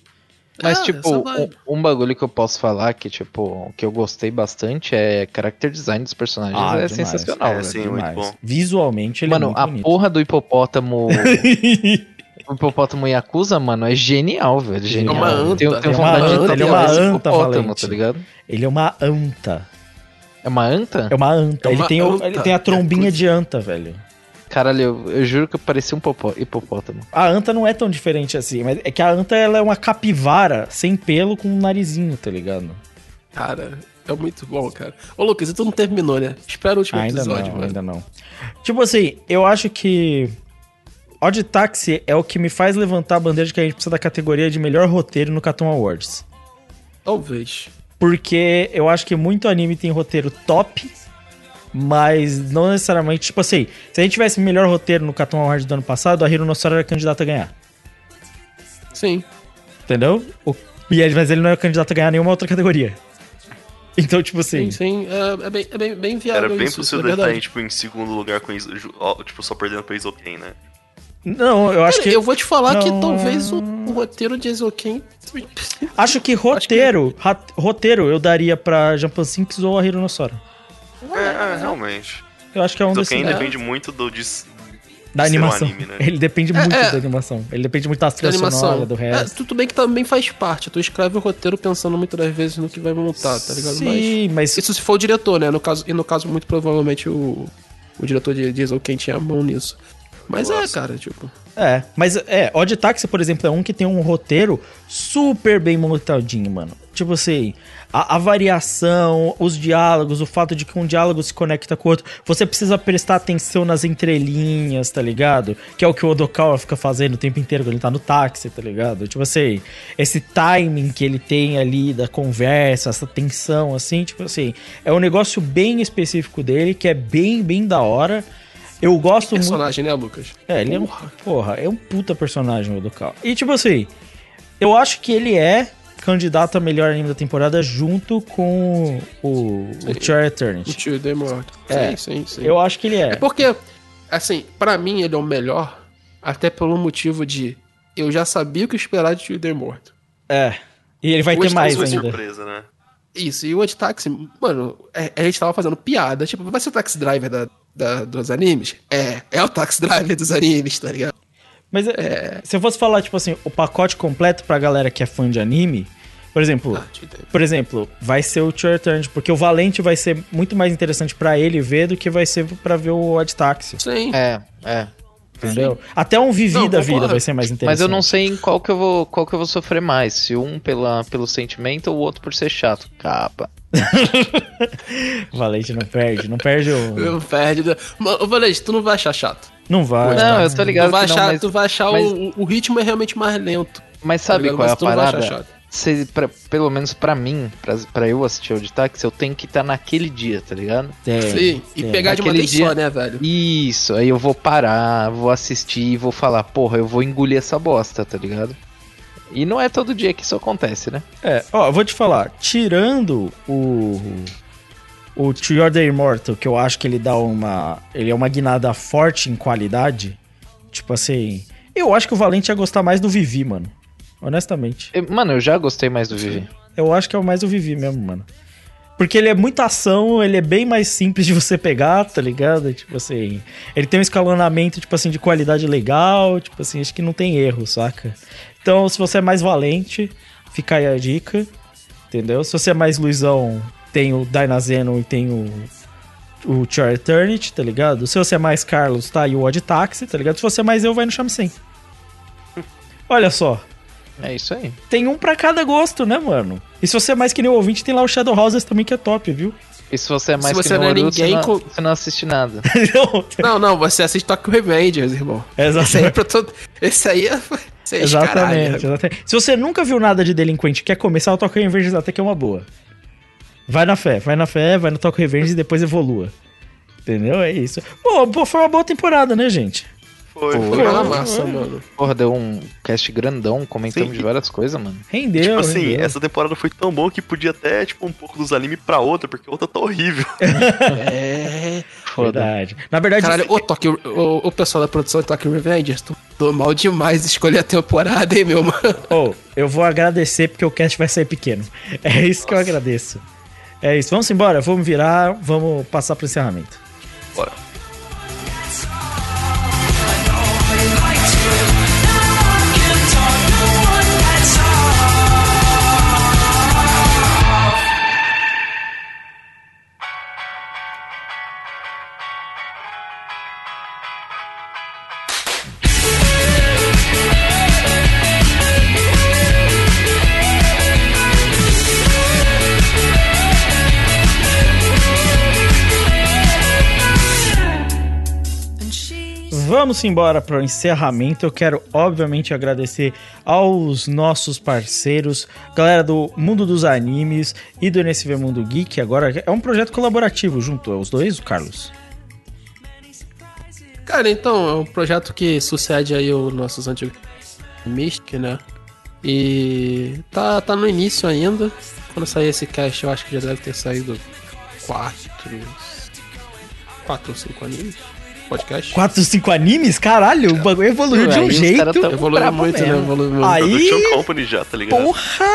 Mas, Ah, tipo, vibe. um, um bagulho que eu posso falar que, tipo, que eu gostei bastante é character design dos personagens. Ah, é demais. sensacional, É, sim, muito bom. Visualmente ele Mano, é muito a bonito. porra do hipopótamo. o hipopótamo Yakuza, mano, é genial, velho. Genial. uma anta, Tenho, tenho é uma anta, ele é uma anta, hipopótamo, Valente. tá ligado? Ele é uma anta. É uma anta? É uma anta. É ele, uma tem o- anta. ele tem a trombinha de anta, velho. Caralho, eu, eu juro que eu parecia um popó- hipopótamo. A anta não é tão diferente assim, mas é que a anta ela é uma capivara sem pelo com um narizinho, tá ligado? Cara, é muito bom, cara. Ô, Lucas, e tu não terminou, né? Espera o último ainda episódio, não, mano. ainda não. Tipo assim, eu acho que Odd Taxi é o que me faz levantar a bandeira de que a gente precisa da categoria de melhor roteiro no Cartoon Awards. Talvez. Porque eu acho que muito anime tem roteiro top, mas não necessariamente. Tipo assim, se a gente tivesse melhor roteiro no Cartoon Awards do ano passado, a Hironossora era candidata a ganhar. Sim. Entendeu? O, e ele- mas ele não é candidato a ganhar nenhuma outra categoria. Então, tipo assim. Sim, sim. É, é bem, é bem, bem viável Era bem isso, possível isso é ele estar verdade. em, tipo, em segundo lugar com tipo, só perdendo pra Isoken, né? Não, eu acho Cara, que. Eu vou te falar que Não. talvez o, o roteiro de Ezoken... Acho que roteiro, ra- roteiro eu daria pra Jampan Sinks ou a Hironossora. É, é, realmente. Eu acho que é um desses. Isoken É. depende muito do, de, Da animação. anime, né? Ele depende É, muito é. da animação. Ele depende muito da de trilha animação. sonora, do É, resto. tudo bem que também faz parte. Tu escreve o roteiro pensando muitas das vezes no que vai montar, tá ligado? Sim, mas. Isso se for o diretor, né? No caso, e no caso, muito provavelmente, o, o diretor de, de Ezoken tinha a mão nisso. Mas Eu é, cara, tipo. É, mas é, Odd Taxi, por exemplo, é um que tem um roteiro super bem montadinho, mano. Tipo assim, a, a variação, os diálogos, o fato de que um diálogo se conecta com o outro. Você precisa prestar atenção nas entrelinhas, tá ligado? Que é o que o Odokawa fica fazendo o tempo inteiro quando ele tá no táxi, tá ligado? Tipo assim, esse timing que ele tem ali da conversa, essa tensão, assim, tipo assim, é um negócio bem específico dele, que é bem, bem da hora. Eu gosto muito. Personagem, né, Lucas? É, ele é um, porra, é um puta personagem o do Cal. E tipo assim, eu acho que ele é candidato a melhor anime da temporada junto com o, o O Eternity. tio The Morto. É, sim, sim, sim. Eu acho que ele é. É porque, assim, pra mim ele é o melhor, até pelo motivo de eu já sabia o que esperar de Tio The Morto. É. E ele vai Hoje ter mais ainda. Surpresa, né? Isso, e o Anti-Taxi, mano, é- a gente tava fazendo piada, tipo, vai ser o taxi driver da, da- dos animes? É, é o taxi driver dos animes, tá ligado? Mas é, se eu fosse falar, tipo assim, o pacote completo pra galera que é fã de anime, por exemplo, por exemplo, vai ser o Tio Eternity, porque o Valente vai ser muito mais interessante pra ele ver do que vai ser pra ver o Odd Taxi. Sim. É, é. Entendeu? Até um Vivi Não, da vida vai ser mais interessante. Mas eu não sei em qual que eu vou, qual que eu vou sofrer mais, se um pela, pelo sentimento ou o outro por ser chato. Capa. Valente não perde, não perde o. Não perde. né? Valente, tu não vai achar chato. Não vai. Não, eu tô ligado Tu vai que não, achar, mas- tu vai achar mas- o, o ritmo é realmente mais lento. Mas sabe ligado? qual é a tu não vai achar parada? Cê, pra- pelo menos pra mim, pra, pra eu assistir o de táxi, eu tenho que estar naquele dia, tá ligado? Tem, Sim, e pegar de uma Naquele vez só, né, velho? Isso, aí eu vou parar, vou assistir e vou falar, porra, eu vou engolir essa bosta, tá ligado? E não é todo dia que isso acontece, né? É, ó, eu vou te falar, tirando o. O To Your The Immortal, que eu acho que ele dá uma. Ele é uma guinada forte em qualidade. Tipo assim. Eu acho que o Valente ia gostar mais do Vivi, mano. Honestamente. Mano, eu já gostei mais do Vivi. Eu acho que é o mais o Vivi mesmo, mano. Porque ele é muita ação, ele é bem mais simples de você pegar, tá ligado? Tipo assim, ele tem um escalonamento, tipo assim, de qualidade legal, tipo assim, acho que não tem erro, saca? Então, se você é mais valente, fica aí a dica, entendeu? Se você é mais Luizão, tem o Dynazeno e tem o, o Char Eternity, tá ligado? Se você é mais Carlos, tá aí o Odd Taxi, tá ligado? Se você é mais eu, vai no Shamsen. Olha só, É isso aí. tem um pra cada gosto, né, mano? E se você é mais que nem o ouvinte, tem lá o Shadow Houses também, que é top, viu? E se você é mais Se que você no não é Naruto, ninguém você, não, você não assiste nada. Não, não, você assiste Tokyo Revengers, irmão. Exatamente. Esse aí é pra todo. Esse aí é. Esse é exatamente, caralho. exatamente. Se você nunca viu nada de delinquente e quer começar, o Tokyo Revengers até que é uma boa. Vai na fé, vai na fé, vai no Tokyo Revengers e depois evolua. Entendeu? É isso. Pô, pô, foi uma boa temporada, né, gente? Foi, Foi uma massa, mano. Porra, deu um cast grandão, comentamos Sim. de várias coisas, mano. Rendeu, Tipo assim, rendeu. essa temporada foi tão bom que podia até, tipo, um pouco dos animes pra outra, porque a outra tá horrível. É. Foda. Verdade. Na verdade, Caralho, ô, Tokyo, o, o pessoal da produção de Tokyo Revengers, tu tô mal demais escolher a temporada, hein, meu mano. oh, eu vou agradecer porque o cast vai sair pequeno. É isso que eu agradeço. É isso. Vamos embora, vamos virar, vamos passar pro encerramento. Bora. Vamos embora para o encerramento. Eu quero, obviamente, agradecer aos nossos parceiros, galera do Mundo dos Animes e do NSV Mundo Geek. Agora é um projeto colaborativo junto aos dois, Carlos. Cara, então, é um projeto que sucede aí os nossos antigos Mystic, né? E tá, tá no início ainda. Quando sair esse cast, eu acho que já deve ter saído quatro. Quatro ou cinco animes. Podcast. 4, 5 animes? Caralho, o bagulho evoluiu de um jeito. Evoluiu muito, né? mesmo. Evoluiu muito. Aí- Production Company já, tá ligado? Porra!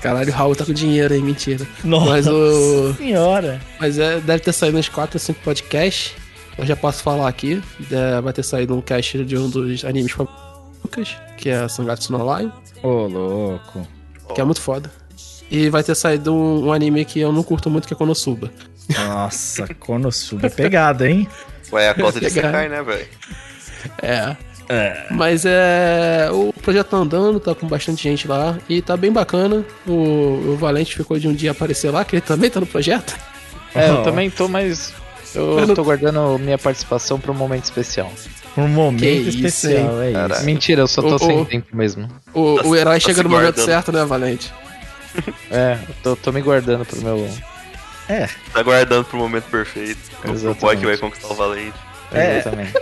Caralho, o Raul tá com dinheiro aí, mentira. Nossa Mas o. senhora. Mas é, deve ter saído uns 4 ou 5 podcasts. Eu já posso falar aqui. É, vai ter saído um cast de um dos animes favoritos, que é Sangatsu no Lion, Ô, louco. que é muito foda. E vai ter saído um, um anime que eu não curto muito, que é Konosuba. Nossa, Konosuba é pegada, hein? Ué, a cota de Legal. Sekai, né, velho? É. Mas é. O projeto tá andando, tá com bastante gente lá e tá bem bacana. O, o Valente ficou de um dia aparecer lá, que ele também tá no projeto. É, eu também tô, mas eu, Eu não- tô guardando minha participação pra um momento especial. Um momento Que isso, especial, é Caraca. isso. Mentira, eu só tô Ô, sem ô. tempo mesmo. O, Tá o se- herói tá chega no momento certo, né, Valente? É, eu tô, tô me guardando pro meu. É, Tá guardando pro momento perfeito. O boy que vai conquistar o Valente. É. Exatamente.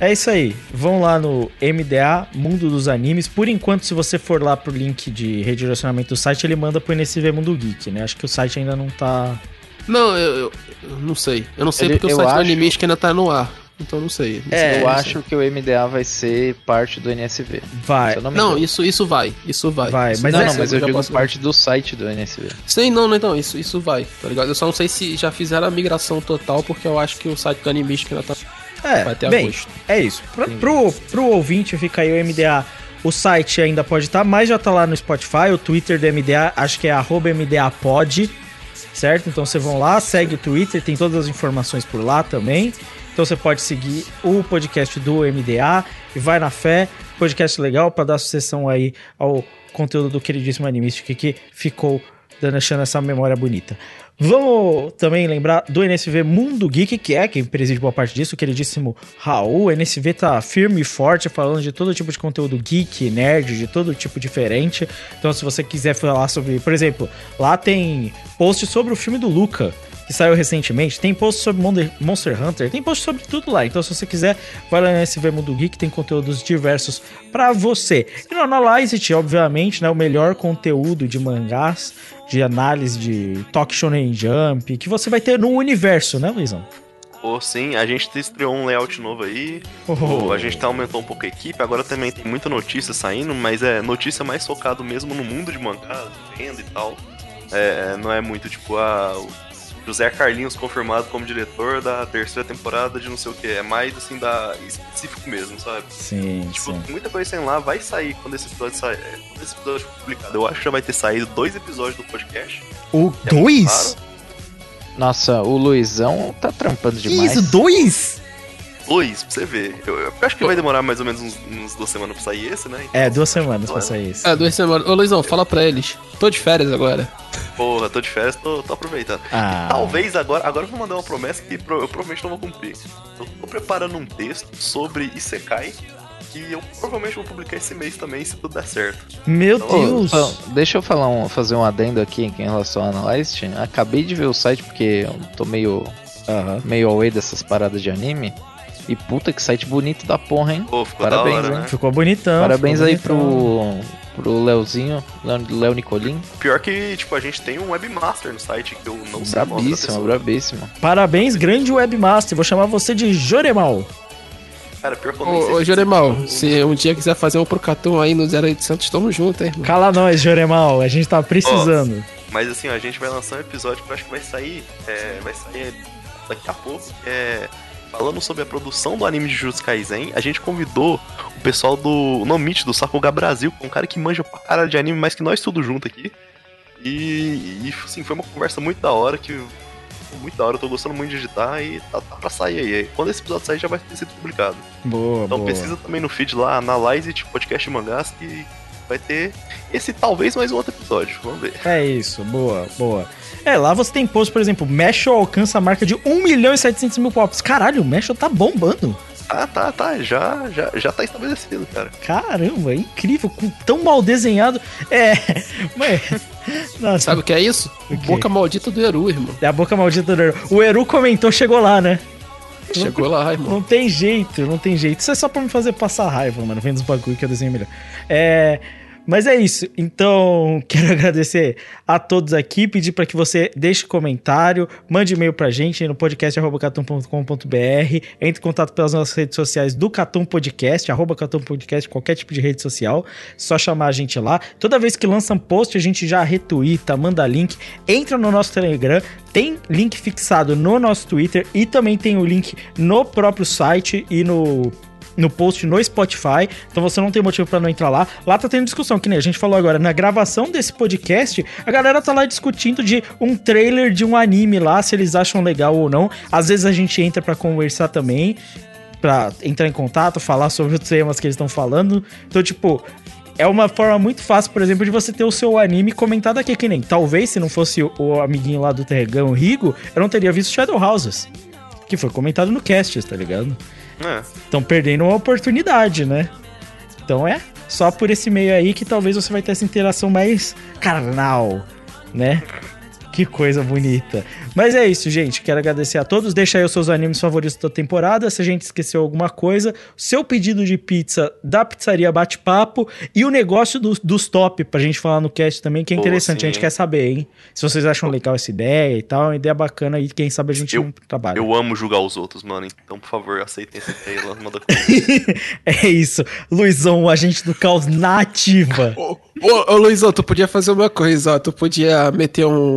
é isso aí. Vão lá no MDA, Mundo dos Animes. Por enquanto, se você for lá pro link de redirecionamento do site, ele manda pro NSV Mundo Geek, né? Acho que o site ainda não tá. Não, eu, eu- eu não sei. Eu não sei Ele- porque o site do acho- Animistic ainda tá no ar. Então eu não sei. Não É, sei, eu não acho sei. que o MDA vai ser parte do NSV. Vai. Não Não, isso, isso vai. Isso vai. Vai, Isso mas não, é- não, mas eu digo posso- parte do site do NSV. Sim, não, não, então, isso, isso vai, tá ligado? Eu só não sei se já fizeram a migração total, porque eu acho que o site do Animistic ainda tá. É, Vai até bem, agosto. é isso. Pra, pro, pro ouvinte fica aí o MDA. O site ainda pode estar, mas já tá lá no Spotify. O Twitter do MDA, acho que é arroba MDApod, certo? Então vocês vão lá, segue o Twitter, tem todas as informações por lá também. Então você pode seguir o podcast do MDA e vai na fé. Podcast legal para dar sucessão aí ao conteúdo do queridíssimo Animistic que ficou dando achando essa memória bonita. Vamos também lembrar do NSV Mundo Geek, que é quem preside boa parte disso, o queridíssimo Raul. O NSV tá firme e forte, falando de todo tipo de conteúdo geek, nerd, de todo tipo diferente. Então, se você quiser falar sobre, por exemplo, lá tem post sobre o filme do Luca, que saiu recentemente, tem post sobre Monster Hunter, tem post sobre tudo lá. Então, se você quiser, vai lá no NSV Mundo Geek, tem conteúdos diversos pra você. E no Analyze, obviamente, né, o melhor conteúdo de mangás, de análise de Talk Shonen Jump, que você vai ter no universo, né, Luizão? Pô, sim, a gente estreou um layout novo aí. Oh. A gente tá aumentou um pouco a equipe, agora também tem muita notícia saindo, mas é notícia mais focado mesmo no mundo de mangá, venda e tal. É, não é muito tipo a José Carlinhos confirmado como diretor da terceira temporada de não sei o que, é mais assim da específico mesmo, sabe? Sim, Tipo, sim. muita coisa sem lá, vai sair quando esse episódio sair. é, Quando esse episódio for publicado, eu acho que já vai ter saído dois episódios do podcast. O é dois? Nossa, o Luizão tá trampando demais. Isso, dois? Dois, pra você ver. Eu, eu acho que vai demorar mais ou menos uns, uns duas semanas pra sair esse, né? Então, É, duas semanas pra sair isso. É, duas semanas. Ô, Luizão, fala pra eles. Tô de férias agora. Porra, tô de férias, tô, tô aproveitando. Ah. Talvez agora, agora eu vou mandar uma promessa que pro- eu provavelmente não vou cumprir. Eu tô preparando um texto sobre Isekai que eu provavelmente vou publicar esse mês também, se tudo der certo. Meu Ô, Deus! Então, deixa eu falar um, fazer um adendo aqui em relação ao Analyst. Acabei de ver o site porque eu tô meio, Aham. meio away dessas paradas de anime. E puta que site bonito da porra, hein? Pô, ficou Parabéns, da hora, hein? né? Ficou bonitão. Parabéns ficou aí bonitão. pro, pro Leozinho, Léo, Léo Nicolin. Pior que, tipo, a gente tem um webmaster no site que eu não sei da Brabíssimo, brabíssimo. Parabéns, grande webmaster. Vou chamar você de Joremal. Cara, pior que eu Ô, ô se- Joremal, se um dia quiser fazer um pro Catum aí no 0800, tamo junto, hein, irmão. Cala nós, Joremal. A gente tá precisando. Mas assim, ó, a gente vai lançar um episódio que eu acho que vai sair. é, vai sair daqui a pouco. que É, falando sobre a produção do anime de Jujutsu Kaisen. A gente convidou o pessoal do Nomite, do Sakuga Brasil, que é um cara que manja pra caralho de anime, mais que nós tudo junto aqui. E, e assim, foi uma conversa muito da hora, que muito da hora, eu tô gostando muito de editar e tá, tá pra sair aí. Quando esse episódio sair, já vai ter sido publicado. Boa, Então boa. pesquisa também no feed lá, Analyze tipo, podcast mangás, que vai ter esse talvez mais um outro episódio. Vamos ver. É isso, boa, boa. É, lá você tem post, por exemplo, Meshel alcança a marca de 1 milhão e 700 mil pops. Caralho, o Meshel tá bombando. Ah, tá, tá, já, já, já tá estabelecido, cara. Caramba, é incrível, com tão mal desenhado. É, mas... Nossa, Sabe o que é isso? Boca maldita do Eru, irmão. é a boca maldita do Eru. O Eru comentou, chegou lá, né? Chegou lá, irmão. Não tem jeito, não tem jeito. Isso é só pra me fazer passar raiva, mano. Vendo os bagulho que eu desenho melhor. É. Mas é isso. Então, quero agradecer a todos aqui, pedir para que você deixe comentário, mande e-mail pra gente no podcast@catum.com.br, entre em contato pelas nossas redes sociais do Catum Podcast, arroba Catum Podcast, qualquer tipo de rede social, só chamar a gente lá. Toda vez que lança um post, a gente já retuita, manda link, entra no nosso Telegram, tem link fixado no nosso Twitter e também tem o link no próprio site e no no post no Spotify, então você não tem motivo pra não entrar lá. Lá tá tendo discussão, que nem a gente falou agora, na gravação desse podcast, a galera tá lá discutindo de um trailer de um anime lá, se eles acham legal ou não. Às vezes a gente entra pra conversar também. pra entrar em contato, falar sobre os temas que eles estão falando. Então, tipo, é uma forma muito fácil, por exemplo, de você ter o seu anime comentado aqui, que nem. Talvez, se não fosse o, o amiguinho lá do Terregão, o Rigo, eu não teria visto Shadow Houses. Que foi comentado no cast, tá ligado? É. Estão perdendo uma oportunidade, né? Então é só por esse meio aí que talvez você vai ter essa interação mais carnal, né? Que coisa bonita. Mas é isso, gente. Quero agradecer a todos. Deixa aí os seus animes favoritos da temporada. Se a gente esqueceu alguma coisa, seu pedido de pizza da pizzaria Bate-Papo e o negócio dos, dos top pra gente falar no cast também, que é Pô, interessante. sim, a gente quer saber, hein? Se vocês acham legal essa ideia e tal, é uma ideia bacana aí. Quem sabe a gente Eu- não trabalha. Eu amo julgar os outros, mano. Então, por favor, aceitem essa ideia lá, manda é isso. Luizão, o agente do caos nativa. Ô, ô Luizão, tu podia fazer uma coisa, ó. Tu podia meter um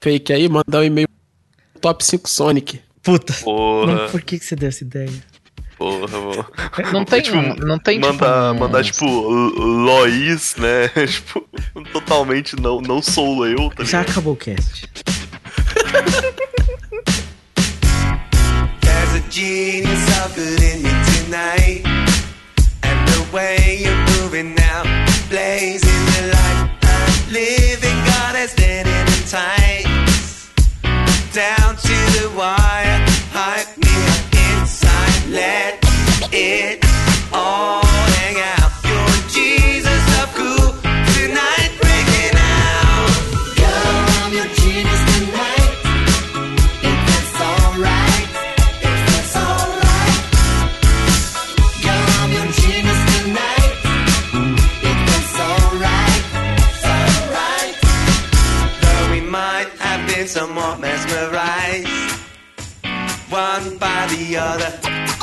fake aí, mandar um e-mail top 5 Sonic. Puta. Porra. Não, por que, que você deu essa ideia? Porra, vou... Não tem, Tipo, não tem Mandar, tipo, um- mandar tipo, Lois, né? tipo, totalmente não, não sou eu, tá Já ligado? acabou o cast. There's a genius good in me tonight. And the way you're moving now, blazing the light. A living goddess standing in tights. Down by the other,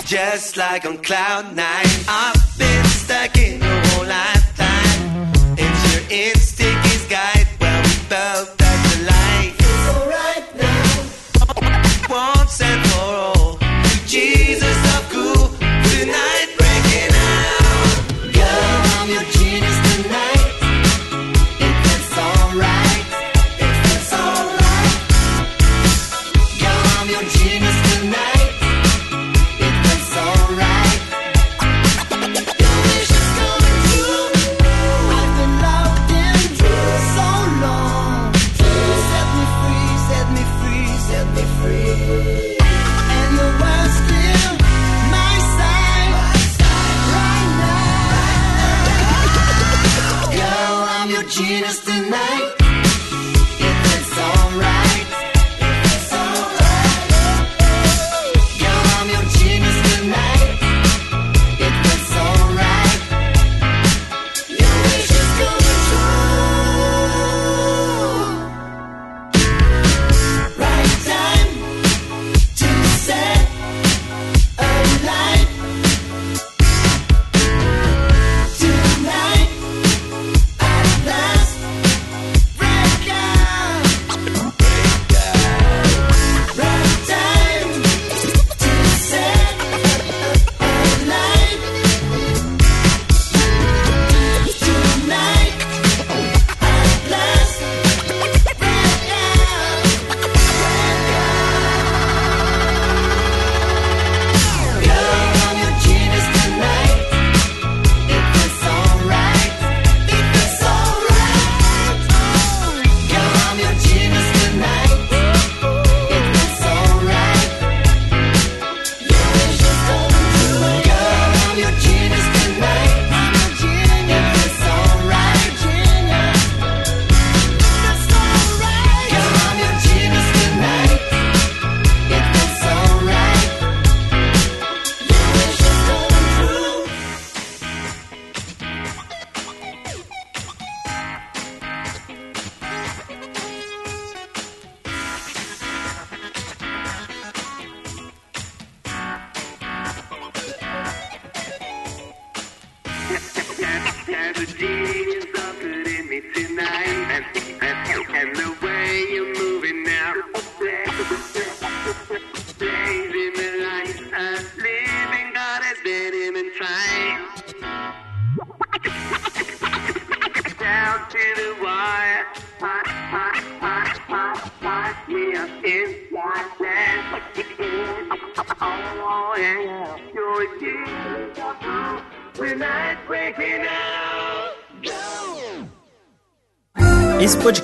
just like on cloud nine. I've been stuck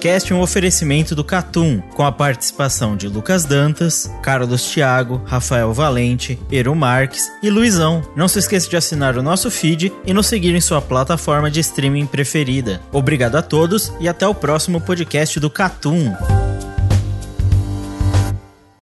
podcast é um oferecimento do Catum, com a participação de Lucas Dantas, Carlos Thiago, Rafael Valente, Eru Marques e Luizão. Não se esqueça de assinar o nosso feed e nos seguir em sua plataforma de streaming preferida. Obrigado a todos e até o próximo podcast do Catum.